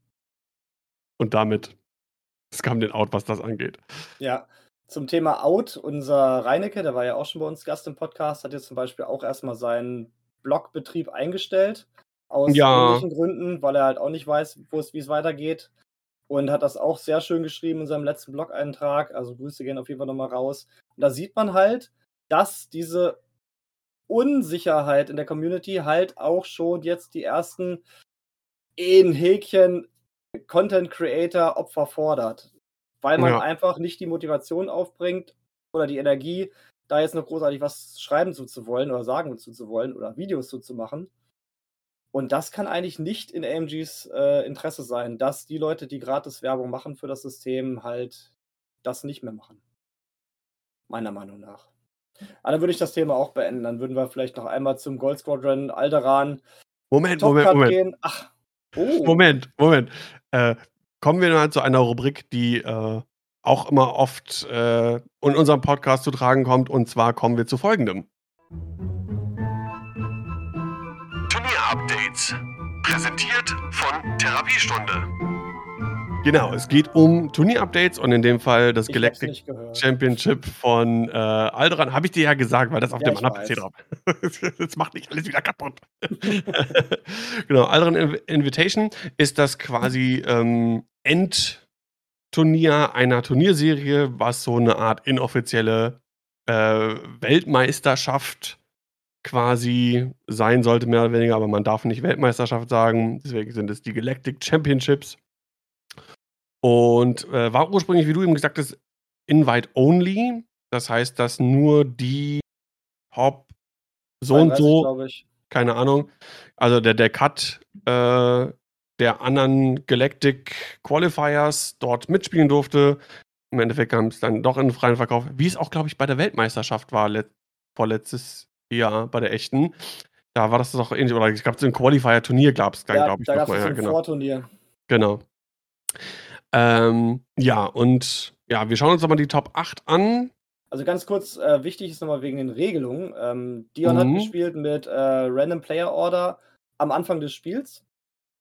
und damit Scum den out, was das angeht. Ja, zum Thema Out, unser Reinecke, der war ja auch schon bei uns Gast im Podcast, hat jetzt zum Beispiel auch erstmal seinen Blogbetrieb eingestellt. Aus ja. ähnlichen Gründen, weil er halt auch nicht weiß, wie es weitergeht. Und hat das auch sehr schön geschrieben in seinem letzten Blog-Eintrag. Also Grüße gehen auf jeden Fall nochmal raus. Und da sieht man halt, dass diese Unsicherheit in der Community halt auch schon jetzt die ersten in Häkchen Content Creator Opfer fordert weil man ja. einfach nicht die Motivation aufbringt oder die Energie, da jetzt noch großartig was schreiben zu, zu wollen oder sagen zu, zu wollen oder Videos zu, zu machen. Und das kann eigentlich nicht in AMGs äh, Interesse sein, dass die Leute, die gratis Werbung machen für das System, halt das nicht mehr machen. Meiner Meinung nach. Aber dann würde ich das Thema auch beenden. Dann würden wir vielleicht noch einmal zum Gold Squadron Alderan. Moment, Moment, Moment. Gehen. Ach. Oh. Moment, Moment. Äh, kommen wir mal zu einer Rubrik, die äh, auch immer oft äh, in unserem Podcast zu tragen kommt. Und zwar kommen wir zu folgendem. Turnier-Updates. Präsentiert von Therapiestunde. Genau, es geht um Turnier-Updates und in dem Fall das ich Galactic Championship von äh, Alderan. Habe ich dir ja gesagt, weil das auf ja, dem anderen PC drauf Das macht nicht alles wieder kaputt. genau, Alderan Invitation ist das quasi ähm, Endturnier einer Turnierserie, was so eine Art inoffizielle äh, Weltmeisterschaft quasi sein sollte, mehr oder weniger, aber man darf nicht Weltmeisterschaft sagen. Deswegen sind es die Galactic Championships. Und äh, war ursprünglich, wie du eben gesagt hast, Invite Only. Das heißt, dass nur die Top so und so, keine Ahnung, also der, der Cut äh, der anderen Galactic Qualifiers dort mitspielen durfte. Im Endeffekt kam es dann doch in den freien Verkauf, wie es auch, glaube ich, bei der Weltmeisterschaft war, vorletztes Jahr bei der echten. Da war das doch ähnlich, oder es gab so ein Qualifier-Turnier, gab es ja, glaube ich, da gab es ein genau. Vorturnier. Genau. Ähm, ja, und ja, wir schauen uns nochmal die Top 8 an. Also ganz kurz, äh, wichtig ist nochmal wegen den Regelungen. Ähm, Dion mhm. hat gespielt mit äh, Random Player Order am Anfang des Spiels.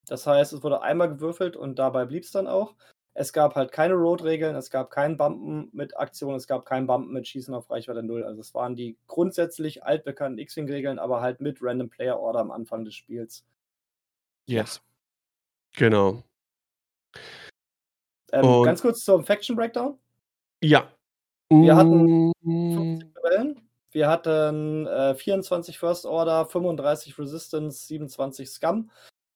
Das heißt, es wurde einmal gewürfelt und dabei blieb es dann auch. Es gab halt keine Road-Regeln, es gab kein Bumpen mit Aktion, es gab kein Bumpen mit Schießen auf Reichweite 0. Also es waren die grundsätzlich altbekannten X-Wing-Regeln, aber halt mit Random Player Order am Anfang des Spiels. Yes. Genau. Ähm, ganz kurz zum Faction Breakdown. Ja. Wir hatten 50 mm. Rebellen. Wir hatten äh, 24 First Order, 35 Resistance, 27 Scum.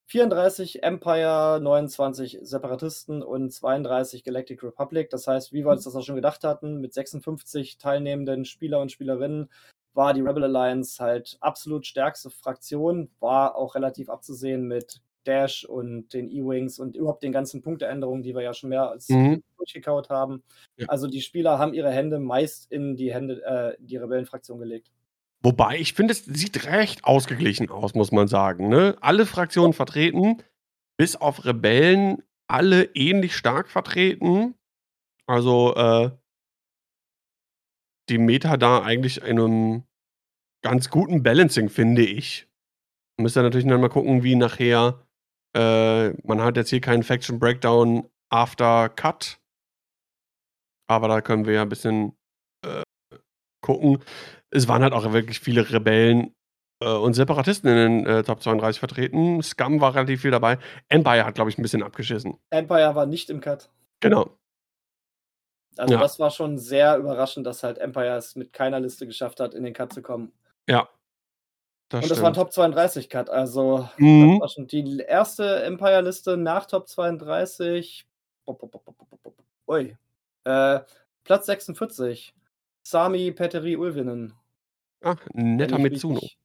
34 Empire, 29 Separatisten und 32 Galactic Republic. Das heißt, wie wir uns das auch schon gedacht hatten, mit 56 teilnehmenden Spieler und Spielerinnen war die Rebel Alliance halt absolut stärkste Fraktion, war auch relativ abzusehen mit Dash und den E-Wings und überhaupt den ganzen Punkteänderungen, die wir ja schon mehr als mhm. durchgekaut haben. Ja. Also die Spieler haben ihre Hände meist in die Hände, äh, die Rebellenfraktion gelegt. Wobei, ich finde, es sieht recht ausgeglichen aus, muss man sagen. Ne? Alle Fraktionen vertreten, bis auf Rebellen, alle ähnlich stark vertreten. Also, äh, die Meta da eigentlich in einem ganz guten Balancing, finde ich. Müsst ihr natürlich dann mal gucken, wie nachher. Äh, man hat jetzt hier keinen Faction Breakdown after Cut. Aber da können wir ja ein bisschen äh, gucken es waren halt auch wirklich viele Rebellen äh, und Separatisten in den, äh, Top 32 vertreten. Scum war relativ viel dabei. Empire hat, glaube ich, 'n bisschen abgeschissen. Empire war nicht im Cut. Genau. Also, Ja. das war schon sehr überraschend, dass halt Empire es mit keiner Liste geschafft hat, in den Cut zu kommen. Ja. Das Und das war 'n stimmt. Top 32 Cut, also, das Mhm. war schon die erste Empire-Liste nach Top 32. Bop, bop, bop, bop, bop, bop, bop. Ui. Äh, Platz 46, Sami Petteri Ulvinen. Wenn netter Mitsuno. nicht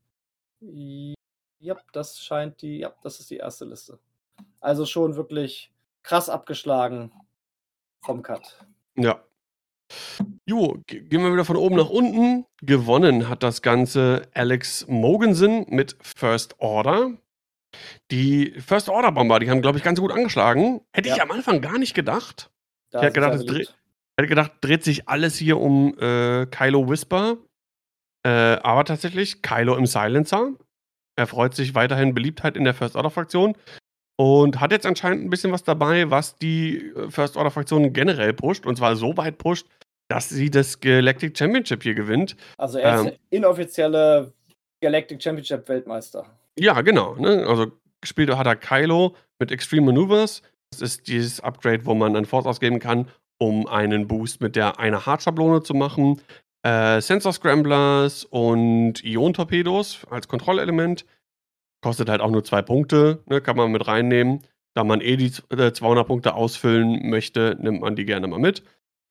j jap, das scheint die ja, das ist die erste Liste. Also, schon wirklich krass abgeschlagen vom Cut. Ja. Jo, ge gehen wir wieder von oben nach unten. Gewonnen hat das Ganze Alex Mogensen mit First Order. Die First Order Bomber, die haben, glaube ich, ganz gut angeschlagen. Hätte ich Ja. am Anfang gar nicht gedacht. Da Ich hätte gedacht, es dreht hätte gedacht, dreht sich alles hier um, äh, Kylo Whisper. Äh, aber tatsächlich Kylo im Silencer. Er freut sich weiterhin Beliebtheit in der First Order Fraktion und hat jetzt anscheinend 'n bisschen was dabei, was die, äh, First Order Fraktion generell pusht, und zwar so weit pusht, dass sie das Galactic Championship hier gewinnt. Also, er ist Ähm der inoffizielle Galactic Championship Weltmeister. Ja, genau, ne? Also, gespielt hat er Kylo mit Extreme Maneuvers. Das ist dieses Upgrade, wo man dann Force ausgeben kann, um einen Boost mit der Eine-Hard-Schablone zu machen. Äh, Sensor Scramblers und Ionentorpedos als Kontrollelement. Kostet halt auch nur 2 Punkte, ne, kann man mit reinnehmen. Da man eh die z äh, 200 Punkte ausfüllen möchte, nimmt man die gerne mal mit.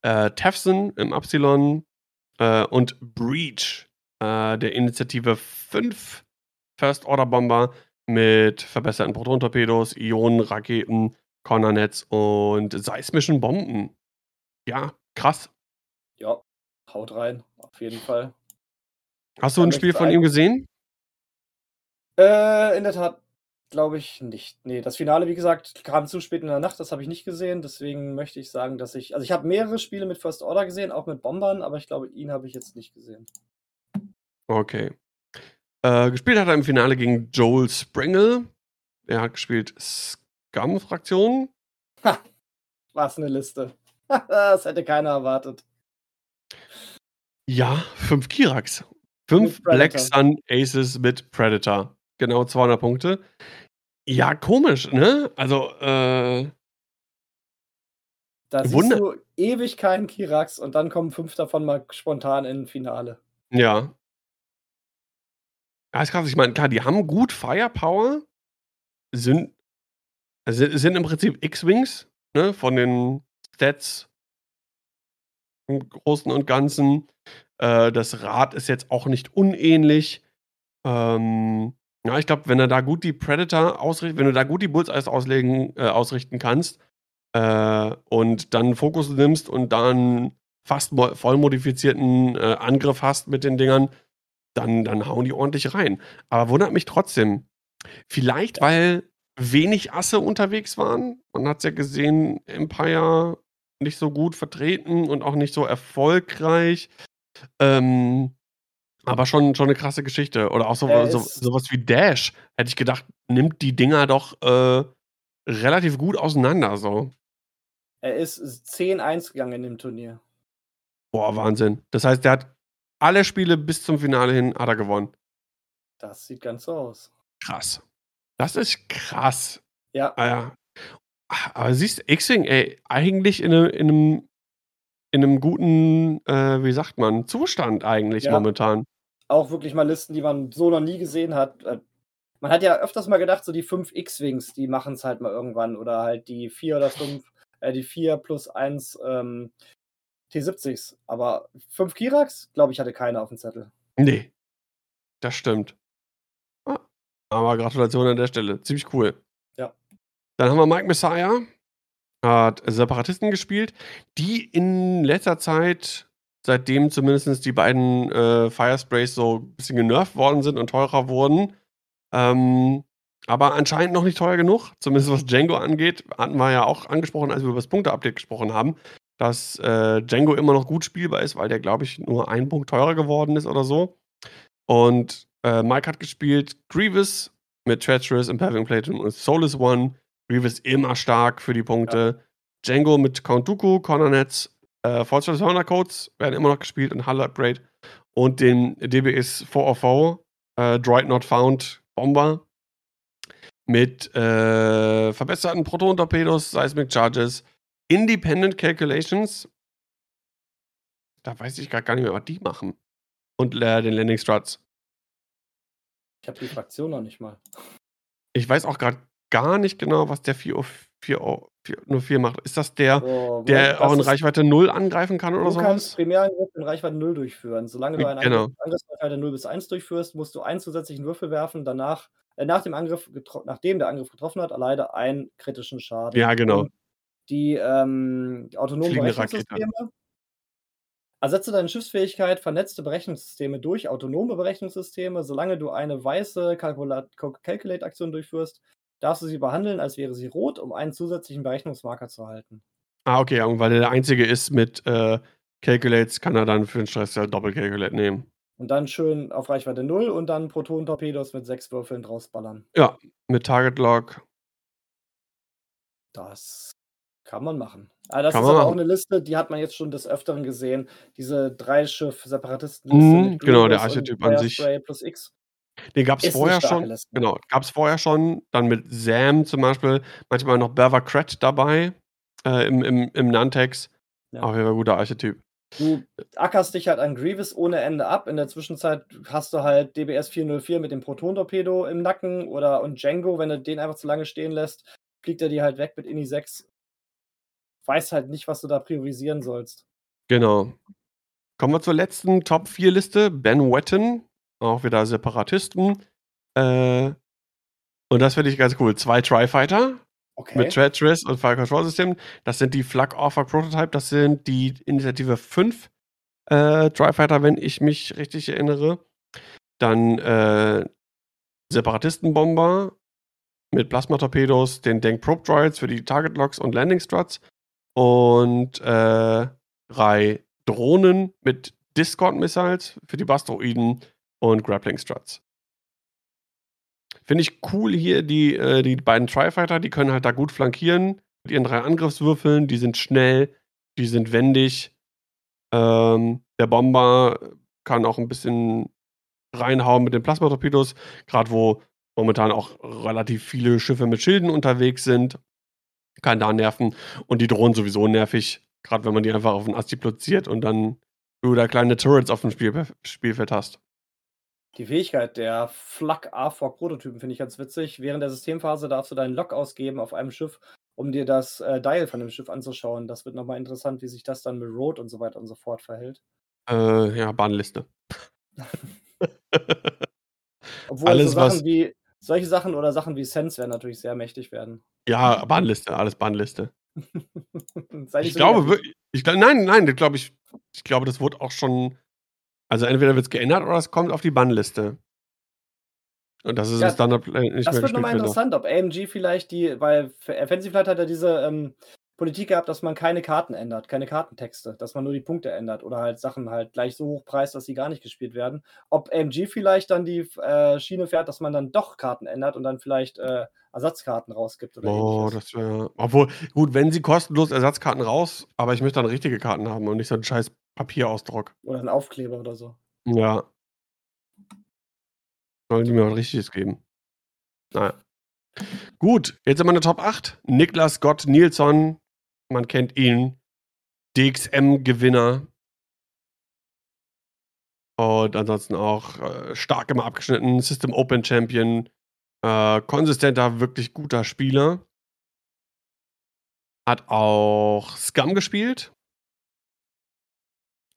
Äh, Tefson im Upsilon, äh, und Breach, äh, der Initiative 5 First Order Bomber mit verbesserten Protontorpedos, Ionenraketen, Cornernets und seismischen Bomben. Ja, krass. Ja, haut rein, auf jeden Fall. Hast du Kann 'n mich Spiel von ihm gesehen? Äh, in der Tat glaube ich nicht. Ne, das Finale, wie gesagt, kam zu spät in der Nacht, das habe ich nicht gesehen. Deswegen möchte ich sagen, dass ich also, ich habe mehrere Spiele mit First Order gesehen, auch mit Bombern, aber ich glaube, ihn habe ich jetzt nicht gesehen. Okay. Äh, gespielt hat er im Finale gegen Joel Springle. Er hat gespielt Scum-Fraktion. Ha, was 'ne Liste. Das hätte keiner erwartet. Ja, 5 Kirax. 5 Mit Black. Sun Aces mit Predator. Genau 200 Punkte. Ja, komisch, ne? Also, äh Da siehst Wunder du ewig keinen Kirax und dann kommen 5 davon mal spontan in 'n Finale. Ja. Ja, ist krass. Ich meine, klar, die haben gut Firepower, sind si sind im Prinzip X-Wings, ne, von den Stats im Großen und Ganzen. Äh, das Rad ist jetzt auch nicht unähnlich. Ähm, ja, ich glaube, wenn er da gut die Predator ausricht wenn du da gut die Bullseyes auslegen äh, ausrichten kannst, äh, und dann Fokus nimmst und dann fast mo voll modifizierten, äh, Angriff hast mit den Dingern, dann dann hauen die ordentlich rein. Aber wundert mich trotzdem. Vielleicht, weil wenig Asse unterwegs waren? Man hat's ja gesehen, Empire nicht so gut vertreten und auch nicht so erfolgreich. Ähm, aber schon schon 'ne krasse Geschichte. Oder auch so Er so ist so was wie Dash, hätte ich gedacht, nimmt die Dinger doch, äh, relativ gut auseinander so. Er ist s 10-1 gegangen in dem Turnier. Boah, Wahnsinn. Das heißt, der hat alle Spiele bis zum Finale hin hat er gewonnen. Das sieht ganz so aus. Krass. Das ist krass. Ja. Ah ja. Ah, aber siehst du, X-Wing, ey, eigentlich in 'ne in 'nem in 'nem guten, äh, wie sagt man, Zustand eigentlich Ja. momentan. Auch wirklich mal Listen, die man so noch nie gesehen hat. Äh, man hat ja öfters mal gedacht, so die 5 X-Wings, die machen's halt mal irgendwann oder halt die 4 oder 5 äh, die 4 plus 1, ähm, T-70s. Aber 5 Kirax, glaube ich, hatte keiner aufm Zettel. Ne. Das stimmt. Ah, aber Gratulation an der Stelle. Ziemlich cool. Ja. Dann haben wir Mike Messiah, hat Separatisten gespielt, die in letzter Zeit, seitdem zumindest die beiden, äh, Firesprays so 'n bisschen genervt worden sind und teurer wurden, ähm, aber anscheinend noch nicht teuer genug, zumindest was Django angeht. Hatten wir ja auch angesprochen, als wir über das Punkte-Update gesprochen haben, dass, äh, Django immer noch gut spielbar ist, weil der, glaube ich, nur 1 Punkt teurer geworden ist oder so. Und, äh, Mike hat gespielt Grievous mit Treacherous, Imperium Platinum und Soulless One. Grievous immer stark für die Ja. Punkte. Django mit Count Dooku, Cornernets, äh, Force Transformer Codes werden immer noch gespielt und Hull Upgrade und den DBS 404, äh, Droid Not Found Bomber mit äh, verbesserten Proton-Torpedos, Seismic Charges, Independent Calculations. Da weiß ich gar nicht mehr, was die machen. Und äh, den Landing Struts. Ich habe die Fraktion noch nicht mal. Ich weiß auch gerade gar nicht genau, was der 404 macht. Ist das der, So, der Moment, auch das in Reichweite 0 angreifen kann oder Du so kannst was? Primärangriff in Reichweite 0 durchführen. Solange du J einen genau. Angriff Angriffsreichweite 0 bis 1 durchführst, musst du einen zusätzlichen Würfel werfen. Danach äh, nach dem Angriff nachdem der Angriff getroffen hat, erleide einen kritischen Schaden. Ja, genau. Und die, ähm, autonomen. Berechnungssysteme ersetze deine Schiffsfähigkeit vernetzte Berechnungssysteme durch autonome Berechnungssysteme. Solange du eine weiße Calcula Cal Calculate-Aktion durchführst, darfst du sie behandeln, als wäre sie rot, um einen zusätzlichen Berechnungsmarker zu erhalten. Ah, okay, und weil er der Einzige ist mit, äh, Calculates, kann er dann für den Stress halt Doppel-Calculate nehmen. Und dann schön auf Reichweite 0 und dann Proton-Torpedos mit 6 Würfeln drausballern. Ja, mit Target Lock. Das kann man machen. Aber das Kann ist aber auch machen. 'ne Liste, die hat man jetzt schon des Öfteren gesehen. Diese Dreischiff-Separatistenliste Mhm, mit genau, der Archetyp an sich. Plus X. Den gab's Ist 'ne vorher schon. Liste. Genau, gab's vorher schon. Dann mit Sam zum Beispiel, manchmal noch Berva Kret dabei, äh, im im im Nantex. Ja. Auf jeden Fall guter Archetyp. Du ackerst dich halt an Grievous ohne Ende ab. In der Zwischenzeit hast du halt DBS 404 mit dem Proton-Torpedo im Nacken oder und Django, wenn du den einfach zu lange stehen lässt, fliegt er dir halt weg mit Ini 6. Weiß halt nicht, was du da priorisieren sollst. Genau. Kommen wir zur letzten Top-4-Liste. Ben Wetton, auch wieder Separatisten. Äh, und das finde ich ganz cool. 2 Tri-Fighter mit Okay. Treacherous und Fire Control System. Das sind die Flak Offer Prototype. Das sind die Initiative 5 äh, Tri-Fighter, wenn ich mich richtig erinnere. Dann äh, Separatistenbomber mit Plasma-Torpedos, den Denk Probe Droids für die Target Locks und Landing Struts. Und äh, drei Drohnen mit Discord Missiles für die Bastroiden und Grappling Struts. Finde ich cool hier, die, äh, die beiden Tri-Fighter, die können halt da gut flankieren mit ihren drei Angriffswürfeln. Die sind schnell, die sind wendig. Ähm, der Bomber kann auch ein bisschen reinhauen mit den Plasmatorpedos, gerade wo momentan auch relativ viele Schiffe mit Schilden unterwegs sind. Kann da nerven. Und die Drohnen sowieso nervig, gerade wenn man die einfach auf den Asti platziert und dann du da kleine Turrets auf dem Spiel Spielfeld hast. Die Fähigkeit der Flak A4-Prototypen finde ich ganz witzig. Während der Systemphase darfst du deinen Lock ausgeben auf einem Schiff, um dir das, äh, Dial von dem Schiff anzuschauen. Das wird noch mal interessant, wie sich das dann mit Road und so weiter und so fort verhält. Äh, ja, Bahnliste. Obwohl so Alles, was Sachen wie solche Sachen oder Sachen wie Sense werden natürlich sehr mächtig werden. Ja, Bahnliste, alles Bahnliste. Ich so glaube wirk ich gl nein, nein, das glaube ich ich glaube, das wurde auch schon also entweder wird's geändert oder es kommt auf die Bannliste. Und das ist Ja, im Standard Play nicht das mehr wird mal wird noch. interessant, ob AMG vielleicht die weil F Fantasy Flight hat ja diese, ähm, Politik gehabt, dass man keine Karten ändert, keine Kartentexte, dass man nur die Punkte ändert oder halt Sachen halt gleich so hoch preist, dass sie gar nicht gespielt werden. Ob AMG vielleicht dann die äh, Schiene fährt, dass man dann doch Karten ändert und dann vielleicht, äh, Ersatzkarten rausgibt oder Oh, Ähnliches. das wäre obwohl gut, wenn sie kostenlos Ersatzkarten raus aber ich möchte dann richtige Karten haben und nicht so 'n scheiß Papierausdruck. Oder 'n Aufkleber oder so. Ja. Sollen die mir was Richtiges geben. Na ja. Gut, jetzt sind wir in der Top 8. Niklas Gott Nilsson, man kennt ihn. DXM-Gewinner. Und ansonsten auch, äh, stark immer abgeschnitten, System Open Champion, äh, konsistenter, wirklich guter Spieler. Hat auch Scum gespielt.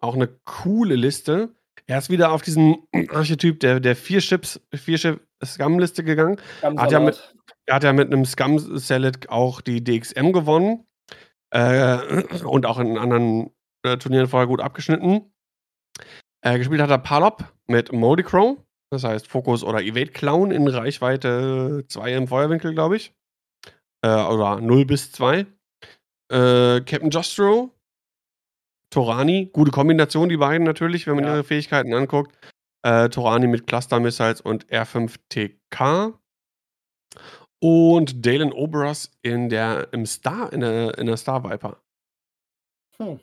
Auch 'ne coole Liste. Er ist wieder auf diesen Archetyp der der 4 Chips 4 Chip Scum-Liste gegangen. Hat ja mit er hat ja mit 'nem Scum Salad auch die DXM gewonnen. Äh, und auch in anderen, äh, Turnieren vorher gut abgeschnitten. Äh, gespielt hat er Palop mit Mordecrow, das heißt Fokus oder Evade Clown in Reichweite 2 im Feuerwinkel, glaube ich. Äh, oder 0 bis 2. Äh, Captain Jostro, Torani, gute Kombination, die beiden natürlich, wenn man Ja. ihre Fähigkeiten anguckt. Äh, Torani mit Cluster Missiles und R5TK. Und Dalen Oberos in der im Star in der in der Star Viper. Hm.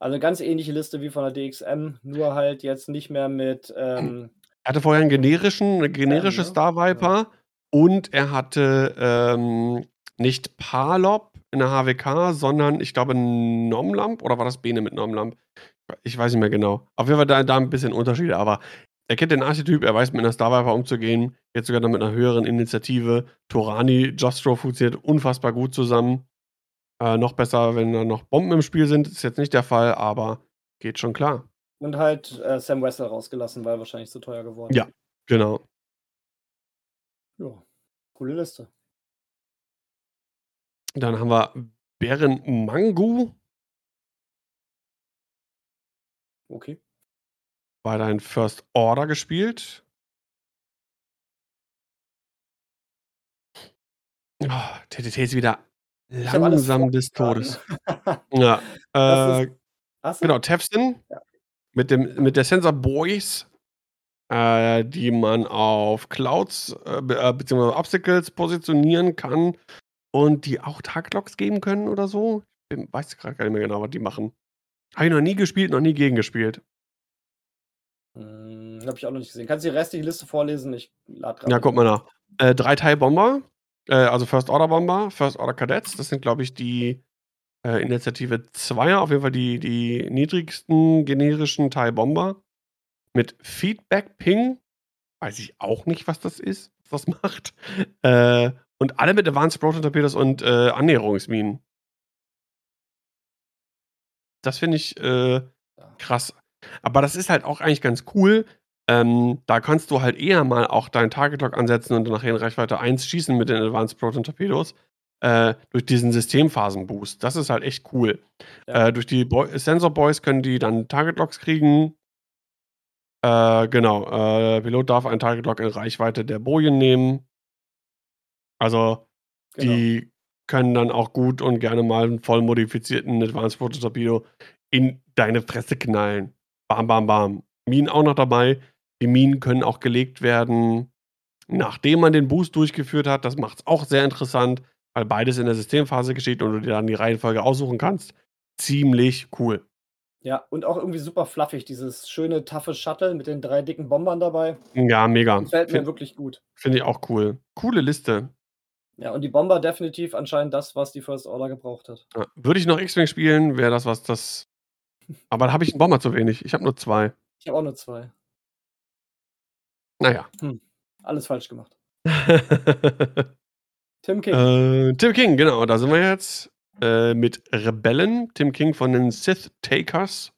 Also, ganz ähnliche Liste wie von der DXM, nur halt jetzt nicht mehr mit, ähm, Er hatte vorher 'n generischen 'ne Sam, generische ne? Star Ja. Viper und er hatte, ähm, nicht Palop in der HWK, sondern ich glaube Nomlamp oder war das Bene mit Nomlamp? Ich weiß nicht mehr genau. Auf jeden Fall da da 'n bisschen Unterschiede, aber er kennt den Archetyp, er weiß mit 'ner Star Viper umzugehen, jetzt sogar noch mit 'ner höheren Initiative. Torani, Jostro funktioniert unfassbar gut zusammen. Äh, noch besser, wenn da noch Bomben im Spiel sind, ist jetzt nicht der Fall, aber geht schon klar. Und halt, äh, Sam Wessel rausgelassen, weil wahrscheinlich zu teuer geworden. Ja, genau. Ja, coole Liste. Dann haben wir Baron Mongu. Okay. Weiterhin First Order gespielt. Oh, TTT ist wieder Ich langsam des. Todes. Ja, äh, ist genau, Tefsin Ja. mit dem mit der Sensor Boys, äh, die man auf Clouds, äh, be äh, Obstacles positionieren kann und die auch Target Locks geben können oder so. Bin weiß grad gar nicht mehr genau, was die machen. Habe ich noch nie gespielt, noch nie gegen gespielt. Hm, habe ich auch noch nicht gesehen. Kannst du die restliche Liste vorlesen? Ich lade grad Ja, guck mal nach. Äh, 3 Tie Bomber, äh, also First Order Bomber, First Order Cadets. Das sind, glaube ich, die, äh, Initiative 2er, auf jeden Fall die die niedrigsten generischen Tie Bomber mit Feedback Ping. Weiß ich auch nicht, was das ist, was das macht. Äh, und alle mit Advanced Proton Torpedos und, äh, Annäherungsminen. Das finde ich, äh, krass. Aber das ist halt auch eigentlich ganz cool. Ähm, da kannst du halt eher mal auch deinen Target Lock ansetzen und nachher in Reichweite 1 schießen mit den Advanced Proton Torpedos, äh, durch diesen Systemphasen-Boost. Das ist halt echt cool. Ja. Äh, durch die Boy Sensor Boys können die dann Target Locks kriegen. Äh, genau, äh, Pilot darf einen Target Lock in Reichweite der Bojen nehmen. Also, Genau. die können dann auch gut und gerne mal 'n voll modifizierten Advanced Proton Torpedo in deine Fresse knallen. Bam, bam, bam. Minen auch noch dabei. Die Minen können auch gelegt werden, nachdem man den Boost durchgeführt hat. Das macht's auch sehr interessant, weil beides in der Systemphase geschieht und du dir dann die Reihenfolge aussuchen kannst. Ziemlich cool. Ja, und auch irgendwie super fluffig, dieses schöne, toughe Shuttle mit den 3 dicken Bombern dabei. Ja, mega. Gefällt mir Fin wirklich gut. finde ich auch cool. Coole Liste. Ja, und die Bomber definitiv anscheinend das, was die First Order gebraucht hat. Ja. Würde ich noch X-Wing spielen, wäre das was, das aber da habe ich 'n Bomber zu wenig. Ich habe nur 2. Ich habe auch nur 2. Na ja. Hm, alles falsch gemacht. Tim King. Äh, Tim King, genau, da sind wir jetzt, äh, mit Rebellen. Tim King von den Sith Takers.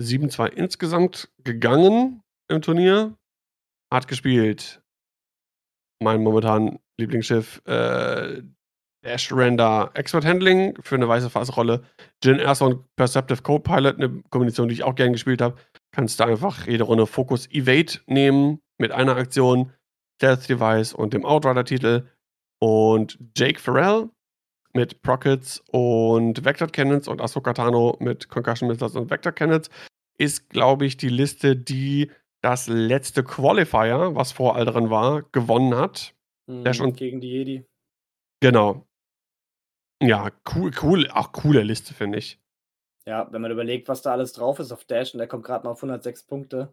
7-2 insgesamt gegangen im Turnier. Hat gespielt mein momentan Lieblingsschiff, äh, Dash Render Expert Handling für 'ne weiße Fassrolle. Erso und Perceptive Co-Pilot, 'ne Kombination, die ich auch gern gespielt habe. Kannst du einfach jede Runde Focus Evade nehmen mit einer Aktion, Stealth Device und dem Outrider-Titel. Und Jake Farrell mit Prockets und Vectored Cannons und Ahsoka Tano mit Concussion Missiles und Vector Cannons ist, glaube ich, die Liste, die das letzte Qualifier, was vor Alderaan war, gewonnen hat. Dash Mhm, und gegen die Jedi. Genau. Ja, cool cool auch coole Liste, finde ich. Ja, wenn man überlegt, was da alles drauf ist auf Dash und der kommt grad mal auf 106 Punkte.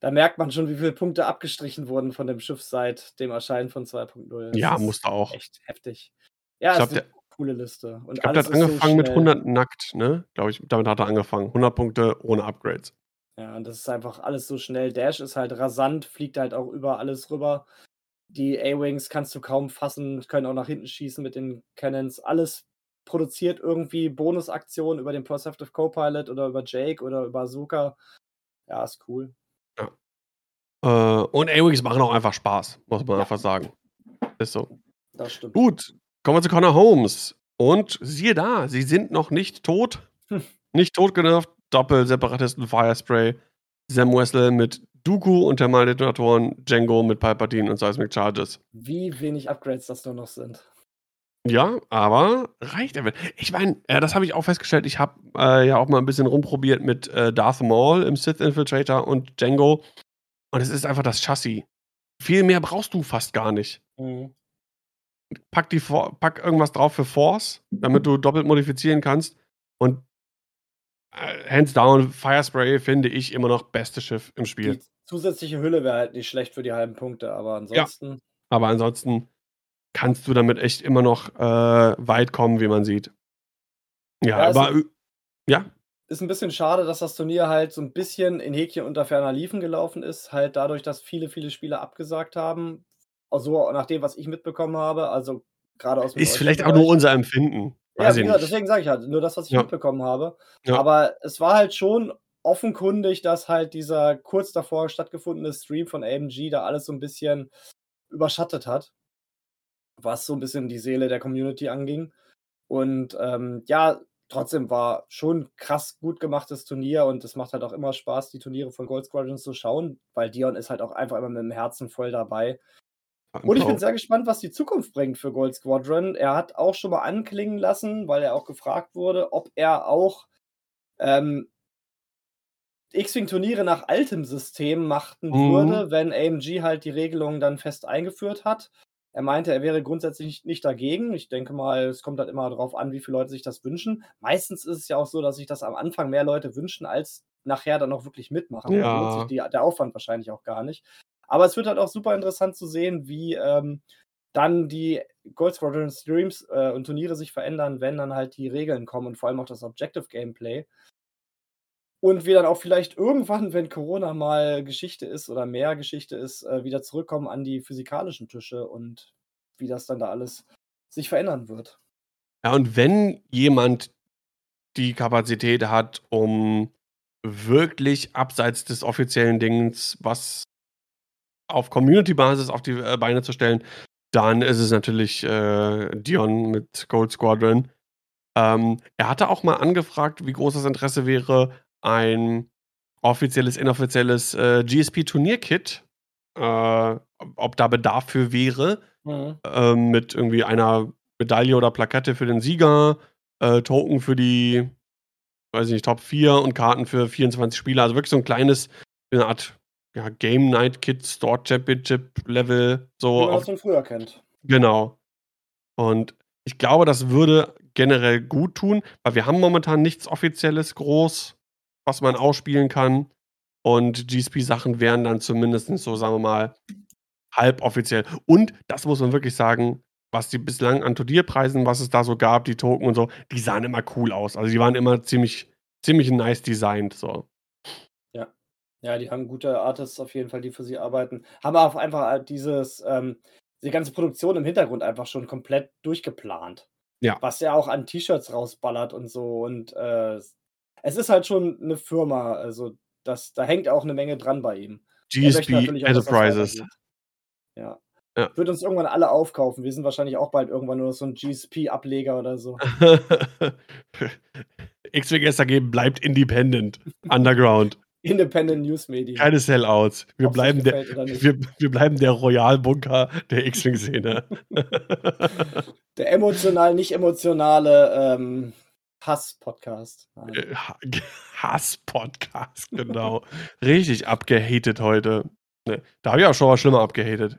Da merkt man schon, wie viele Punkte abgestrichen wurden von dem Schiff seit dem Erscheinen von 2.0. Das Ja, ist musste auch. echt heftig. Ja, Ich ist glaube, 'ne der coole Liste und ich glaube, der hat ist so angefangen mit schnell. 100 nackt, ne? Glaube ich, damit hat er angefangen. 100 Punkte ohne Upgrades. Ja, und das ist einfach alles so schnell. Dash ist halt rasant, fliegt halt auch über alles rüber. Die A-Wings kannst du kaum fassen, können auch nach hinten schießen mit den Cannons. Alles produziert irgendwie Bonusaktionen über den Perceptive Co-Pilot oder über Jake oder über Ahsoka. Ja, ist cool. Ja. Äh, und A-Wings machen auch einfach Spaß, muss man Ja. einfach sagen. Ist so. Das stimmt. Gut, kommen wir zu Connor Holmes. Und siehe da, sie sind noch nicht tot. Hm. Nicht tot genervt. Doppel-Separatisten Firespray. Sam Wessel mit Dooku und Thermaldetonatoren. Jango mit Palpatine und Seismic Charges. Wie wenig Upgrades das nur noch sind. Ja, aber reicht einfach. Ich meine, äh, das habe ich auch festgestellt. Ich habe, äh, ja auch mal 'n bisschen rumprobiert mit, äh, Darth Maul im Sith Infiltrator und Jango. Und es ist einfach das Chassis. Viel mehr brauchst du fast gar nicht. Mhm. Pack die For pack irgendwas drauf für Force, damit du doppelt modifizieren kannst. Und Äh, hands down, Firespray finde ich immer noch beste Schiff im Spiel. Zusätzliche Hülle wäre halt nicht schlecht für die halben Punkte, aber Ja. ansonsten Aber ansonsten kannst du damit echt immer noch, äh, weit kommen, wie man sieht. Ja, Ja, aber ü ja? ist 'n bisschen schade, dass das Turnier halt so 'n bisschen in Häkchen unter ferner Liefen gelaufen ist, halt dadurch, dass viele, viele Spieler abgesagt haben. Auch so nach dem, was ich mitbekommen habe, also grade aus'm Ist deutschen vielleicht auch nur unser Empfinden. Ja, Weiß gesagt, nicht. deswegen sage ich halt, nur das, was ich Ja. mitbekommen habe. Ja. Aber es war halt schon offenkundig, dass halt dieser kurz davor stattgefundene Stream von AMG da alles so 'n bisschen überschattet hat was so 'n bisschen die Seele der Community anging. Und, ähm, ja, trotzdem war schon krass gut gemachtes Turnier und es macht halt auch immer Spaß, die Turniere von Gold Squadron zu schauen, weil Dion ist halt auch einfach immer mit'm Herzen voll dabei. Und ich bin sehr gespannt, was die Zukunft bringt für Gold Squadron. Er hat auch schon mal anklingen lassen, weil er auch gefragt wurde, ob er auch, ähm X-Wing-Turniere nach altem System machten Mhm. würde, wenn AMG halt die Regelung dann fest eingeführt hat. Er meinte, er wäre grundsätzlich nicht dagegen. Ich denke mal, es kommt halt immer drauf an, wie viele Leute sich das wünschen. Meistens ist es ja auch so, dass sich das am Anfang mehr Leute wünschen, als nachher dann auch wirklich mitmachen. Ja. die der Aufwand wahrscheinlich auch gar nicht. Aber es wird halt auch super interessant zu sehen, wie, ähm, dann die Gold Squadron Streams, äh, und Turniere sich verändern, wenn dann halt die Regeln kommen und vor allem auch das Objective Gameplay. Und wir dann auch vielleicht irgendwann, wenn Corona mal Geschichte ist oder mehr Geschichte ist, äh, wieder zurückkommen an die physikalischen Tische und wie das dann da alles sich verändern wird. Ja, und wenn jemand die Kapazität hat, um wirklich abseits des offiziellen Dings was auf Community-Basis auf die, äh, Beine zu stellen, dann ist es natürlich, äh, Dion mit Gold Squadron. Ähm, er hatte auch mal angefragt, wie groß das Interesse wäre, ein offizielles, inoffizielles, äh, GSP-Turnierkit, äh, ob da Bedarf für wäre, Mhm. ähm, mit irgendwie einer Medaille oder Plakette für den Sieger, äh, Token für die, weiß ich nicht, Top 4 und Karten für 24 Spieler. Also wirklich so 'n kleines, 'ne Art, ja, Game Night Kit, Store Championship Level, Wie so man auf das von früher kennt. Genau. Und ich glaube, das würde generell gut tun, weil wir haben momentan nichts Offizielles groß, was man ausspielen kann. Und GSP-Sachen wären dann zumindest so, sagen wir mal, halboffiziell. Und das muss man wirklich sagen, was die bislang an Turnierpreisen, was es da so gab, die Token und so, die sahen immer cool aus. Also, die waren immer ziemlich ziemlich nice designt, so. Ja. Ja, die haben gute Artists auf jeden Fall, die für sie arbeiten. Haben auch einfach dieses, ähm die ganze Produktion im Hintergrund einfach schon komplett durchgeplant. Ja. Was er auch an T-Shirts rausballert und so und, äh, es ist halt schon 'ne Firma, also das da hängt auch 'ne Menge dran bei ihm. GSP Enterprises. Ja. Ja. Wird uns irgendwann alle aufkaufen. Wir sind wahrscheinlich auch bald irgendwann nur so 'n GSP-Ableger oder so. X-Wing SAG bleibt independent, underground. Independent News Medien. Keine Sellouts. Wir bleiben der wir wir bleiben der Royal-Bunker der X-Wing-Szene. Der emotional nicht emotionale, ähm, Hass-Podcast. Äh, Ha Hass-Podcast, genau. Richtig abgehatet heute. Ne, da habe ich auch schon mal schlimmer abgehatet.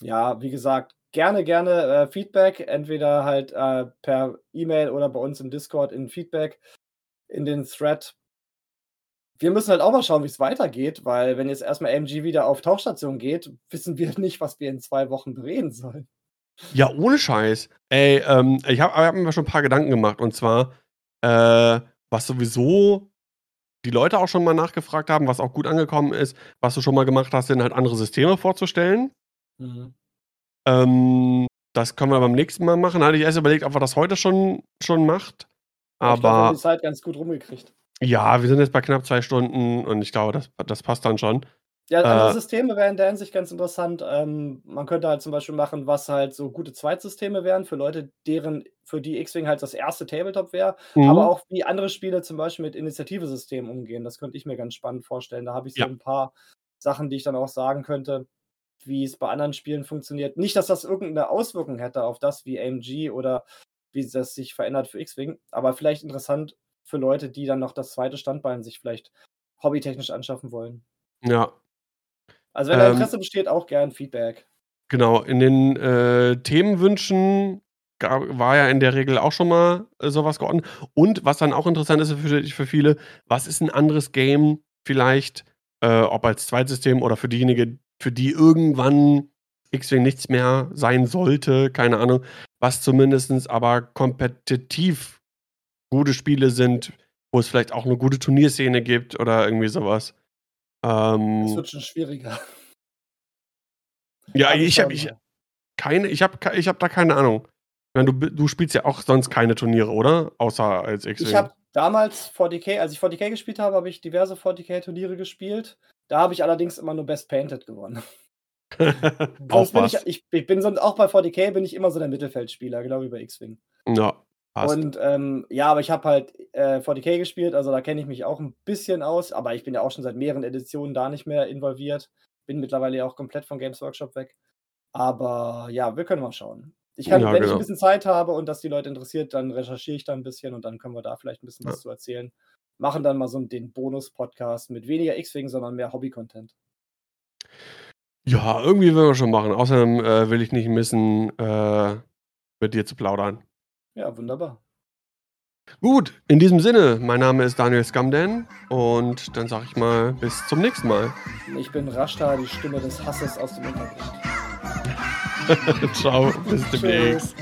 Ja, wie gesagt, gerne, gerne, äh, Feedback, entweder halt, äh, per E-Mail oder bei uns im Discord in Feedback in den Thread. Wir müssen halt auch mal schauen, wie's weitergeht, weil wenn jetzt erst mal AMG wieder auf Tauchstation geht, wissen wir nicht, was wir in 2 Wochen bereden sollen. Ja, ohne Scheiß. Ey, ähm, ich habe habe mir schon 'n paar Gedanken gemacht und zwar, äh, was sowieso die Leute auch schon mal nachgefragt haben, was auch gut angekommen ist, was du schon mal gemacht hast, sind halt andere Systeme vorzustellen. Mhm. Ähm, das können wir beim nächsten Mal machen. Da hatte ich erst überlegt, ob wir das heute schon schon macht. Ja, ich glaube, haben Aber die Zeit ganz gut rumgekriegt. ja, wir sind jetzt bei knapp 2 Stunden und ich glaube, das das passt dann schon. Ja, andere Äh Systeme wären in der Hinsicht ganz interessant. Ähm, man könnte halt zum Beispiel machen, was halt so gute Zweitsysteme wären für Leute, deren für die X-Wing halt das erste Tabletop wäre, Mhm. aber auch wie andere Spiele zum Beispiel mit Initiative-Systemen umgehen. Das könnte ich mir ganz spannend vorstellen. Da habe ich so Ja. 'n paar Sachen, die ich dann auch sagen könnte, wie's bei anderen Spielen funktioniert. Nicht, dass das irgend 'ne Auswirkung hätte auf das, wie AMG oder wie das sich verändert für X-Wing, aber vielleicht interessant für Leute, die dann noch das zweite Standbein sich vielleicht hobbytechnisch anschaffen wollen. Ja. Also, wenn da Ähm Interesse besteht, auch gern Feedback. Genau, in den, äh, Themenwünschen ga war ja in der Regel auch schon mal, äh, so was geordnet. Und was dann auch interessant ist für für viele, was ist 'n anderes Game vielleicht, äh, ob als Zweitsystem oder für diejenigen, für die irgendwann X-Wing nichts mehr sein sollte, keine Ahnung, was zumindestens aber kompetitiv gute Spiele sind, wo es vielleicht auch 'ne gute Turnierszene gibt oder irgendwie so Ähm wird schon schwieriger. Ja, ich habe ich keine ich habe ich habe da keine Ahnung. Ich meine, du du spielst ja auch sonst keine Turniere, oder? Außer als Ich X-Wing? habe damals 40K als ich 40K gespielt habe, habe ich diverse 40K-Turniere gespielt. Da habe ich allerdings immer nur Best Painted gewonnen. Auch bin ich ich ich bin sonst auch bei 40K bin ich immer so der Mittelfeldspieler, genau wie bei X-Wing. Ja, passt. Und, ähm, ja, aber ich habe halt, äh, 40K gespielt, also da kenne ich mich auch 'n bisschen aus, aber ich bin ja auch schon seit mehreren Editionen da nicht mehr involviert. Bin mittlerweile ja auch komplett von Games Workshop weg. Aber ja, wir können mal schauen. Ich kann Ja, wenn ich 'n genau. bisschen Zeit habe und das die Leute interessiert, dann recherchiere ich da 'n bisschen und dann können wir da vielleicht 'n bisschen Ja. was zu erzählen. Machen dann mal so den Bonus-Podcast mit weniger X-Wing, sondern mehr Hobby-Content. Ja, irgendwie werden wir schon machen. Außerdem, äh, will ich nicht missen, äh, mit dir zu plaudern. Ja, wunderbar. Gut, in diesem Sinne, mein Name ist Daniel Scumden und dann sage ich mal bis zum nächsten Mal. Ich bin Rashta, die Stimme des Hasses aus dem Untergrund. Tschau, bis demnächst.